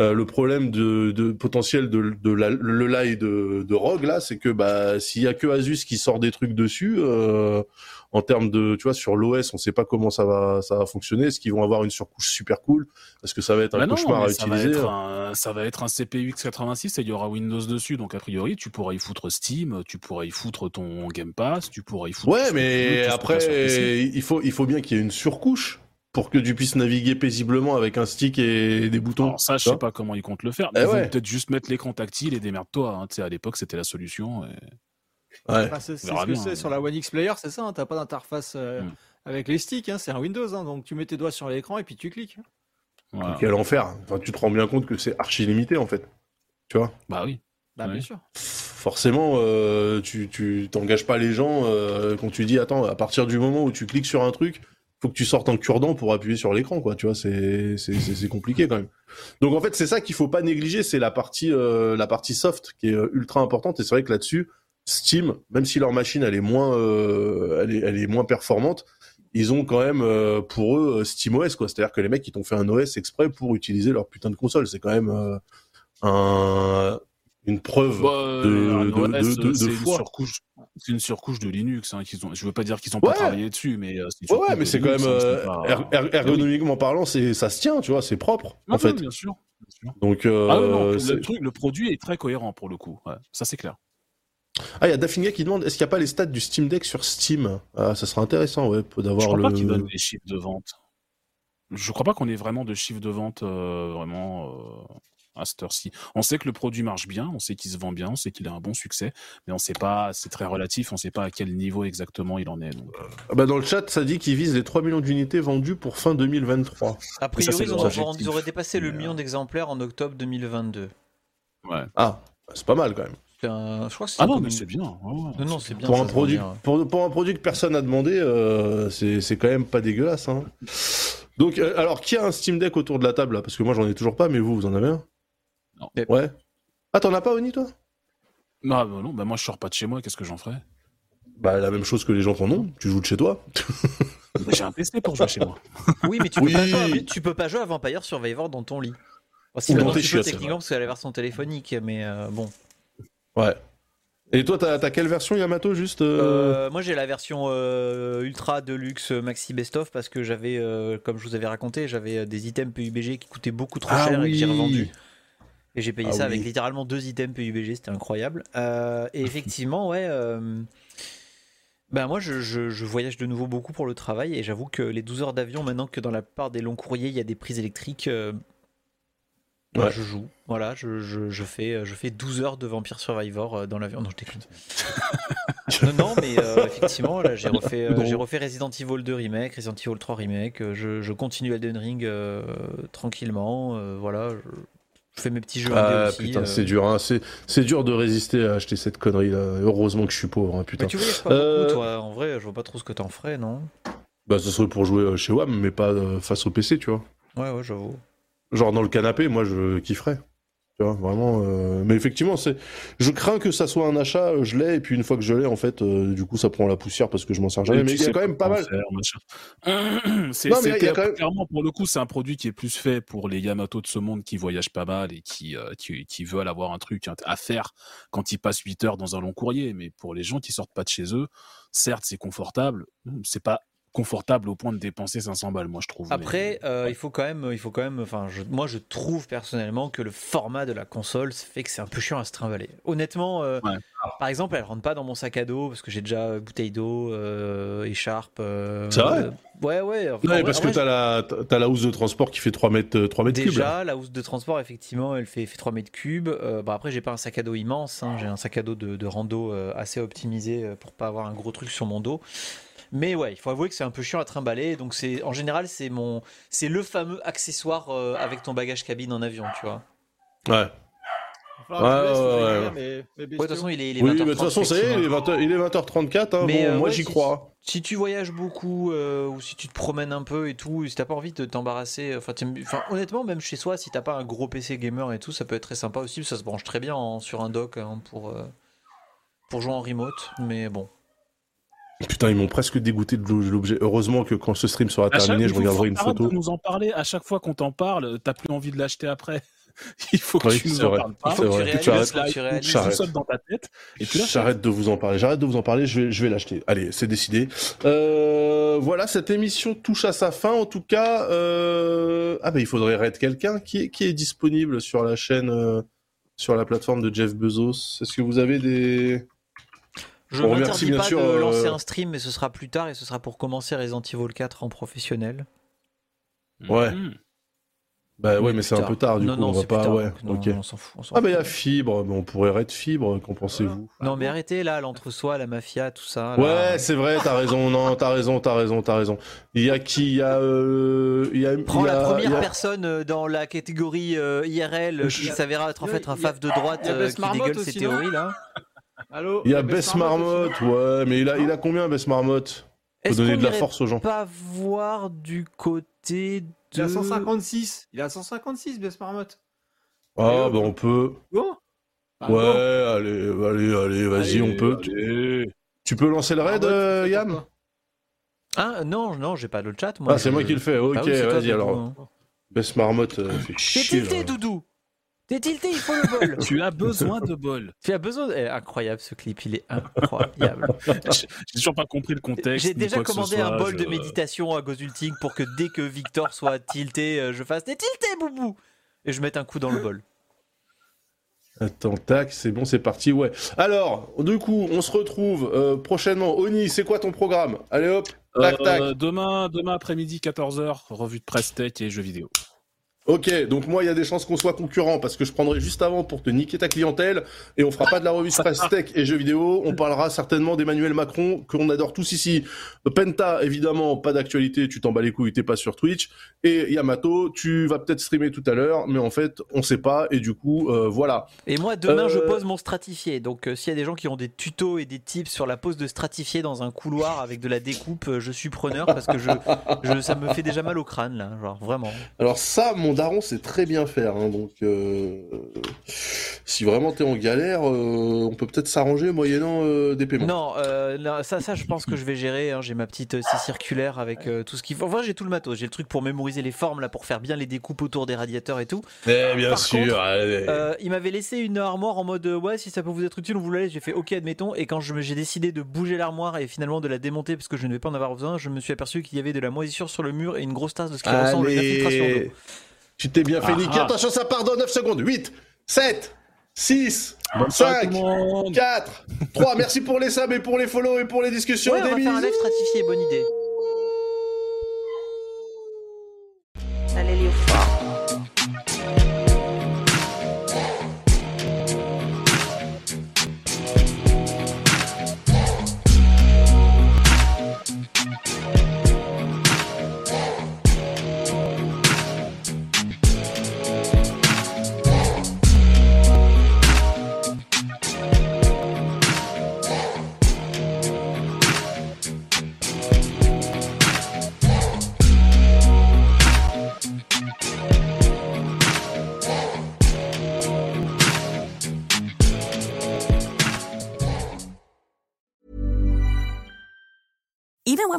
Euh, le problème de, de potentiel de, de la, le lie de, de Rogue là, c'est que bah s'il y a que Asus qui sort des trucs dessus, euh, en termes de, tu vois, sur l'OS, on sait pas comment ça va ça va fonctionner. Est-ce qu'ils vont avoir une surcouche super cool? Est-ce que ça va être un Bah non, cauchemar à ça utiliser? un, ça va être un CPU x86 et il y aura Windows dessus. Donc, a priori, tu pourras y foutre Steam, tu pourras y foutre ton Game Pass, tu pourras y foutre. Ouais, mais après, il faut, il faut bien qu'il y ait une surcouche pour que tu puisses naviguer paisiblement avec un stick et des boutons. Alors, ça, je sais pas comment ils comptent le faire. Eh Mais ils vont ouais. peut-être juste mettre l'écran tactile et démerde-toi. Hein. Tu sais, à l'époque, c'était la solution. et- Ouais. Enfin, c'est ce que c'est hein. sur la One X Player, c'est ça. hein, T'as pas d'interface euh, Mm. avec les sticks, hein, c'est un Windows. hein, donc tu mets tes doigts sur l'écran et puis tu cliques. Voilà. Quel enfer. Enfin, tu te rends bien compte que c'est archi limité en fait. Tu vois? Bah oui. Bah, Ouais. bien sûr. Forcément, euh, tu tu t'engages pas les gens euh, quand tu dis attends, à partir du moment où tu cliques sur un truc, faut que tu sortes un cure-dent pour appuyer sur l'écran, quoi. Tu vois, c'est c'est c'est compliqué quand même. Donc en fait, c'est ça qu'il faut pas négliger, c'est la partie euh, la partie soft qui est euh, ultra importante. Et c'est vrai que là-dessus, Steam, même si leur machine elle est moins euh, elle est elle est moins performante, ils ont quand même euh, pour eux euh, SteamOS quoi. C'est-à-dire que les mecs ils t'ont fait un OS exprès pour utiliser leur putain de console. C'est quand même euh, un une preuve Bah, de, un de, OS, de, de, de une surcouche. C'est une surcouche de Linux. Hein, qu'ils ont. Je veux pas dire qu'ils ont pas travaillé dessus, mais euh, c'est Ouais, mais c'est quand même hein, euh, c'est pas- er- er- ergonomiquement parlant, c'est ça se tient, tu vois, c'est propre Ah en oui, fait. bien sûr. bien sûr. Donc euh, Ah non, le truc, le produit est très cohérent pour le coup. Ouais, ça c'est clair. Ah, il y a Daffinga qui demande est-ce qu'il n'y a pas les stats du Steam Deck sur Steam? Ah, ça serait intéressant, ouais, Je d'avoir crois le. pas qu'ils donnent des chiffres de vente. Je crois pas qu'on ait vraiment de chiffres de vente euh, vraiment euh, à cette heure-ci. On sait que le produit marche bien, on sait qu'il se vend bien, on sait qu'il a un bon succès, mais on sait pas, c'est très relatif, on sait pas à quel niveau exactement il en est. Donc, euh, Ah bah, dans le chat, ça dit qu'ils visent les 3 millions d'unités vendues pour fin 2023. A priori, ils, auraient dépassé le million euh, d'exemplaires en octobre 2022. ouais. Ah, c'est pas mal quand même. C'est un- Je crois que c'est Ah non, mais une- c'est bien. ouais, ouais, Non, non, c'est bien. Pour un, produit, vend bien. pour, pour un produit que personne n'a demandé, euh, c'est c'est quand même pas dégueulasse. Hein. Donc, euh, alors, qui a un Steam Deck autour de la table là? Parce que moi, j'en ai toujours pas, mais vous, vous en avez un? Non. Ouais. Ah, t'en as pas, Oni, toi? Non, bah non, bah moi je sors pas de chez moi, qu'est-ce que j'en ferais? Bah, la même chose que les gens qui en ont. Tu joues de chez toi. *laughs* J'ai un PC pour jouer chez moi. *laughs* Oui, mais tu Oui. peux, pas jouer, tu peux pas jouer à Vampire Survivor dans ton lit. Bon, si tu peux techniquement parce que c'est la version téléphonique, mais euh, bon. Ouais. Et toi, t'as t'as quelle version Yamato juste euh Euh, moi j'ai la version euh, ultra deluxe maxi best of parce que j'avais, euh, comme je vous avais raconté, j'avais euh, des items PUBG qui coûtaient beaucoup trop Ah cher et que j'ai revendu. Et j'ai payé Ah ça oui. avec littéralement deux items PUBG, c'était incroyable. Euh, et *laughs* effectivement, ouais. euh, Ben moi je, je- je voyage de nouveau beaucoup pour le travail et j'avoue que les 12 heures d'avion, maintenant que dans la plupart des longs courriers il y a des prises électriques, euh, Ouais. je joue. Voilà, je, fais, je fais 12 heures de Vampire Survivor euh, dans l'avion. Non, je déconne. *laughs* non, non, mais euh, effectivement, là j'ai refait, euh, Non. j'ai refait Resident Evil 2 Remake, Resident Evil 3 Remake, euh, je, je continue Elden Ring tranquillement, voilà. Je, fais mes petits jeux Ah aussi. putain, euh. c'est dur, hein. c'est c'est dur de résister à acheter cette connerie là. Heureusement que je suis pauvre, hein, putain. Mais tu voyages pas Euh, beaucoup, toi. En vrai, je vois pas trop ce que t'en ferais, non? Bah, ce serait pour jouer euh, chez WAM, mais pas face au PC, tu vois. Ouais, ouais, j'avoue. Genre dans le canapé, moi je kifferais. Tu vois, vraiment. euh, Mais effectivement, c'est. Je crains que ça soit un achat, euh, je l'ai, et puis une fois que je l'ai, en fait, euh, du coup, ça prend la poussière parce que je m'en sers jamais. Mais il y a quand même pas mal. *clears throat* C'est clairement pour le coup, c'est un produit qui est plus fait pour les Yamato de ce monde qui voyagent pas mal et qui, euh, qui, qui veulent avoir un truc à faire quand ils passent 8 heures dans un long courrier. Mais pour les gens qui sortent pas de chez eux, certes, c'est confortable. C'est pas confortable au point de dépenser 500 balles, moi je trouve. mais- Après, euh, il faut quand même, il faut quand même, enfin, je- moi je trouve personnellement que le format de la console fait que c'est un peu chiant à se trimballer. Honnêtement, euh, Ouais. par exemple, elle rentre pas dans mon sac à dos parce que j'ai déjà euh, bouteille d'eau, euh, écharpe. euh, C'est vrai euh, Ouais, ouais. enfin, Non, en mais vrai- parce que t'as la, t'as la housse de transport qui fait 3 mètres, euh, 3 mètres cubes. là. Déjà, la housse de transport, effectivement, elle fait, fait 3 mètres cubes. Euh, bon, après, j'ai pas un sac à dos immense. hein. J'ai un sac à dos de, de rando assez optimisé pour pas avoir un gros truc sur mon dos. Mais ouais, il faut avouer que c'est un peu chiant à trimballer. Donc, c'est en général, c'est mon, c'est le fameux accessoire euh, avec ton bagage cabine en avion, tu vois. Ouais. Ouais, ouais, ouais. de toute façon, il est, il est Oui, 20h30, mais de toute façon, ça y est, il est, effectivement. 20, il est 20h34. Hein, Mais, bon, euh, moi, ouais, j'y si- crois. Si tu voyages beaucoup euh, ou si tu te promènes un peu et tout, si t'as pas envie de t'embarrasser, enfin, honnêtement, même chez soi, si t'as pas un gros PC gamer et tout, ça peut être très sympa aussi. Ça se branche très bien en- sur un dock hein, pour euh, pour jouer en remote. Mais bon, Putain, ils m'ont presque dégoûté de l'objet. Heureusement que quand ce stream sera terminé, je regarderai une photo. de nous en parler. À chaque fois qu'on t'en parle, t'as plus envie de l'acheter après. *laughs* Il faut que Oui, tu nous en parles il pas. faut que tu vrai. réalises, Tu il arrêtes. faut que tu réalises. J'arrête. tout seul dans ta tête. Et tu. J'arrête de vous en parler. J'arrête de vous en parler. Je vais, je vais l'acheter. Allez, c'est décidé. Euh, voilà, cette émission touche à sa fin. En tout cas, euh... ah ben il faudrait raid quelqu'un qui est, qui est disponible sur la chaîne, euh, sur la plateforme de Jeff Bezos. Est-ce que vous avez des Je On ne remercie m'interdis bien pas sûr, de euh, lancer un stream, mais ce sera plus tard et ce sera pour commencer Resident Evil 4 en professionnel. Ouais. Bah ouais, Mais mais c'est un peu tard du non, coup. non, on va pas. tard, ouais. non, ok. on s'en fout. on s'en Ah bah il y a. Fibre. Mais on pourrait raid Fibre. Qu'en pensez-vous Non, mais arrêtez là, l'entre-soi, la mafia, tout ça. là. Ouais, c'est vrai. T'as raison. Non, t'as raison. T'as raison. T'as raison. Il y a qui Il y a. Euh... Il y a. Prends il y a- la première il y a- personne dans la catégorie euh, IRL qui s'avéra être en fait un fave de droite euh, qui dégueule ses théories là. Allô Il y a Bess Marmotte ouais, mais il a, il a combien Bess Marmotte Faut donner de la force aux gens. pas voir du côté de. Il a 156. Il a 156, Bess Marmotte. Ah, Allez, bah on peut. Bon Bah, Ouais, bon. allez, allez, allez, vas-y, on peut. Tu, allez. tu peux lancer le raid, euh, pourquoi Ah non, non, j'ai pas le chat moi. Ah, c'est je- moi qui le fais, ok, Ah oui, vas-y Doudou, alors. hein. Bess Marmotte, euh, fait T'es chier. tilté, là. Doudou T'es tilté, il faut le bol *laughs* Tu as besoin de bol. Tu as besoin. de- eh, incroyable ce clip, il est incroyable. *laughs* J'ai toujours pas compris le contexte. J'ai déjà commandé soit, un bol je- de méditation à Gozulting pour que dès que Victor soit tilté, euh, je fasse T'es tilté, boubou Et je mette un coup dans le bol. Attends, tac, c'est bon, c'est parti, ouais. Alors, du coup, on se retrouve euh, prochainement. Oni, c'est quoi ton programme? Allez hop, tac, tac. Euh, demain, demain après-midi, 14h, revue de presse tech et jeux vidéo. Ok, donc moi, il y a des chances qu'on soit concurrents parce que je prendrai juste avant pour te niquer ta clientèle et on fera pas de la revue Press *laughs* Tech et jeux vidéo. On parlera certainement d'Emmanuel Macron qu'on adore tous ici. Penta, évidemment, pas d'actualité, tu t'en bats les couilles, t'es pas sur Twitch. Et Yamato, tu vas peut-être streamer tout à l'heure, mais en fait, on sait pas et du coup, euh, voilà. Et moi, demain, je Euh, pose mon stratifié. Donc, euh, s'il y a des gens qui ont des tutos et des tips sur la pose de stratifié dans un couloir avec de la découpe, je suis preneur parce que je, je- ça me fait déjà mal au crâne, là. Genre, vraiment. Alors ça, mon daron sait très bien faire. hein, donc, euh, si vraiment t'es en galère, euh, on peut peut-être s'arranger moyennant euh, des paiements. Non, euh, là, ça, ça, je pense que je vais gérer. hein. J'ai ma petite scie circulaire avec euh, tout ce qu'il faut. Enfin, j'ai tout le matos. J'ai le truc pour mémoriser les formes là, pour faire bien les découpes autour des radiateurs et tout. Eh bien Par sûr. contre, allez. Euh, il m'avait laissé une armoire en mode ouais, si ça peut vous être utile, on vous la laisse. J'ai fait ok, admettons. Et quand je me- j'ai décidé de bouger l'armoire et finalement de la démonter parce que je ne vais pas en avoir besoin, je me suis aperçu qu'il y avait de la moisissure sur le mur et une grosse tasse de ce qui ressemble à une infiltration d'eau. Tu t'es bien fait Ah, niquer. ah. Attention, ça part dans 9 secondes. 8, 7, 6, Bonne soirée, 5, tout le monde. 4, 3. Merci pour les subs et pour les follow et pour les discussions. Ouais, on Des va faire un live stratifié, bonne idée. Allez, Léo